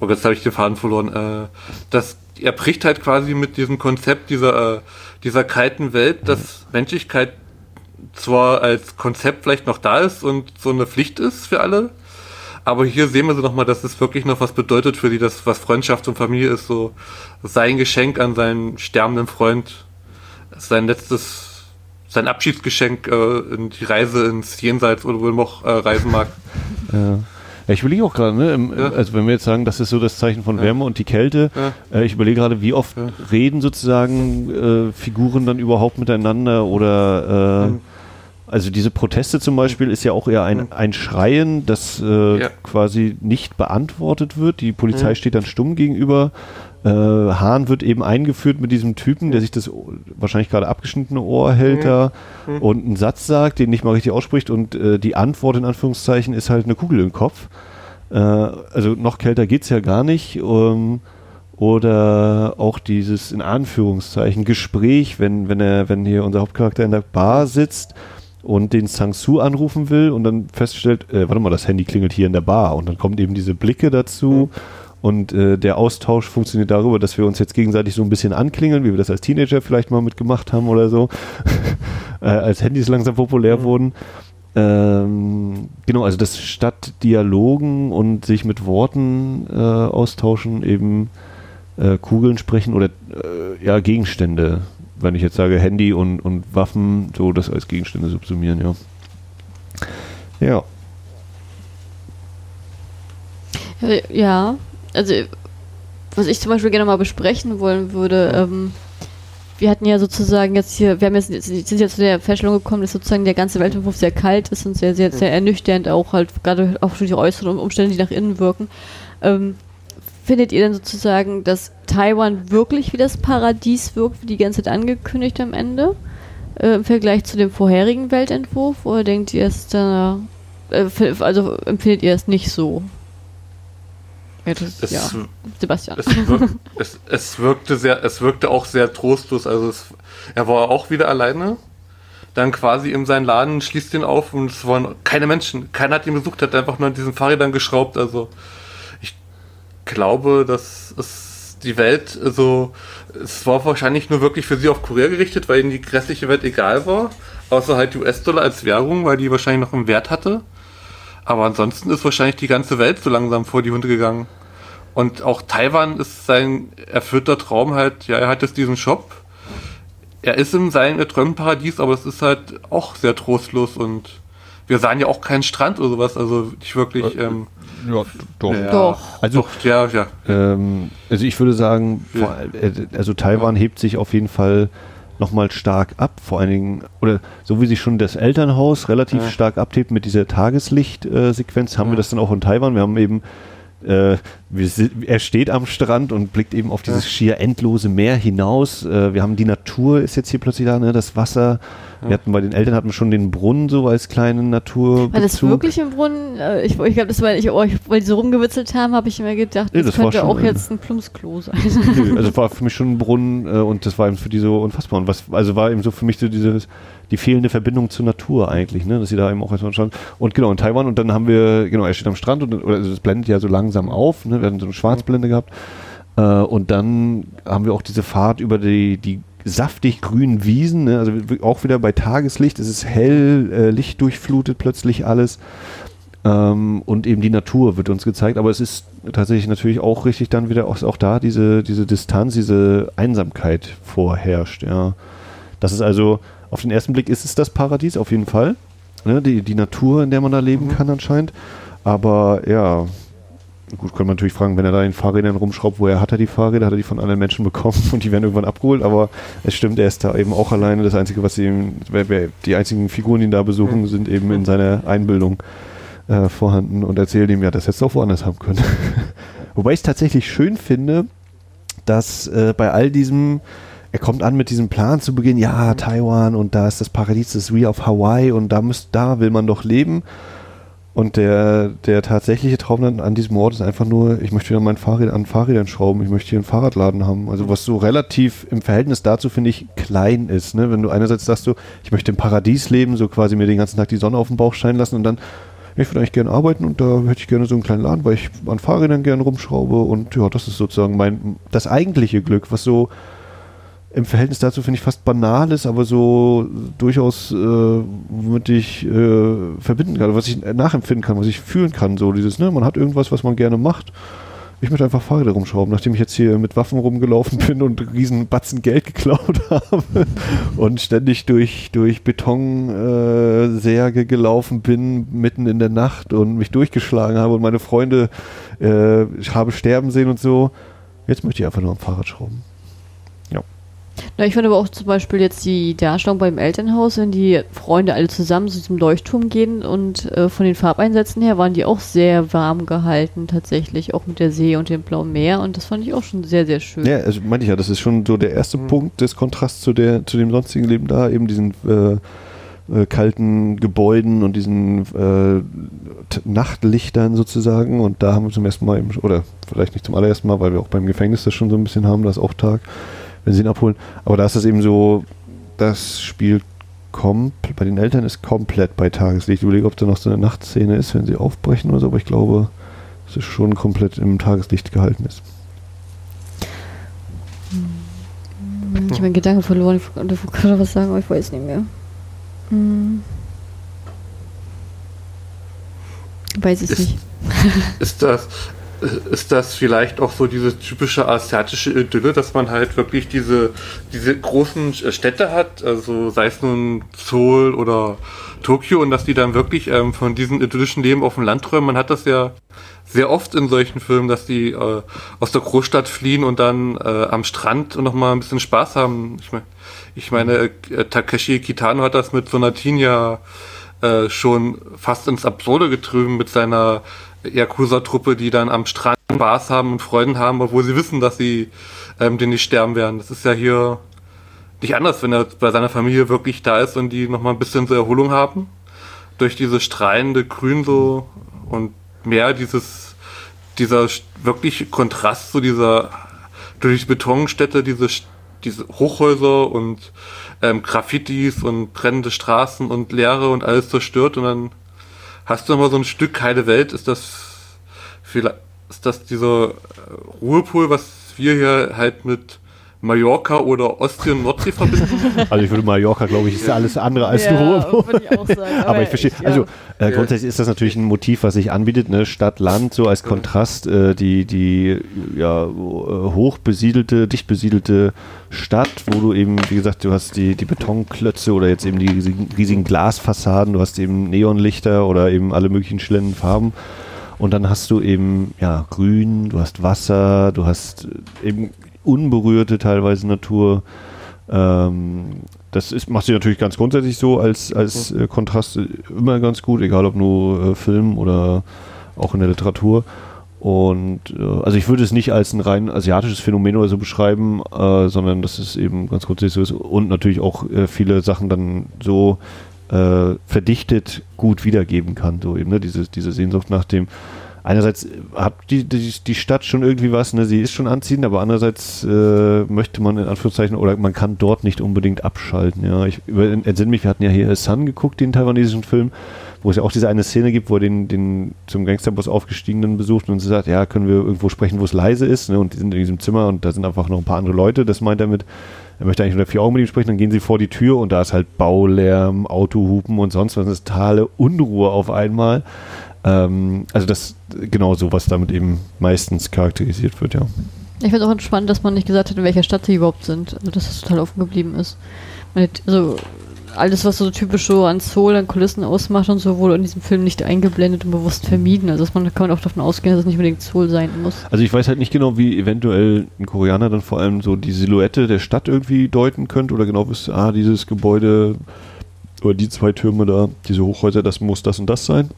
oh, jetzt habe ich den Faden verloren, äh, das, er bricht halt quasi mit diesem Konzept dieser, äh, dieser kalten Welt, dass Menschlichkeit zwar als Konzept vielleicht noch da ist und so eine Pflicht ist für alle, aber hier sehen wir so nochmal, dass es wirklich noch was bedeutet für die, das was Freundschaft und Familie ist, so sein Geschenk an seinen sterbenden Freund, sein letztes, sein Abschiedsgeschenk äh, in die Reise ins Jenseits oder wo er noch äh, reisen mag.
Ja. Ja, ich überlege auch gerade, ne, im, ja. also wenn wir jetzt sagen, das ist so das Zeichen von ja. Wärme und die Kälte, äh, ich überlege gerade, wie oft reden sozusagen äh, Figuren dann überhaupt miteinander oder äh, mhm. Also diese Proteste zum Beispiel ist ja auch eher ein, mhm. ein Schreien, das äh, quasi nicht beantwortet wird. Die Polizei mhm. steht dann stumm gegenüber. Äh, Hahn wird eben eingeführt mit diesem Typen, der sich das wahrscheinlich gerade abgeschnittene Ohr hält mhm. da mhm. und einen Satz sagt, den nicht mal richtig ausspricht und äh, die Antwort in Anführungszeichen ist halt eine Kugel im Kopf. Äh, also noch kälter geht's ja gar nicht. Ähm, oder auch dieses in Anführungszeichen Gespräch, wenn, wenn er, wenn hier unser Hauptcharakter in der Bar sitzt und den Sang-Su anrufen will und dann feststellt, äh, warte mal, das Handy klingelt hier in der Bar und dann kommen eben diese Blicke dazu mhm. Und äh, der Austausch funktioniert darüber, dass wir uns jetzt gegenseitig so ein bisschen anklingeln, wie wir das als Teenager vielleicht mal mitgemacht haben oder so, äh, als Handys langsam populär mhm. wurden. Ähm, genau, also das statt Dialogen und sich mit Worten äh, austauschen eben äh, Kugeln sprechen oder äh, ja Gegenstände wenn ich jetzt sage Handy und, und Waffen, so das als Gegenstände subsumieren, ja. Ja.
Ja, also was ich zum Beispiel gerne mal besprechen wollen würde, ähm, wir hatten ja sozusagen jetzt hier, wir haben jetzt, sind jetzt zu der Feststellung gekommen, dass sozusagen der ganze Weltentwurf sehr kalt ist und sehr, sehr, sehr ernüchternd, auch halt gerade auch durch die äußeren Umstände, die nach innen wirken. Ähm, findet ihr denn sozusagen, dass Taiwan wirklich wie das Paradies wirkt, wie die ganze Zeit angekündigt am Ende? Äh, Im Vergleich zu dem vorherigen Weltentwurf? Oder denkt ihr es da, äh, also empfindet ihr es nicht so?
Ja, das, es, ja. Sebastian. Es, wirk, es, es, wirkte sehr, es wirkte auch sehr trostlos. Also es, er war auch wieder alleine. Dann quasi in seinen Laden schließt ihn auf und es waren keine Menschen. Keiner hat ihn besucht, hat einfach nur an diesen Fahrrädern geschraubt. Also glaube, dass es die Welt, also es war wahrscheinlich nur wirklich für sie auf Korea gerichtet, weil ihnen die grässliche Welt egal war. Außer halt die US-Dollar als Währung, weil die wahrscheinlich noch einen Wert hatte. Aber ansonsten ist wahrscheinlich die ganze Welt so langsam vor die Hunde gegangen. Und auch Taiwan ist sein erfüllter Traum halt, ja, er hat jetzt diesen Shop. Er ist in seinem erträumten Paradies, aber es ist halt auch sehr trostlos und wir sahen ja auch keinen Strand oder sowas, also nicht wirklich. Äh, ähm,
ja, doch.
Ja, doch.
Also, doch, ja, ja. Ähm, also ich würde sagen, vor, äh, also Taiwan hebt sich auf jeden Fall nochmal stark ab, vor allen Dingen, oder so wie sich schon das Elternhaus relativ ja. stark abhebt mit dieser Tageslichtsequenz, äh, haben ja. wir das dann auch in Taiwan. Wir haben eben äh, er steht am Strand und blickt eben auf dieses schier endlose Meer hinaus. Äh, wir haben die Natur ist jetzt hier plötzlich da, ne? das Wasser. Wir hatten bei den Eltern hatten wir schon den Brunnen so als kleine Natur.
War das wirklich ein Brunnen? Äh, ich, ich glaube, das war, ich, oh, weil die so rumgewitzelt haben, habe ich immer gedacht, das, nee, das könnte auch jetzt ein Plumpsklo sein.
Nö, also war für mich schon ein Brunnen äh, und das war eben für die so unfassbar. Und was, also war eben so für mich so dieses die fehlende Verbindung zur Natur eigentlich, ne? dass sie da eben auch erstmal stand. Und genau, in Taiwan und dann haben wir, genau, er steht am Strand und oder also es blendet ja so langsam auf, ne? wir hatten so eine Schwarzblende gehabt. Äh, und dann haben wir auch diese Fahrt über die, die saftig grünen Wiesen, ne? also auch wieder bei Tageslicht, es ist hell, äh, lichtdurchflutet plötzlich alles. Ähm, und eben die Natur wird uns gezeigt, aber es ist tatsächlich natürlich auch richtig dann wieder auch, auch da diese, diese Distanz, diese Einsamkeit vorherrscht, ja. Das ist also, auf den ersten Blick ist es das Paradies, auf jeden Fall. Ne, die, die Natur, in der man da leben mhm. kann anscheinend. Aber ja, gut, könnte man natürlich fragen, wenn er da in Fahrrädern rumschraubt, woher hat er die Fahrräder? Hat er die von anderen Menschen bekommen und die werden irgendwann abgeholt? Aber es stimmt, er ist da eben auch alleine. Das Einzige, was ihm, die einzigen Figuren, die ihn da besuchen, mhm. sind eben in seiner Einbildung äh, vorhanden und erzählen ihm, ja, das hättest du auch woanders haben können. Wobei ich es tatsächlich schön finde, dass äh, bei all diesem er kommt an mit diesem Plan zu Beginn, ja, Taiwan und da ist das Paradies, das wie auf Hawaii und da, müsst, da will man doch leben. Und der, der tatsächliche Traum dann an diesem Ort ist einfach nur, ich möchte hier mein Fahrrad an Fahrrädern schrauben, ich möchte hier einen Fahrradladen haben. Also was so relativ im Verhältnis dazu, finde ich, klein ist. Ne? Wenn du einerseits sagst, du, ich möchte im Paradies leben, so quasi mir den ganzen Tag die Sonne auf den Bauch scheinen lassen und dann ich würde eigentlich gerne arbeiten und da hätte ich gerne so einen kleinen Laden, weil ich an Fahrrädern gerne rumschraube und ja, das ist sozusagen mein, das eigentliche Glück, was so im Verhältnis dazu finde ich fast banal ist, aber so durchaus, äh, womit ich äh, verbinden kann, was ich nachempfinden kann, was ich fühlen kann, so dieses, ne, man hat irgendwas, was man gerne macht ich möchte einfach Fahrräder rumschrauben, nachdem ich jetzt hier mit Waffen rumgelaufen bin und riesen Batzen Geld geklaut habe und ständig durch, durch Betonsärge äh, gelaufen bin, mitten in der Nacht und mich durchgeschlagen habe und meine Freunde äh, habe sterben sehen und so. Jetzt möchte ich einfach nur am Fahrrad schrauben.
Na, ich finde aber auch zum Beispiel jetzt die Darstellung beim Elternhaus, wenn die Freunde alle zusammen zu diesem Leuchtturm gehen und äh, von den Farbeinsätzen her waren die auch sehr warm gehalten tatsächlich, auch mit der See und dem blauen Meer und das fand ich auch schon sehr, sehr schön.
Ja, also meinte ich ja, das ist schon so der erste mhm. Punkt des Kontrasts zu, der, zu dem sonstigen Leben da, eben diesen äh, äh, kalten Gebäuden und diesen äh, Nachtlichtern sozusagen. Und da haben wir zum ersten Mal, eben, oder vielleicht nicht zum allerersten Mal, weil wir auch beim Gefängnis das schon so ein bisschen haben, da ist auch Tag wenn sie ihn abholen. Aber da ist das eben so, das Spiel bei den Eltern ist komplett bei Tageslicht. Ich überlege, ob da noch so eine Nachtszene ist, wenn sie aufbrechen oder so, aber ich glaube, dass es schon komplett im Tageslicht gehalten ist.
Hm. Ich habe meinen Gedanken verloren. Ich wollte gerade was sagen, aber ich weiß nicht mehr. Hm. Weiß ich
ist,
nicht.
Ist das, ist das vielleicht auch so diese typische asiatische Idylle, dass man halt wirklich diese, diese großen Städte hat, also sei es nun Seoul oder Tokio und dass die dann wirklich ähm, von diesem idyllischen Leben auf dem Land träumen. Man hat das ja sehr oft in solchen Filmen, dass die äh, aus der Großstadt fliehen und dann äh, am Strand nochmal ein bisschen Spaß haben. Ich, mein, ich meine, äh, Takeshi Kitano hat das mit Sonatin ja äh, schon fast ins Absurde getrieben mit seiner Yakuza-Truppe, die dann am Strand Spaß haben und Freuden haben, obwohl sie wissen, dass sie ähm, den nicht sterben werden. Das ist ja hier nicht anders, wenn er bei seiner Familie wirklich da ist und die nochmal ein bisschen so Erholung haben. Durch diese strahlende Grün so und mehr dieses, dieser wirklich Kontrast zu dieser, durch die Betonstädte, diese, diese Hochhäuser und ähm, Graffitis und brennende Straßen und Leere und alles zerstört und dann Hast du noch mal so ein Stück heile Welt? Ist das vielleicht, ist das dieser äh, Ruhepol, was wir hier halt mit Mallorca oder Ostsee und Nordsee verbinden?
Also ich würde Mallorca, glaube ich, ist ja alles andere als ja. Ich sagen. Aber, aber ich verstehe, ja. also äh, grundsätzlich ist das natürlich ein Motiv, was sich anbietet, ne? Stadt, Land, so als Kontrast, äh, die, die ja, äh, hoch besiedelte, dicht besiedelte Stadt, wo du eben, wie gesagt, du hast die, die Betonklötze oder jetzt eben die riesigen, riesigen Glasfassaden, du hast eben Neonlichter oder eben alle möglichen schlenden Farben. Und dann hast du eben, ja, Grün, du hast Wasser, du hast eben unberührte teilweise Natur. Ähm, das ist, macht sich natürlich ganz grundsätzlich so als, als äh, Kontrast immer ganz gut, egal ob nur äh, Film oder auch in der Literatur. Und äh, also ich würde es nicht als ein rein asiatisches Phänomen oder so beschreiben, äh, sondern dass es eben ganz grundsätzlich so ist und natürlich auch äh, viele Sachen dann so äh, verdichtet gut wiedergeben kann. So eben, ne? diese, diese Sehnsucht nach dem einerseits hat die, die, die Stadt schon irgendwie was, ne? sie ist schon anziehend, aber andererseits äh, möchte man in Anführungszeichen oder man kann dort nicht unbedingt abschalten. Ja, ich entsinne mich, wir hatten ja hier Sun geguckt, den taiwanesischen Film, wo es ja auch diese eine Szene gibt, wo er den, den zum Gangsterboss aufgestiegenen besucht und sie sagt, ja, können wir irgendwo sprechen, wo es leise ist, ne? und die sind in diesem Zimmer und da sind einfach noch ein paar andere Leute, das meint er mit, er möchte eigentlich unter vier Augen mit ihm sprechen, dann gehen sie vor die Tür und da ist halt Baulärm, Autohupen und sonst was, das ist totale Unruhe auf einmal. Ähm, also das genau so, was damit eben meistens charakterisiert wird, ja.
Ich finde es auch spannend, dass man nicht gesagt hat, in welcher Stadt sie überhaupt sind. Also dass es total offen geblieben ist. Also alles, was so typisch so an Soul, an Kulissen ausmacht und so, wurde in diesem Film nicht eingeblendet und bewusst vermieden. Also dass man, kann man auch davon ausgehen, dass es nicht unbedingt Soul sein muss.
Also ich weiß halt nicht genau, wie eventuell ein Koreaner dann vor allem so die Silhouette der Stadt irgendwie deuten könnte oder genau wüsste, ah, dieses Gebäude oder die zwei Türme da, diese Hochhäuser, das muss das und das sein.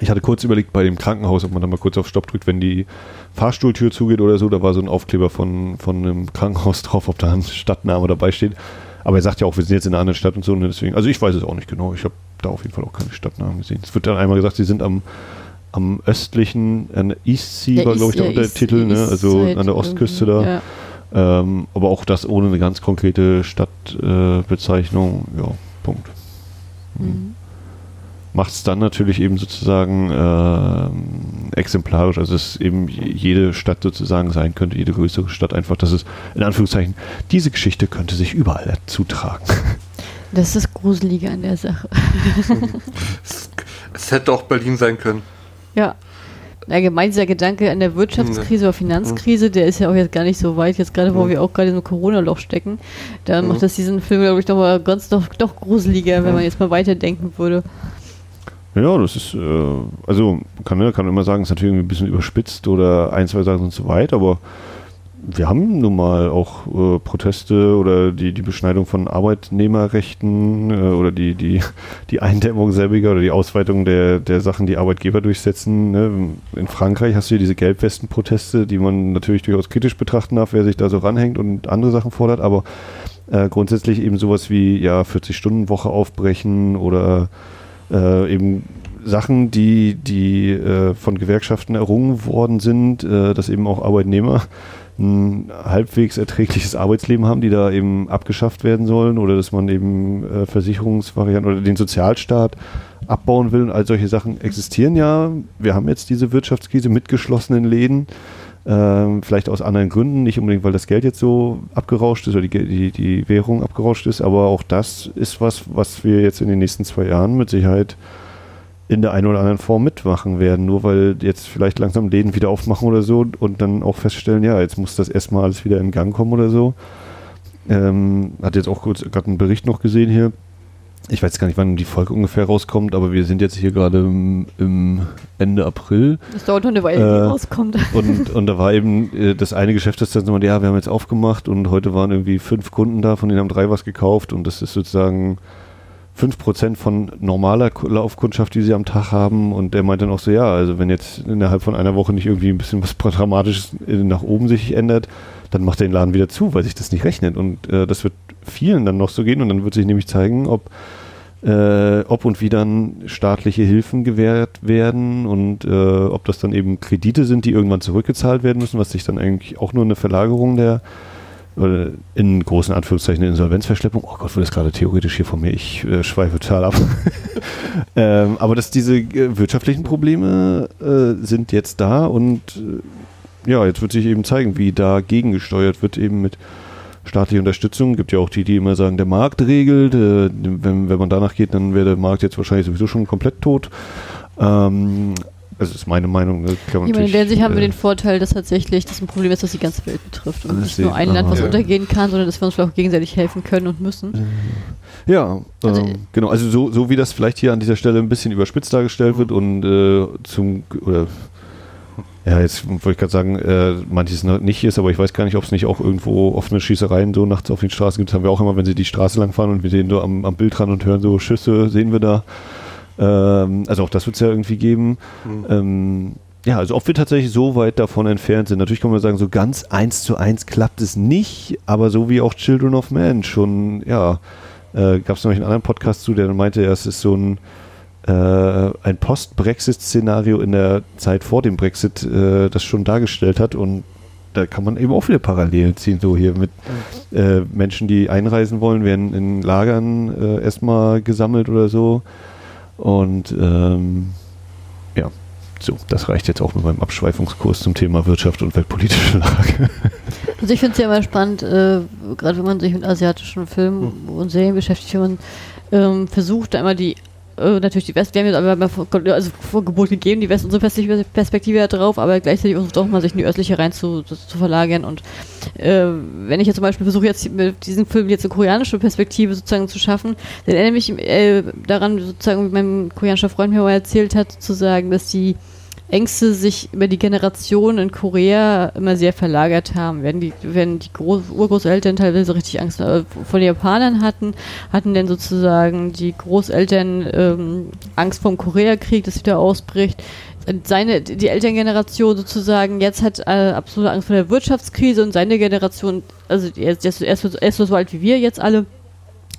Ich hatte kurz überlegt bei dem Krankenhaus, ob man da mal kurz auf Stopp drückt, wenn die Fahrstuhltür zugeht oder so. Da war so ein Aufkleber von, von einem Krankenhaus drauf, ob da ein Stadtname dabei steht. Aber er sagt ja auch, wir sind jetzt in einer anderen Stadt und so. Und deswegen, also ich weiß es auch nicht genau. Ich habe da auf jeden Fall auch keine Stadtnamen gesehen. Es wird dann einmal gesagt, sie sind am, am östlichen, an East Sea war, glaube ich, der Untertitel, ne? also an der Ostküste da. Ja. Ähm, aber auch das ohne eine ganz konkrete Stadtbezeichnung. Äh, ja, Punkt. Mhm. Macht es dann natürlich eben sozusagen äh, exemplarisch, also es eben jede Stadt sozusagen sein könnte, jede größere Stadt einfach, dass es in Anführungszeichen, diese Geschichte könnte sich überall zutragen.
Das ist das Gruselige an der Sache.
es, es hätte auch Berlin sein können.
Ja. Allgemein dieser Gedanke an der Wirtschaftskrise oder Finanzkrise, der ist ja auch jetzt gar nicht so weit, jetzt gerade wo wir auch gerade im Corona-Loch stecken. Da macht das diesen Film, glaube ich, nochmal ganz doch, doch gruseliger, wenn man jetzt mal weiterdenken würde.
Ja, das ist, äh, also kann, ne, kann immer sagen, es ist natürlich ein bisschen überspitzt oder ein, zwei Sachen sind zu weit, aber wir haben nun mal auch äh, Proteste oder die, die Beschneidung von Arbeitnehmerrechten äh, oder die, die, die Eindämmung selbiger oder die Ausweitung der, der Sachen, die Arbeitgeber durchsetzen. Ne? In Frankreich hast du hier diese Gelbwesten-Proteste, die man natürlich durchaus kritisch betrachten darf, wer sich da so ranhängt und andere Sachen fordert, aber äh, grundsätzlich eben sowas wie ja 40-Stunden-Woche aufbrechen oder äh, eben Sachen, die, die äh, von Gewerkschaften errungen worden sind, äh, dass eben auch Arbeitnehmer ein halbwegs erträgliches Arbeitsleben haben, die da eben abgeschafft werden sollen oder dass man eben äh, Versicherungsvarianten oder den Sozialstaat abbauen will und all solche Sachen existieren ja. Wir haben jetzt diese Wirtschaftskrise mit geschlossenen Läden, ähm, vielleicht aus anderen Gründen, nicht unbedingt, weil das Geld jetzt so abgerauscht ist oder die, die, die Währung abgerauscht ist, aber auch das ist was, was wir jetzt in den nächsten zwei Jahren mit Sicherheit in der einen oder anderen Form mitmachen werden, nur weil jetzt vielleicht langsam Läden wieder aufmachen oder so und dann auch feststellen, ja, jetzt muss das erstmal alles wieder in Gang kommen oder so. Ähm, hat jetzt auch kurz gerade einen Bericht noch gesehen hier. Ich weiß gar nicht, wann die Folge ungefähr rauskommt, aber wir sind jetzt hier gerade im, im, Ende April.
Das dauert noch eine Weile, äh, rauskommt.
Und, und da war eben äh, das eine Geschäft, das dann so, ja, wir haben jetzt aufgemacht und heute waren irgendwie fünf Kunden da, von denen haben drei was gekauft und das ist sozusagen 5% von normaler Laufkundschaft, die sie am Tag haben. Und der meint dann auch so, ja, also wenn jetzt innerhalb von einer Woche nicht irgendwie ein bisschen was Dramatisches nach oben sich ändert, dann macht er den Laden wieder zu, weil sich das nicht rechnet. Und äh, das wird vielen dann noch so gehen. Und dann wird sich nämlich zeigen, ob, äh, ob und wie dann staatliche Hilfen gewährt werden und äh, ob das dann eben Kredite sind, die irgendwann zurückgezahlt werden müssen, was sich dann eigentlich auch nur eine Verlagerung der in großen Anführungszeichen Insolvenzverschleppung. Oh Gott, wird das gerade theoretisch hier von mir? Ich äh, schweife total ab. ähm, aber dass diese äh, wirtschaftlichen Probleme äh, sind jetzt da und äh, ja, jetzt wird sich eben zeigen, wie dagegen gesteuert wird, eben mit staatlicher Unterstützung. Gibt ja auch die, die immer sagen, der Markt regelt. Äh, wenn, wenn man danach geht, dann wäre der Markt jetzt wahrscheinlich sowieso schon komplett tot. Ähm, das ist meine Meinung. Ne?
Ich meine, in der Sicht haben wir den Vorteil, dass tatsächlich das ein Problem ist, das die ganze Welt betrifft und nicht nur ein Land, was ja. untergehen kann, sondern dass wir uns auch gegenseitig helfen können und müssen.
Ja, also, ähm, genau. Also so, so wie das vielleicht hier an dieser Stelle ein bisschen überspitzt dargestellt wird und äh, zum oder ja, jetzt wollte ich gerade sagen, äh, manches nicht ist, aber ich weiß gar nicht, ob es nicht auch irgendwo offene Schießereien so nachts auf den Straßen gibt. Das haben wir auch immer, wenn sie die Straße lang fahren und wir sehen so am, am Bild dran und hören so Schüsse, sehen wir da. Ähm, also auch das wird es ja irgendwie geben. Mhm. Ähm, ja, also ob wir tatsächlich so weit davon entfernt sind. Natürlich kann man sagen, so ganz eins zu eins klappt es nicht, aber so wie auch Children of Man schon, ja, äh, gab es noch einen anderen Podcast zu, der dann meinte, ja, es ist so ein, äh, ein Post-Brexit-Szenario in der Zeit vor dem Brexit, äh, das schon dargestellt hat und da kann man eben auch viele Parallelen ziehen, so hier mit äh, Menschen, die einreisen wollen, werden in Lagern äh, erstmal gesammelt oder so und ähm, ja, so, das reicht jetzt auch mit meinem Abschweifungskurs zum Thema Wirtschaft und weltpolitische Lage.
Also ich finde es ja immer spannend, äh, gerade wenn man sich mit asiatischen Filmen hm. und Serien beschäftigt, wenn man ähm, versucht, immer die äh, natürlich die West, wir haben jetzt aber vor, also vor Gebot gegeben, die West, unsere Perspektive da drauf, aber gleichzeitig versucht auch mal sich in die östliche rein zu, zu, zu verlagern. Und äh, wenn ich jetzt zum Beispiel versuche, jetzt mit diesem Film jetzt eine koreanische Perspektive sozusagen zu schaffen, dann erinnere mich äh, daran, sozusagen, wie mein koreanischer Freund mir mal erzählt hat, sozusagen, dass die Ängste sich über die Generation in Korea immer sehr verlagert haben. Wenn die, wenn die Groß Urgroßeltern teilweise richtig Angst vor den Japanern hatten, hatten dann sozusagen die Großeltern ähm, Angst vor dem Koreakrieg, das wieder ausbricht. Seine, die Elterngeneration sozusagen jetzt hat äh, absolute Angst vor der Wirtschaftskrise und seine Generation, also er er ist so alt wie wir jetzt alle,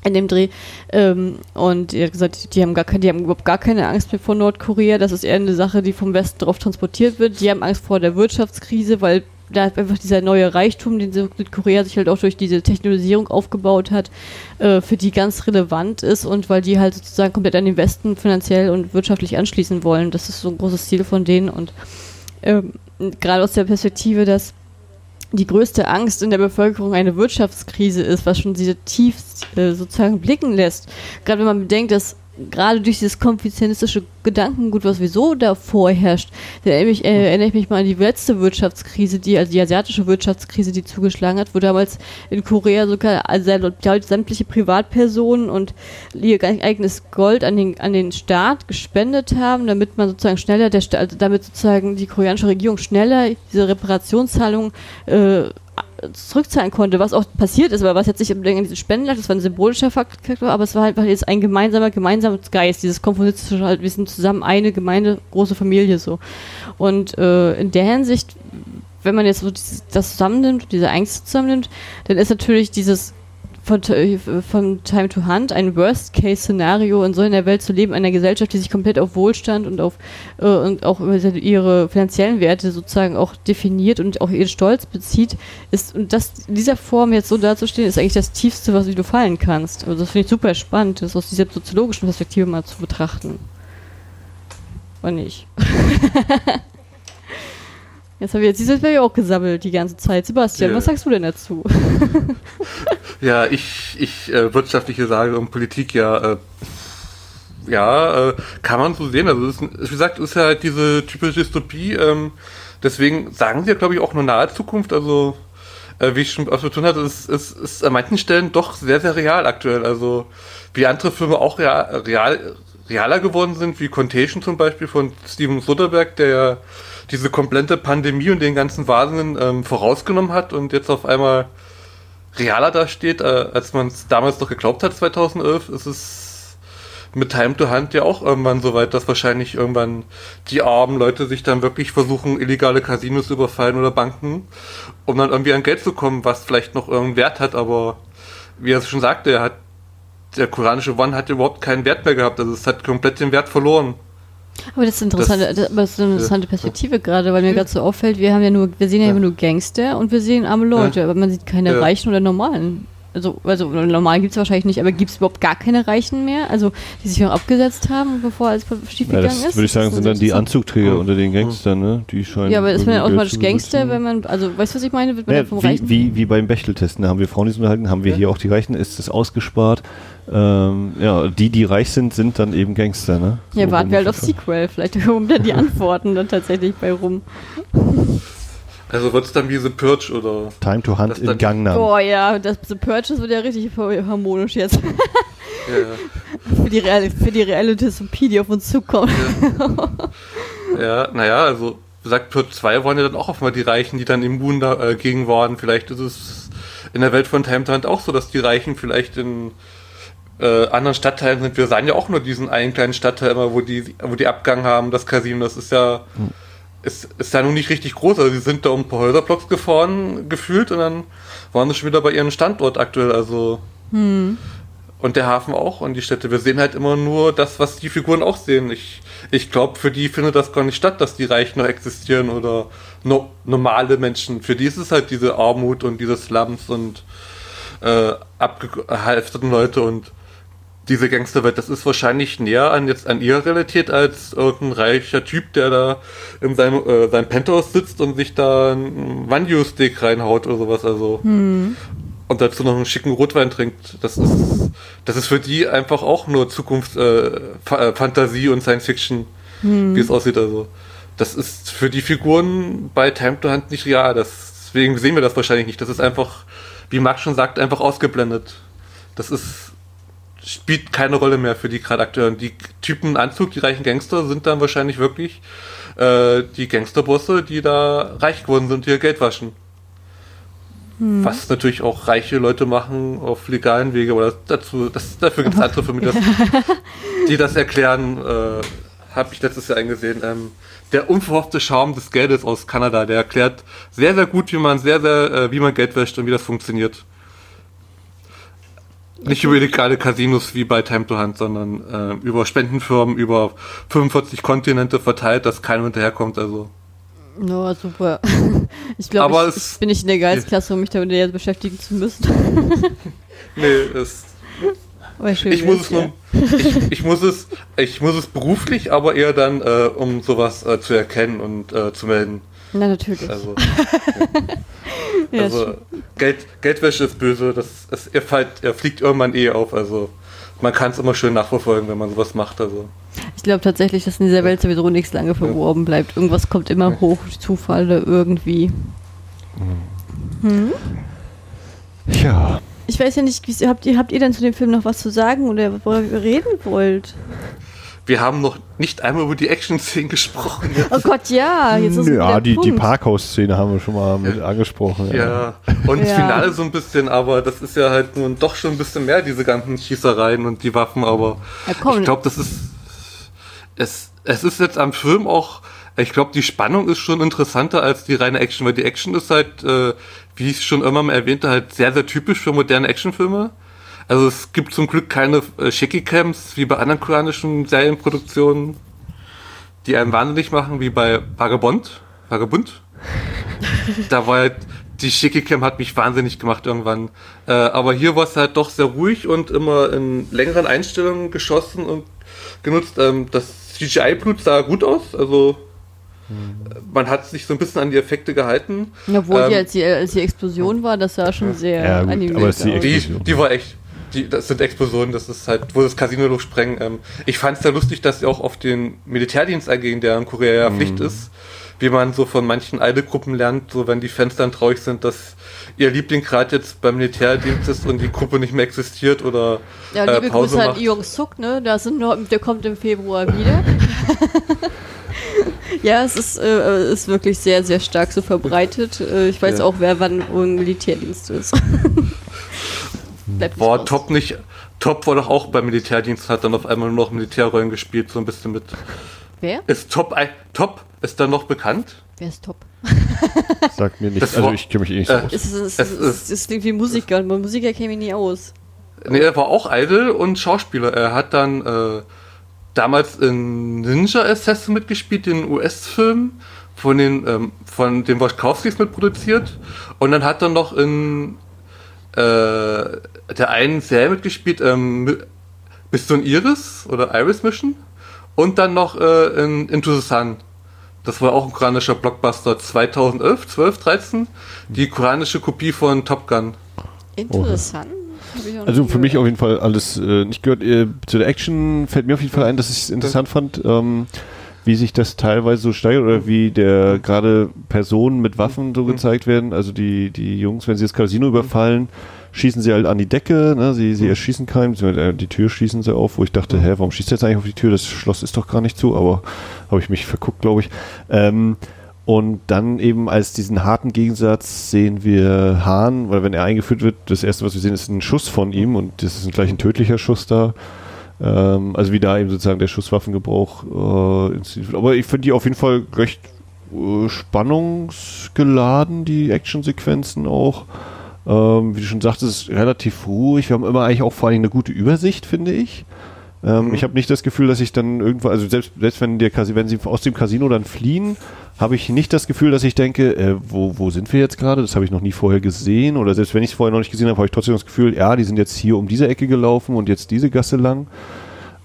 in dem Dreh. Ähm, und er hat gesagt, die haben, gar keine, die haben überhaupt gar keine Angst mehr vor Nordkorea. Das ist eher eine Sache, die vom Westen darauf transportiert wird. Die haben Angst vor der Wirtschaftskrise, weil da einfach dieser neue Reichtum, den Südkorea sich halt auch durch diese Technologisierung aufgebaut hat, äh, für die ganz relevant ist und weil die halt sozusagen komplett an den Westen finanziell und wirtschaftlich anschließen wollen. Das ist so ein großes Ziel von denen und ähm, gerade aus der Perspektive, dass die größte Angst in der Bevölkerung eine Wirtschaftskrise ist, was schon diese tief äh, sozusagen blicken lässt. Gerade wenn man bedenkt, dass gerade durch dieses konfuzianistische Gedankengut, was sowieso da vorherrscht, erinnere ich, äh, erinnere ich mich mal an die letzte Wirtschaftskrise, die, also die asiatische Wirtschaftskrise, die zugeschlagen hat, wo damals in Korea sogar also sämtliche Privatpersonen und ihr eigenes Gold an den, an den Staat gespendet haben, damit man sozusagen schneller, der, also damit sozusagen die koreanische Regierung schneller diese Reparationszahlungen äh, zurückzahlen konnte, was auch passiert ist, aber was jetzt nicht unbedingt an diese Spenden lag, das war ein symbolischer Faktor, aber es war halt jetzt ein gemeinsamer, gemeinsamer Geist, dieses konfuzianistische, halt, wir sind zusammen eine Gemeinde, große Familie so. Und äh, in der Hinsicht, wenn man jetzt so das zusammennimmt, diese Ängste zusammennimmt, dann ist natürlich dieses von, von Time to Hunt ein Worst-Case-Szenario in so einer Welt zu leben, einer Gesellschaft, die sich komplett auf Wohlstand und auf äh, und auch ihre finanziellen Werte sozusagen auch definiert und auch ihren Stolz bezieht, ist und das in dieser Form jetzt so dazustehen, ist eigentlich das Tiefste, was du fallen kannst. Also das finde ich super spannend, das aus dieser soziologischen Perspektive mal zu betrachten. Oder nicht? Jetzt habe ich jetzt dieses Video auch gesammelt die ganze Zeit. Sebastian, ja. was sagst du denn dazu?
ja, ich, ich äh, wirtschaftliche Sage und Politik ja, äh, ja, äh, kann man so sehen. Also, ist, wie gesagt, ist ja halt diese typische Dystopie. Ähm, deswegen sagen sie ja, glaube ich, auch nur nahe Zukunft. Also, äh, wie ich schon öfter tun hatte, ist, ist, ist an manchen Stellen doch sehr, sehr real aktuell. Also, wie andere Filme auch real, real realer geworden sind, wie Contagion zum Beispiel von Steven Soderbergh, der ja diese komplette Pandemie und den ganzen Wahnsinn ähm, vorausgenommen hat und jetzt auf einmal realer dasteht, äh, als man es damals noch geglaubt hat, 2011, ist es mit Time to Hand ja auch irgendwann so weit, dass wahrscheinlich irgendwann die armen Leute sich dann wirklich versuchen, illegale Casinos überfallen oder Banken, um dann irgendwie an Geld zu kommen, was vielleicht noch irgendeinen Wert hat, aber wie er es schon sagte, er hat der koranische One hat überhaupt keinen Wert mehr gehabt, also es hat komplett den Wert verloren.
Aber das ist, interessante, das, das ist eine interessante Perspektive gerade, weil mir gerade so auffällt, wir haben ja nur, wir sehen ja, ja. immer nur Gangster und wir sehen arme Leute, aber man sieht keine Reichen oder Normalen. Also, also normal gibt es wahrscheinlich nicht, aber gibt es überhaupt gar keine Reichen mehr, also die sich auch abgesetzt haben, bevor alles schiefgegangen ja,
ist? würde ich sagen, sind dann die Anzugträger unter den Gangstern, ne? Die scheinen.
Ja, aber ist man ja automatisch Gangster, wenn man, also weißt du, was ich meine? Wird man
ja, vom wie, Reichen wie, wie beim Bechteltesten, da haben wir Frauen, die unterhalten, haben wir ja. hier auch die Reichen, ist das ausgespart? Ähm, ja, die, die reich sind, sind dann eben Gangster, ne?
Ja, so warten wir halt auf Sequel, vielleicht kommen dann die Antworten dann tatsächlich bei rum.
Also wird es dann wie The Purge oder.
Time to Hunt in Gangnam.
Boah, ja, das The Purge wird ja richtig harmonisch jetzt. ja. für, die reale, für die reelle Dystopie, die auf uns zukommt.
Ja, ja naja, also sagt Purge 2 waren ja dann auch oft die Reichen, die dann immun dagegen äh, waren. Vielleicht ist es in der Welt von Time to Hunt auch so, dass die Reichen vielleicht in äh, anderen Stadtteilen sind. Wir sahen ja auch nur diesen einen kleinen Stadtteil immer, wo die, wo die Abgang haben, das Casino. Das ist ja, hm. Ist, ist ja nun nicht richtig groß. Also, sie sind da um ein paar Häuserblocks gefahren, gefühlt, und dann waren sie schon wieder bei ihrem Standort aktuell. Also, hm. und der Hafen auch und die Städte. Wir sehen halt immer nur das, was die Figuren auch sehen. Ich, ich glaube, für die findet das gar nicht statt, dass die Reichen noch existieren oder no, normale Menschen. Für die ist es halt diese Armut und diese Slums und äh, abgehalfterten Leute und diese Gangsterwelt, das ist wahrscheinlich näher an jetzt an ihrer Realität als irgendein reicher Typ, der da in seinem, äh, seinem Penthouse sitzt und sich da ein Wanju-Steak reinhaut oder sowas, also. Hm. Und dazu noch einen schicken Rotwein trinkt. Das ist, das ist für die einfach auch nur Zukunftsfantasie äh, äh und Science Fiction, hm. wie es aussieht, also. Das ist für die Figuren bei Time to Hunt nicht real. deswegen sehen wir das wahrscheinlich nicht. Das ist einfach, wie Max schon sagt, einfach ausgeblendet. Das ist spielt keine Rolle mehr für die Charakteren. Die Typen Anzug, die reichen Gangster, sind dann wahrscheinlich wirklich äh, die Gangsterbosse, die da reich geworden sind und ihr Geld waschen. Hm. Was natürlich auch reiche Leute machen auf legalen Wege, aber das, dazu, das, dafür gibt es andere Filme, die das, die das erklären. Äh, Habe ich letztes Jahr eingesehen. Ähm, der unverhoffte Charme des Geldes aus Kanada, der erklärt sehr, sehr gut, wie man sehr, sehr, äh, wie man Geld wäscht und wie das funktioniert. Nicht über illegale Casinos wie bei Time to Hunt, sondern äh, über Spendenfirmen, über 45 Kontinente verteilt, dass keiner hinterherkommt. Also.
No, super. Ich glaube, ich, ich bin nicht in der Gehaltsklasse, um mich damit jetzt beschäftigen zu müssen.
Nee, es,
Aber schön
ich, muss es nur, ich, ich muss es, ich muss es beruflich, aber eher dann, äh, um sowas äh, zu erkennen und äh, zu melden.
Ja. Na, natürlich.
Also,
ja,
also. Geld, Geldwäsche ist böse, das, es, er, fällt, er fliegt irgendwann eh auf. Also man kann es immer schön nachverfolgen, wenn man sowas macht. Also
ich glaube tatsächlich, dass in dieser Welt sowieso nichts lange verworben bleibt. Irgendwas kommt immer hoch, Zufall oder irgendwie. Hm?
Ja.
Ich weiß ja nicht, habt, ihr, habt ihr denn zu dem Film noch was zu sagen oder worüber ihr reden wollt?
Wir haben noch nicht einmal über die Action-Szenen gesprochen.
Oh Gott, ja, jetzt ist
ja,
der
die, die. Parkhaus-Szene haben wir schon mal mit angesprochen.
Ja, und das
Ja.
Finale so ein bisschen, aber das ist ja halt nun doch schon ein bisschen mehr, diese ganzen Schießereien und die Waffen, aber
Ja,
ich glaube, das ist, es, es ist jetzt am Film auch, ich glaube, die Spannung ist schon interessanter als die reine Action, weil die Action ist halt, äh, wie ich schon immer mal erwähnte, halt sehr, sehr typisch für moderne Actionfilme. Also es gibt zum Glück keine äh, Shiki-Cams wie bei anderen koreanischen Serienproduktionen, die einen wahnsinnig machen, wie bei Vagabond. Vagabund? da war halt, die Shiki-Cam hat mich wahnsinnig gemacht irgendwann. Äh, aber hier war es halt doch sehr ruhig und immer in längeren Einstellungen geschossen und genutzt. Ähm, das CGI-Blut sah gut aus, also äh, man hat sich so ein bisschen an die Effekte gehalten.
Obwohl die,
Ähm,
als die, als die Explosion war, das sah schon sehr
Ja, gut,
animiert
aber die.
Die, die war echt. Die, das sind Explosionen, das ist halt, wo das Casino durchsprengen. Ähm, ich fand es sehr lustig, dass sie auch auf den Militärdienst eingehen, der in Korea ja Pflicht ist. Wie man so von manchen Idolgruppen lernt, so wenn die Fans dann traurig sind, dass ihr Liebling gerade jetzt beim Militärdienst ist und die Gruppe nicht mehr existiert oder
Ja,
äh,
liebe
Pause
Grüße an
macht.
Jung Suk, ne? Da sind noch, der kommt im Februar wieder. ja, es ist, äh, ist wirklich sehr, sehr stark so verbreitet. Äh, ich weiß
Ja.
auch, wer wann im Militärdienst ist. Bleibt nicht
War
raus.
Top nicht. Top war doch auch beim Militärdienst, hat dann auf einmal nur noch Militärrollen gespielt, so ein bisschen mit.
Wer?
Ist Top, ein- Top ist dann noch bekannt?
Wer ist Top?
Sagt mir nichts.
Das
Also
war-
ich kenne mich eh nicht
äh,
so aus.
Es, ist, es,
Es
es, klingt wie Musiker und Musiker käme ich nie aus.
Nee, er war auch Idol und Schauspieler. Er hat dann äh, damals in Ninja Assassin mitgespielt, den US-Film, von den, ähm, von den Wachkowskis mitproduziert. Und dann hat er noch in äh, der einen Serie mitgespielt, ähm, Bist du ein Iris oder Iris Mission? Und dann noch äh, in Into the Sun. Das war auch ein koreanischer Blockbuster 2011, 12, 13. Die koreanische Kopie von Top Gun.
Interessant. Hab ich auch noch
Also für mich auf jeden Fall alles äh, nicht gehört. Äh, zu der Action fällt mir auf jeden Fall ein, dass ich es interessant fand, ähm, wie sich das teilweise so steigert oder wie der gerade Personen mit Waffen so gezeigt werden. Also die, die Jungs, wenn sie das Casino überfallen, schießen sie halt an die Decke, ne? sie, sie erschießen keinen, äh, die Tür schließen sie auf, wo ich dachte, hä, warum schießt er jetzt eigentlich auf die Tür? Das Schloss ist doch gar nicht zu, aber habe ich mich verguckt, glaube ich. Ähm, und dann eben als diesen harten Gegensatz sehen wir Hahn, weil wenn er eingeführt wird, das erste, was wir sehen, ist ein Schuss von ihm und das ist gleich ein tödlicher Schuss da. Ähm, also wie da eben sozusagen der Schusswaffengebrauch äh, inszeniert wird. Aber ich finde die auf jeden Fall recht äh, spannungsgeladen, die Actionsequenzen auch. Ähm, wie du schon sagtest, ist relativ ruhig. Wir haben immer eigentlich auch vor allem eine gute Übersicht, finde ich. Ähm,
Mhm.
Ich habe nicht das Gefühl, dass ich dann irgendwo, also selbst, selbst wenn, Casi- wenn sie aus dem Casino dann fliehen, habe ich nicht das Gefühl, dass ich denke, äh, wo, wo sind wir jetzt gerade? Das habe ich noch nie vorher gesehen. Oder selbst wenn ich es vorher noch nicht gesehen habe, habe ich trotzdem das Gefühl, ja, die sind jetzt hier um diese Ecke gelaufen und jetzt diese Gasse lang.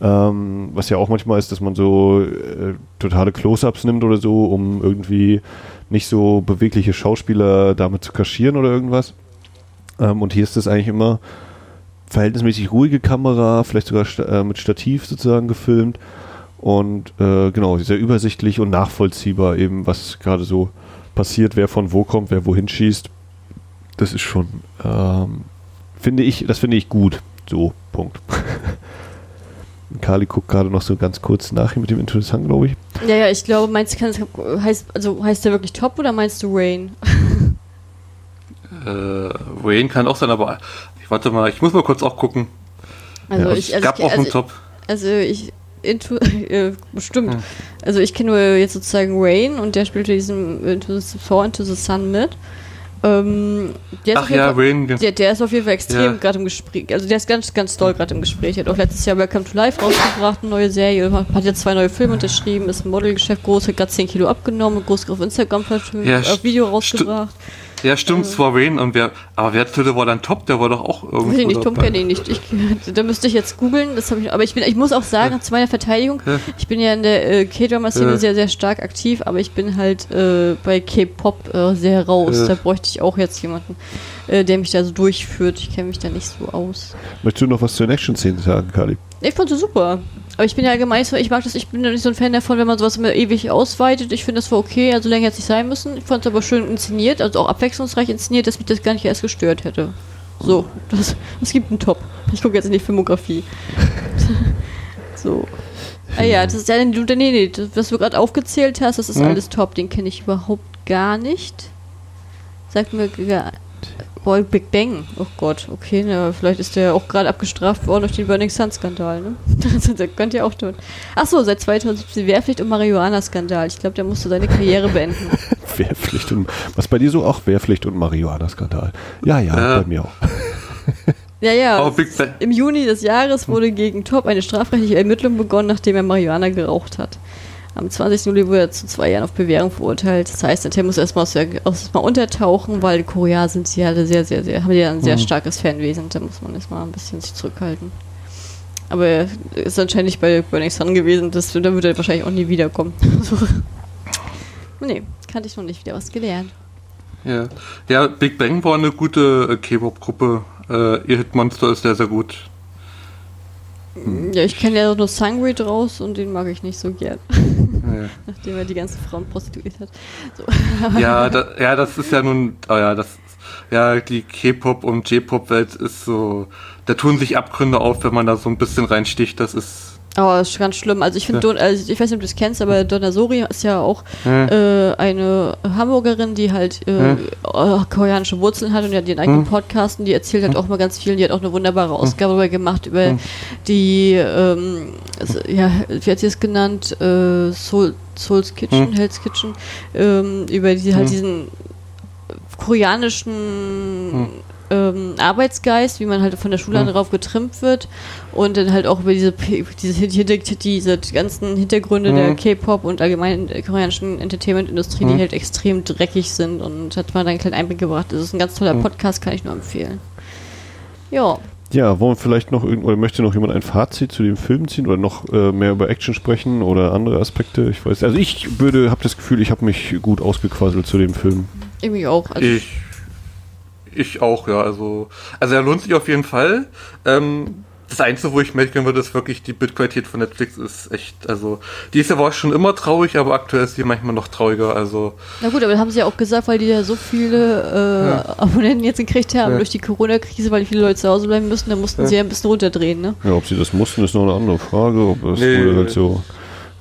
Ähm, was ja auch manchmal ist, dass man so äh, totale Close-ups nimmt oder so, um irgendwie nicht so bewegliche Schauspieler damit zu kaschieren oder irgendwas. Ähm, und hier ist das eigentlich immer verhältnismäßig ruhige Kamera, vielleicht sogar äh, mit Stativ sozusagen gefilmt. Und äh, genau, sehr übersichtlich und nachvollziehbar eben, was gerade so passiert, wer von wo kommt, wer wohin schießt. Das ist schon, ähm, finde ich, das finde ich gut. So, Punkt. Kali guckt gerade noch so ganz kurz nach mit dem Interessant, glaube ich.
Ja, ja, ich glaube, meinst du, heißt, also heißt der wirklich Top oder meinst du Rain?
Äh, Wayne kann auch sein, aber ich warte mal, ich muss mal kurz auch gucken.
Also
Ja,
ich, also
gab
ich,
auch einen
also,
Top.
also ich into, äh, bestimmt.
Hm.
Also ich kenne nur jetzt sozusagen Rain und der spielte diesen Into the Thor Into the Sun mit. Ähm,
Ach
auf
ja, den-
der, der ist auf jeden Fall extrem
Ja.
gerade im Gespräch. Also der ist ganz, ganz doll gerade im Gespräch. Er hat auch letztes Jahr Welcome to Life rausgebracht, eine neue Serie, hat jetzt zwei neue Filme unterschrieben, ist im Modelgeschäft groß, hat gerade 10 Kilo abgenommen, groß auf Instagram
st-
Video rausgebracht.
Ja, stimmt, es war Rain und wer, aber wer Tülle war dann top? Der war doch auch
Weiß
irgendwo
ich nicht, Tom kenne ich nicht. Ich, da müsste ich jetzt googeln. Das habe ich. Aber ich bin, ich muss auch sagen, zu meiner Verteidigung,
Ja.
ich bin ja in der äh, K-Drama-Szene
Ja.
sehr, sehr stark aktiv, aber ich bin halt äh, bei K-Pop äh, sehr raus.
Ja.
Da bräuchte ich auch jetzt jemanden, äh, der mich da so durchführt. Ich kenne mich da nicht so aus.
Möchtest du noch was zu den Action-Szenen sagen, Kali?
Ich fand sie super. Aber ich bin ja allgemein so, ich mag das, ich bin ja nicht so ein Fan davon, wenn man sowas immer ewig ausweitet. Ich finde, das war okay, also länger hätte es nicht sein müssen. Ich fand es aber schön inszeniert, also auch abwechslungsreich inszeniert, dass mich das gar nicht erst gestört hätte. So, das, es gibt einen Top. Ich gucke jetzt in die Filmografie. so. Ah ja, das ist ja, nee, nee, nee, das, was du gerade aufgezählt hast, das ist
Hm?
alles top. Den kenne ich überhaupt gar nicht. Sagt mir gar. Boy, Big Bang. Oh Gott, okay, na, vielleicht ist der auch gerade abgestraft worden durch den Burning Sun-Skandal, ne? der könnte ja auch tun. Achso, seit 2017 Wehrpflicht und Marihuana-Skandal. Ich glaube, der musste seine Karriere beenden.
Wehrpflicht und was bei dir so auch Wehrpflicht und Marihuana-Skandal. Ja, ja,
Ja.
bei mir auch.
Ja, ja.
Bang,
Im Juni des Jahres wurde gegen Top eine strafrechtliche Ermittlung begonnen, nachdem er Marihuana geraucht hat. Am 20. Juli wurde er zu zwei Jahren auf Bewährung verurteilt. Das heißt, der muss erstmal aus erstmal untertauchen, weil die Koreaner sind sie alle sehr, sehr, sehr, haben ja ein sehr
Mhm.
starkes Fanwesen. Da muss man erstmal ein bisschen sich zurückhalten. Aber er ist anscheinend nicht bei Burning Sun gewesen, das, dann würde er wahrscheinlich auch nie wiederkommen. Nee, kannte ich noch nicht wieder was gelernt.
ja. ja, Big Bang war eine gute äh, K-Pop-Gruppe. Äh, ihr Hitmonster ist sehr, sehr gut.
Ja, ich kenne ja nur Sangre draus und den mag ich nicht so gern,
Ja.
nachdem er die ganzen Frauen prostituiert hat. So.
Ja, da, ja, das ist ja nun, oh ja, das, ja, die K-Pop und J-Pop-Welt ist so, da tun sich Abgründe auf, wenn man da so ein bisschen reinsticht. Das ist,
Oh, das ist ganz schlimm. Also ich finde,
Ja.
Don- also ich weiß nicht, ob du das kennst, aber Donna Sori ist ja auch
äh,
äh, eine Hamburgerin, die halt äh,
Hm.
äh, koreanische Wurzeln hat und die hat ihren eigenen
Hm.
Podcast und die erzählt halt auch mal ganz viel. Die hat auch eine wunderbare Ausgabe darüber gemacht über
Hm.
die, ähm, ja, wie hat sie es genannt? Äh, Soul, Soul's Kitchen,
Hm.
Hell's Kitchen, ähm, über die halt
Hm.
diesen koreanischen
Hm.
Ähm, Arbeitsgeist, wie man halt von der Schule an
Hm.
darauf getrimmt wird und dann halt auch über diese, diese, diese ganzen Hintergründe
Hm.
der K-Pop und allgemein der koreanischen Entertainment-Industrie, die
Hm.
halt extrem dreckig sind und hat mal da einen kleinen Einblick gebracht. Das ist ein ganz toller
Hm.
Podcast, kann ich nur empfehlen. Ja,
Ja, wollen wir vielleicht noch irgend oder möchte noch jemand ein Fazit zu dem Film ziehen oder noch äh, mehr über Action sprechen oder andere Aspekte? Ich weiß. Also ich würde, habe das Gefühl, ich habe mich gut ausgequasselt zu dem Film.
irgendwie auch. Also,
ich, ich auch, ja, also, also er lohnt sich auf jeden Fall. Ähm, das Einzige, wo ich merken würde, ist wirklich die Bildqualität von Netflix ist echt, also, die ist ja war schon immer traurig, aber aktuell ist die manchmal noch trauriger, also,
na gut, aber das haben sie ja auch gesagt, weil die ja so viele äh, Abonnenten jetzt gekriegt haben
Ja.
durch die Corona-Krise, weil viele Leute zu Hause bleiben müssen, da mussten
Ja.
sie ja ein bisschen runterdrehen, ne?
Ja, ob sie das mussten, ist noch eine andere Frage. Ob das
Nee.
wurde halt so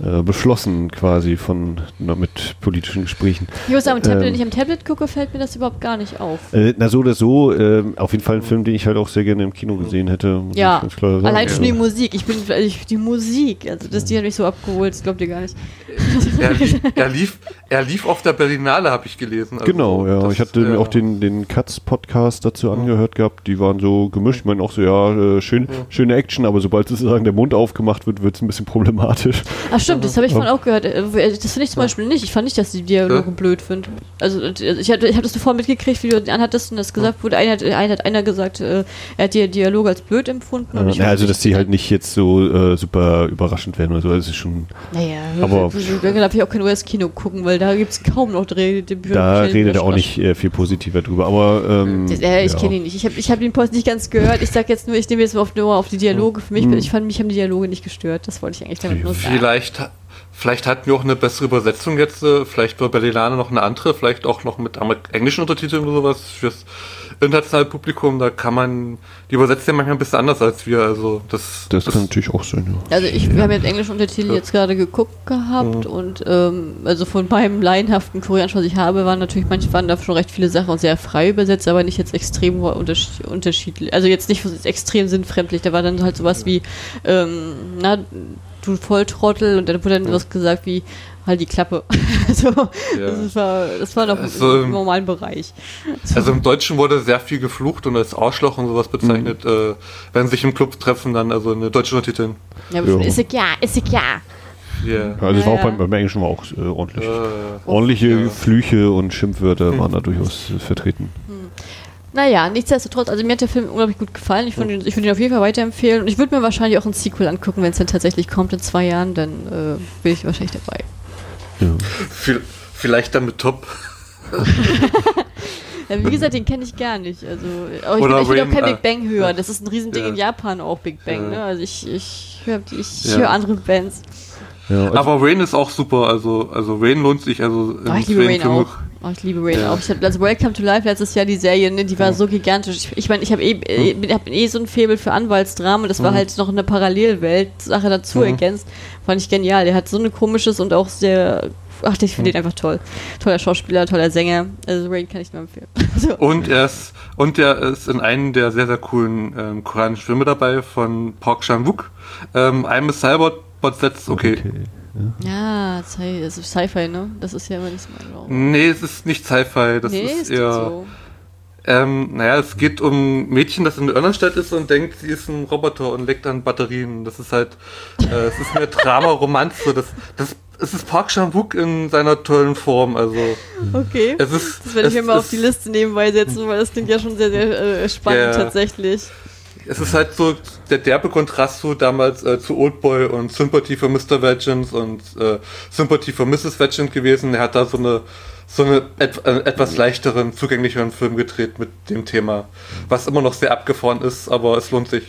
äh, beschlossen quasi von na, mit politischen Gesprächen.
Ich muss sagen, am Tablet,
Ähm.
wenn ich am Tablet gucke, fällt mir das überhaupt gar nicht auf.
Äh, na so oder so, äh, auf jeden Fall ein Film, den ich halt auch sehr gerne im Kino gesehen hätte.
Ja. Allein schon die Musik. Ich bin also ich, die Musik, also das die hat mich so abgeholt, das glaubt ihr gar nicht.
er, lief, er lief, er lief auf der Berlinale, habe ich gelesen. Also,
Genau, ja.
das,
ich hatte mir
ja.
auch den, den Katz-Podcast dazu angehört gehabt. Die waren so gemischt. Ich meine auch so, ja, äh, schön, schöne Action, aber sobald sozusagen der Mund aufgemacht wird, wird es ein bisschen problematisch.
Ach stimmt, das habe ich von auch gehört. Äh, Das finde ich zum Beispiel nicht. Ich fand nicht, dass die Dialoge
Ja.
blöd finde. Also äh, ich habe ich hab das zuvor mitgekriegt, wie du anhattest und das gesagt wurde. Einer hat, einer hat einer gesagt, äh, er hat die Dialoge als blöd empfunden. und
Äh,
ich
ja,
fand
also, dass die halt nicht jetzt so äh, super überraschend werden oder so. Das ist schon,
Naja,
aber-
dann darf ich auch kein US-Kino gucken, weil da gibt es kaum noch Drehdebüte.
da redet er auch nicht äh, viel positiver drüber. Aber, ähm,
Ja, ich
ja.
kenne ihn nicht. Ich habe ich hab den Post nicht ganz gehört. Ich sag jetzt nur, ich nehme jetzt mal auf, nur auf die Dialoge. Für mich,
Hm.
ich fand, mich haben die Dialoge nicht gestört. Das wollte ich eigentlich damit nur sagen.
Vielleicht, vielleicht hatten wir auch eine bessere Übersetzung jetzt. äh, Vielleicht war Berlinale noch eine andere, vielleicht auch noch mit englischen Untertiteln oder sowas fürs internationale Publikum. Da kann man, die übersetzt ja manchmal ein bisschen anders als wir. Also das,
Das, kann natürlich auch sein, ja.
Also ich, wir haben jetzt englischen Untertitel jetzt gerade geguckt gehabt und ähm, also von meinem laienhaften Koreanisch, was ich habe, waren natürlich manche waren da schon recht viele Sachen sehr frei übersetzt, aber nicht jetzt extrem unterschied unterschiedlich. Also jetzt nicht extrem sinnfremdlich. Da war dann halt sowas wie, ähm, na, du Volltrottel und dann wurde dann was gesagt wie halt die Klappe. also, ja. das, war, das war noch also, im normalen Bereich.
So. Also im Deutschen wurde sehr viel geflucht und als Arschloch und sowas bezeichnet, mhm. äh, wenn sich im Club treffen, dann also eine deutsche Untertitel.
Ja, aber ist ja, ist ja.
Yeah. Ja, also ja, war auch beim, beim Englischen war auch äh, ordentlich. Äh, Ordentliche ja. Flüche und Schimpfwörter hm. waren da durchaus äh, vertreten.
Hm. Naja, nichtsdestotrotz, also mir hat der Film unglaublich gut gefallen. Ich würde ihn, würd ihn auf jeden Fall weiterempfehlen. Und ich würde mir wahrscheinlich auch ein Sequel angucken, wenn es dann tatsächlich kommt in zwei Jahren, dann äh, bin ich wahrscheinlich dabei.
Vielleicht dann mit Top.
ja, wie gesagt, den kenne ich gar nicht. Also, aber ich, Oder bin, ich will auch kein Big Bang hören. Das ist ein Riesending ja. in Japan auch, Big Bang. Ne? Also ich, ich höre ich hör andere Bands.
Ja, also aber Rain ist auch super, also, also Rain lohnt sich. Also
oh, ich liebe Rain auch. Oh, ich liebe Rain ja. auch. Ich hab, also Welcome to Life letztes Jahr die Serie, ne, die war ja. so gigantisch. Ich meine, ich, mein, ich habe eh, äh, hab eh so ein Faible für Anwaltsdrama. Das war mhm. halt noch eine Parallelwelt-Sache dazu mhm. ergänzt. Fand ich genial. Der hat so ein komisches und auch sehr Ach, ich finde ihn einfach toll. Toller Schauspieler, toller Sänger. Also Rain kann ich nur empfehlen.
so. Und er ist, und er ist in einem der sehr, sehr coolen ähm, koreanischen Filme dabei von Park Chan-wook. Ähm, I'm a Cyborg but that's okay. okay.
Ja, das ist Sci-Fi, ne? Das ist ja immer nicht so mein Genre.
Nee, es ist nicht Sci-Fi, das nee, ist eher. So. Ähm, naja, es geht um ein Mädchen, das in der Irrenstadt ist und denkt, sie ist ein Roboter und legt dann Batterien. Das ist halt, äh, es ist mehr Drama, Romanze. Das, das, es ist Park Chan-wook in seiner tollen Form. Also,
okay. Ist, das werde ich mir mal auf die Liste nebenbei setzen, weil das klingt ja schon sehr, sehr äh, spannend yeah. tatsächlich
es ist halt so der derbe Kontrast zu damals äh, zu Oldboy und Sympathy for Mr. Legend und äh, Sympathy for Mrs. Legend gewesen. Er hat da so eine so eine et äh, etwas leichteren, zugänglicheren Film gedreht mit dem Thema, was immer noch sehr abgefahren ist, aber es lohnt sich.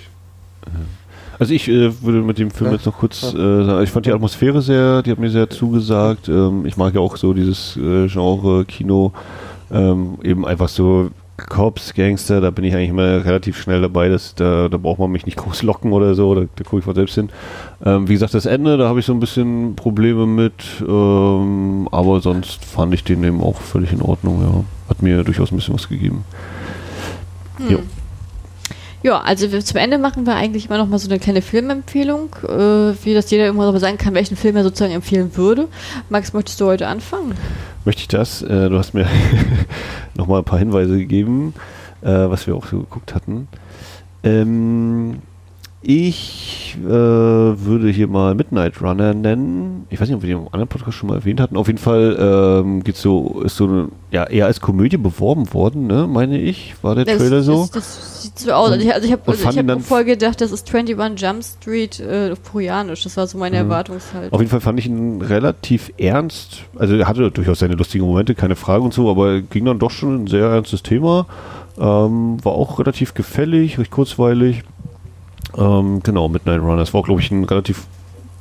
Also ich äh, würde mit dem Film ja. jetzt noch kurz äh, sagen, ich fand die Atmosphäre sehr, die hat mir sehr zugesagt. Ähm, ich mag ja auch so dieses äh, Genre Kino, ähm, eben einfach so Cops, Gangster, da bin ich eigentlich immer relativ schnell dabei. Das, da, da braucht man mich nicht groß locken oder so, da, da gucke ich mal selbst hin. Ähm, wie gesagt, das Ende, da habe ich so ein bisschen Probleme mit, ähm, aber sonst fand ich den eben auch völlig in Ordnung, ja. Hat mir durchaus ein bisschen was gegeben.
Hm. Ja, also zum Ende machen wir eigentlich immer noch mal so eine kleine Filmempfehlung, äh, wie das jeder immer sagen kann, welchen Film er sozusagen empfehlen würde. Max, möchtest du heute anfangen?
Möchte ich das? Äh, du hast mir noch mal ein paar Hinweise gegeben, äh, was wir auch so geguckt hatten. Ähm, ich äh, würde hier mal Midnight Runner nennen. Ich weiß nicht, ob wir den im anderen Podcast schon mal erwähnt hatten. Auf jeden Fall ähm, geht's so, ist so eine, ja, eher als Komödie beworben worden, ne, meine ich, war der das, Trailer so.
Das, das sieht so aus. Also ich, also ich habe also hab voll gedacht, das ist 21 Jump Street äh, koreanisch. Das war so meine mhm. Erwartungshaltung.
Auf jeden Fall fand ich ihn relativ ernst. Also er hatte durchaus seine lustigen Momente, keine Frage und so, aber ging dann doch schon ein sehr ernstes Thema. Ähm, war auch relativ gefällig, recht kurzweilig. Ähm, genau, Midnight Runners war, glaube ich, ein relativ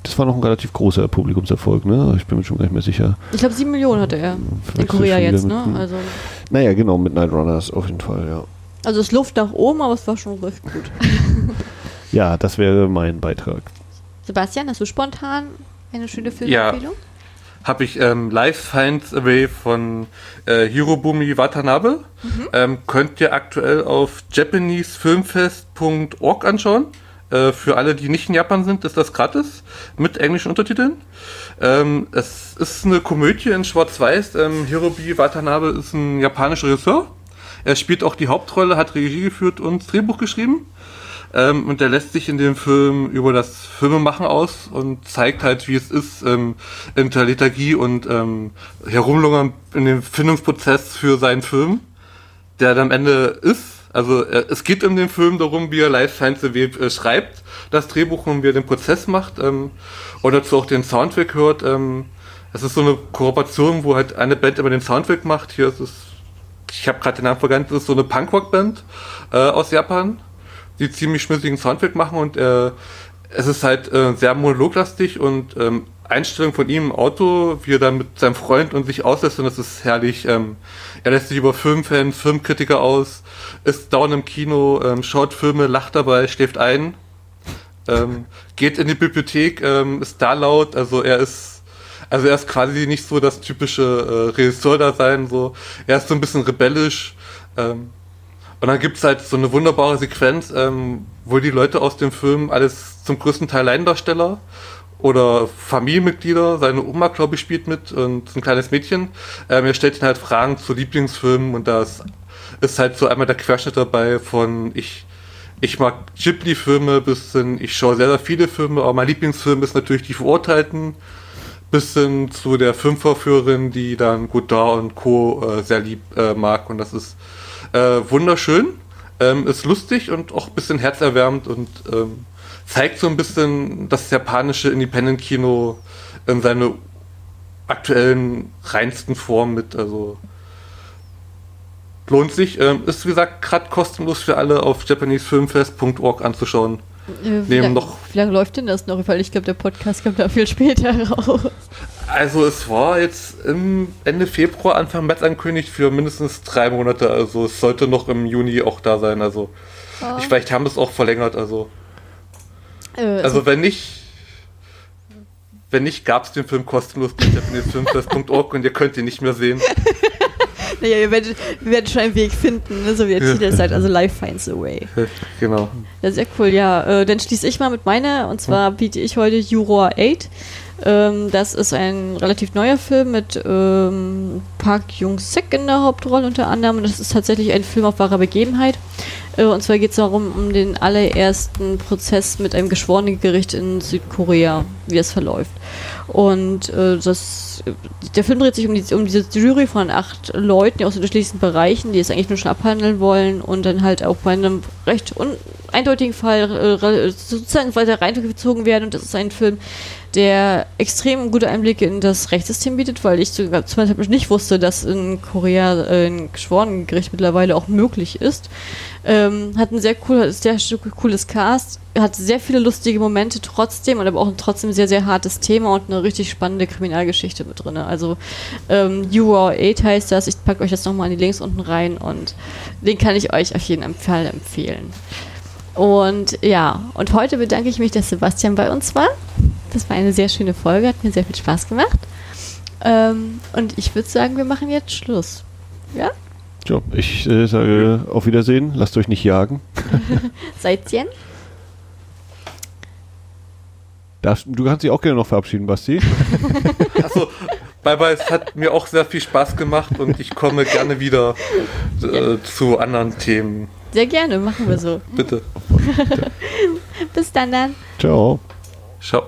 das war noch ein relativ großer Publikumserfolg, ne? Ich bin mir schon gar nicht mehr sicher.
Ich glaube, sieben Millionen hatte er in Korea jetzt, ne? Also
naja, genau, Midnight Runners auf jeden Fall, ja.
Also es Luft nach oben, aber es war schon recht gut.
ja, das wäre mein Beitrag.
Sebastian, hast du spontan eine schöne Filmempfehlung? Ja
habe ich ähm, Life Finds Away von äh, Hirobumi Watanabe. Mhm. Ähm, könnt ihr aktuell auf japanesefilmfest.org anschauen. Äh, für alle, die nicht in Japan sind, ist das gratis mit englischen Untertiteln. Ähm, es ist eine Komödie in Schwarz-Weiß. Ähm, Hirobi Watanabe ist ein japanischer Regisseur. Er spielt auch die Hauptrolle, hat Regie geführt und Drehbuch geschrieben. Ähm, und der lässt sich in dem Film über das Filmemachen aus und zeigt halt, wie es ist, ähm, in der Lethargie und ähm, herumlungern in dem Findungsprozess für seinen Film, der dann am Ende ist. Also äh, es geht in dem Film darum, wie er Life Science äh, schreibt, das Drehbuch und wie er den Prozess macht ähm, und dazu auch den Soundtrack hört. Ähm, es ist so eine Kooperation, wo halt eine Band immer den Soundtrack macht. Hier ist es, ich habe gerade den Namen vergessen, das ist so eine Punkrock-Band äh, aus Japan die ziemlich schmissigen Soundtrack machen und äh, es ist halt äh, sehr monologlastig und ähm, Einstellung von ihm im Auto, wie er dann mit seinem Freund und sich auslässt und das ist herrlich. Ähm, er lässt sich über Filmfans, Filmkritiker aus, ist dauernd im Kino, ähm, schaut Filme, lacht dabei, schläft ein, ähm, geht in die Bibliothek, ähm, ist da laut, also er ist also er ist quasi nicht so das typische äh, Regisseur da sein, so er ist so ein bisschen rebellisch. Ähm, und dann gibt's halt so eine wunderbare Sequenz, ähm, wo die Leute aus dem Film alles zum größten Teil Laiendarsteller oder Familienmitglieder. Seine Oma, glaube ich, spielt mit und ist ein kleines Mädchen. Ähm, er stellt ihn halt Fragen zu Lieblingsfilmen und da ist, ist halt so einmal der Querschnitt dabei von ich, ich mag Ghibli-Filme bis hin, ich schaue sehr, sehr viele Filme, aber mein Lieblingsfilm ist natürlich die Verurteilten bis hin zu der Filmvorführerin, die dann Godard und Co. Äh, sehr lieb äh, mag und das ist äh, wunderschön, ähm, ist lustig und auch ein bisschen herzerwärmend und ähm, zeigt so ein bisschen das japanische Independent-Kino in seine aktuellen reinsten Form mit. Also lohnt sich. Ähm, ist wie gesagt gerade kostenlos für alle auf japanesefilmfest.org anzuschauen.
Äh, wie, lang, noch, wie lange läuft denn das noch? Weil ich glaube, der Podcast kommt da viel später raus.
Also es war jetzt im Ende Februar, Anfang März angekündigt für mindestens drei Monate. Also es sollte noch im Juni auch da sein. Also oh. ich, vielleicht haben es auch verlängert. Also äh, also, also wenn nicht, wenn nicht, gab es den Film kostenlos bei japanesefilmfest.org und ihr könnt ihn nicht mehr sehen.
naja, ihr werdet, wir werden schon einen Weg finden, ne? so wie der Titel sagt, also Life finds a way.
Genau.
Ja, sehr cool, ja. Äh, dann schließe ich mal mit meiner, und zwar biete ich heute Juror 8. Ähm, das ist ein relativ neuer Film mit ähm, Park Jung-sik in der Hauptrolle unter anderem. Und das ist tatsächlich ein Film auf wahrer Begebenheit. Äh, und zwar geht es darum, um den allerersten Prozess mit einem Geschworenengericht in Südkorea, wie es verläuft. Und äh, das, der Film dreht sich um, die, um diese Jury von acht Leuten aus unterschiedlichsten Bereichen, die es eigentlich nur schon abhandeln wollen und dann halt auch bei einem recht eindeutigen Fall äh, sozusagen weiter reingezogen werden. Und das ist ein Film, der extrem gute Einblicke in das Rechtssystem bietet, weil ich zum Beispiel nicht wusste, dass in Korea äh, ein Geschworenengericht mittlerweile auch möglich ist. Ähm, hat ein sehr, cool, sehr cooles Cast, hat sehr viele lustige Momente trotzdem und aber auch ein trotzdem sehr, sehr hartes Thema und eine richtig spannende Kriminalgeschichte mit drin. Also ähm, You Are 8 heißt das. Ich packe euch das nochmal in die Links unten rein und den kann ich euch auf jeden Fall empfehlen. Und ja, und heute bedanke ich mich, dass Sebastian bei uns war. Das war eine sehr schöne Folge, hat mir sehr viel Spaß gemacht. Ähm, und ich würde sagen, wir machen jetzt Schluss. Ja?
Ja, ich äh, sage auf Wiedersehen, lasst euch nicht jagen.
Seidchen?
Das, du kannst dich auch gerne noch verabschieden, Basti.
Achso, bye bye, es hat mir auch sehr viel Spaß gemacht und ich komme gerne wieder äh, zu anderen Themen.
Sehr gerne, machen wir so.
Bitte.
Bis dann dann.
Ciao.
Ciao.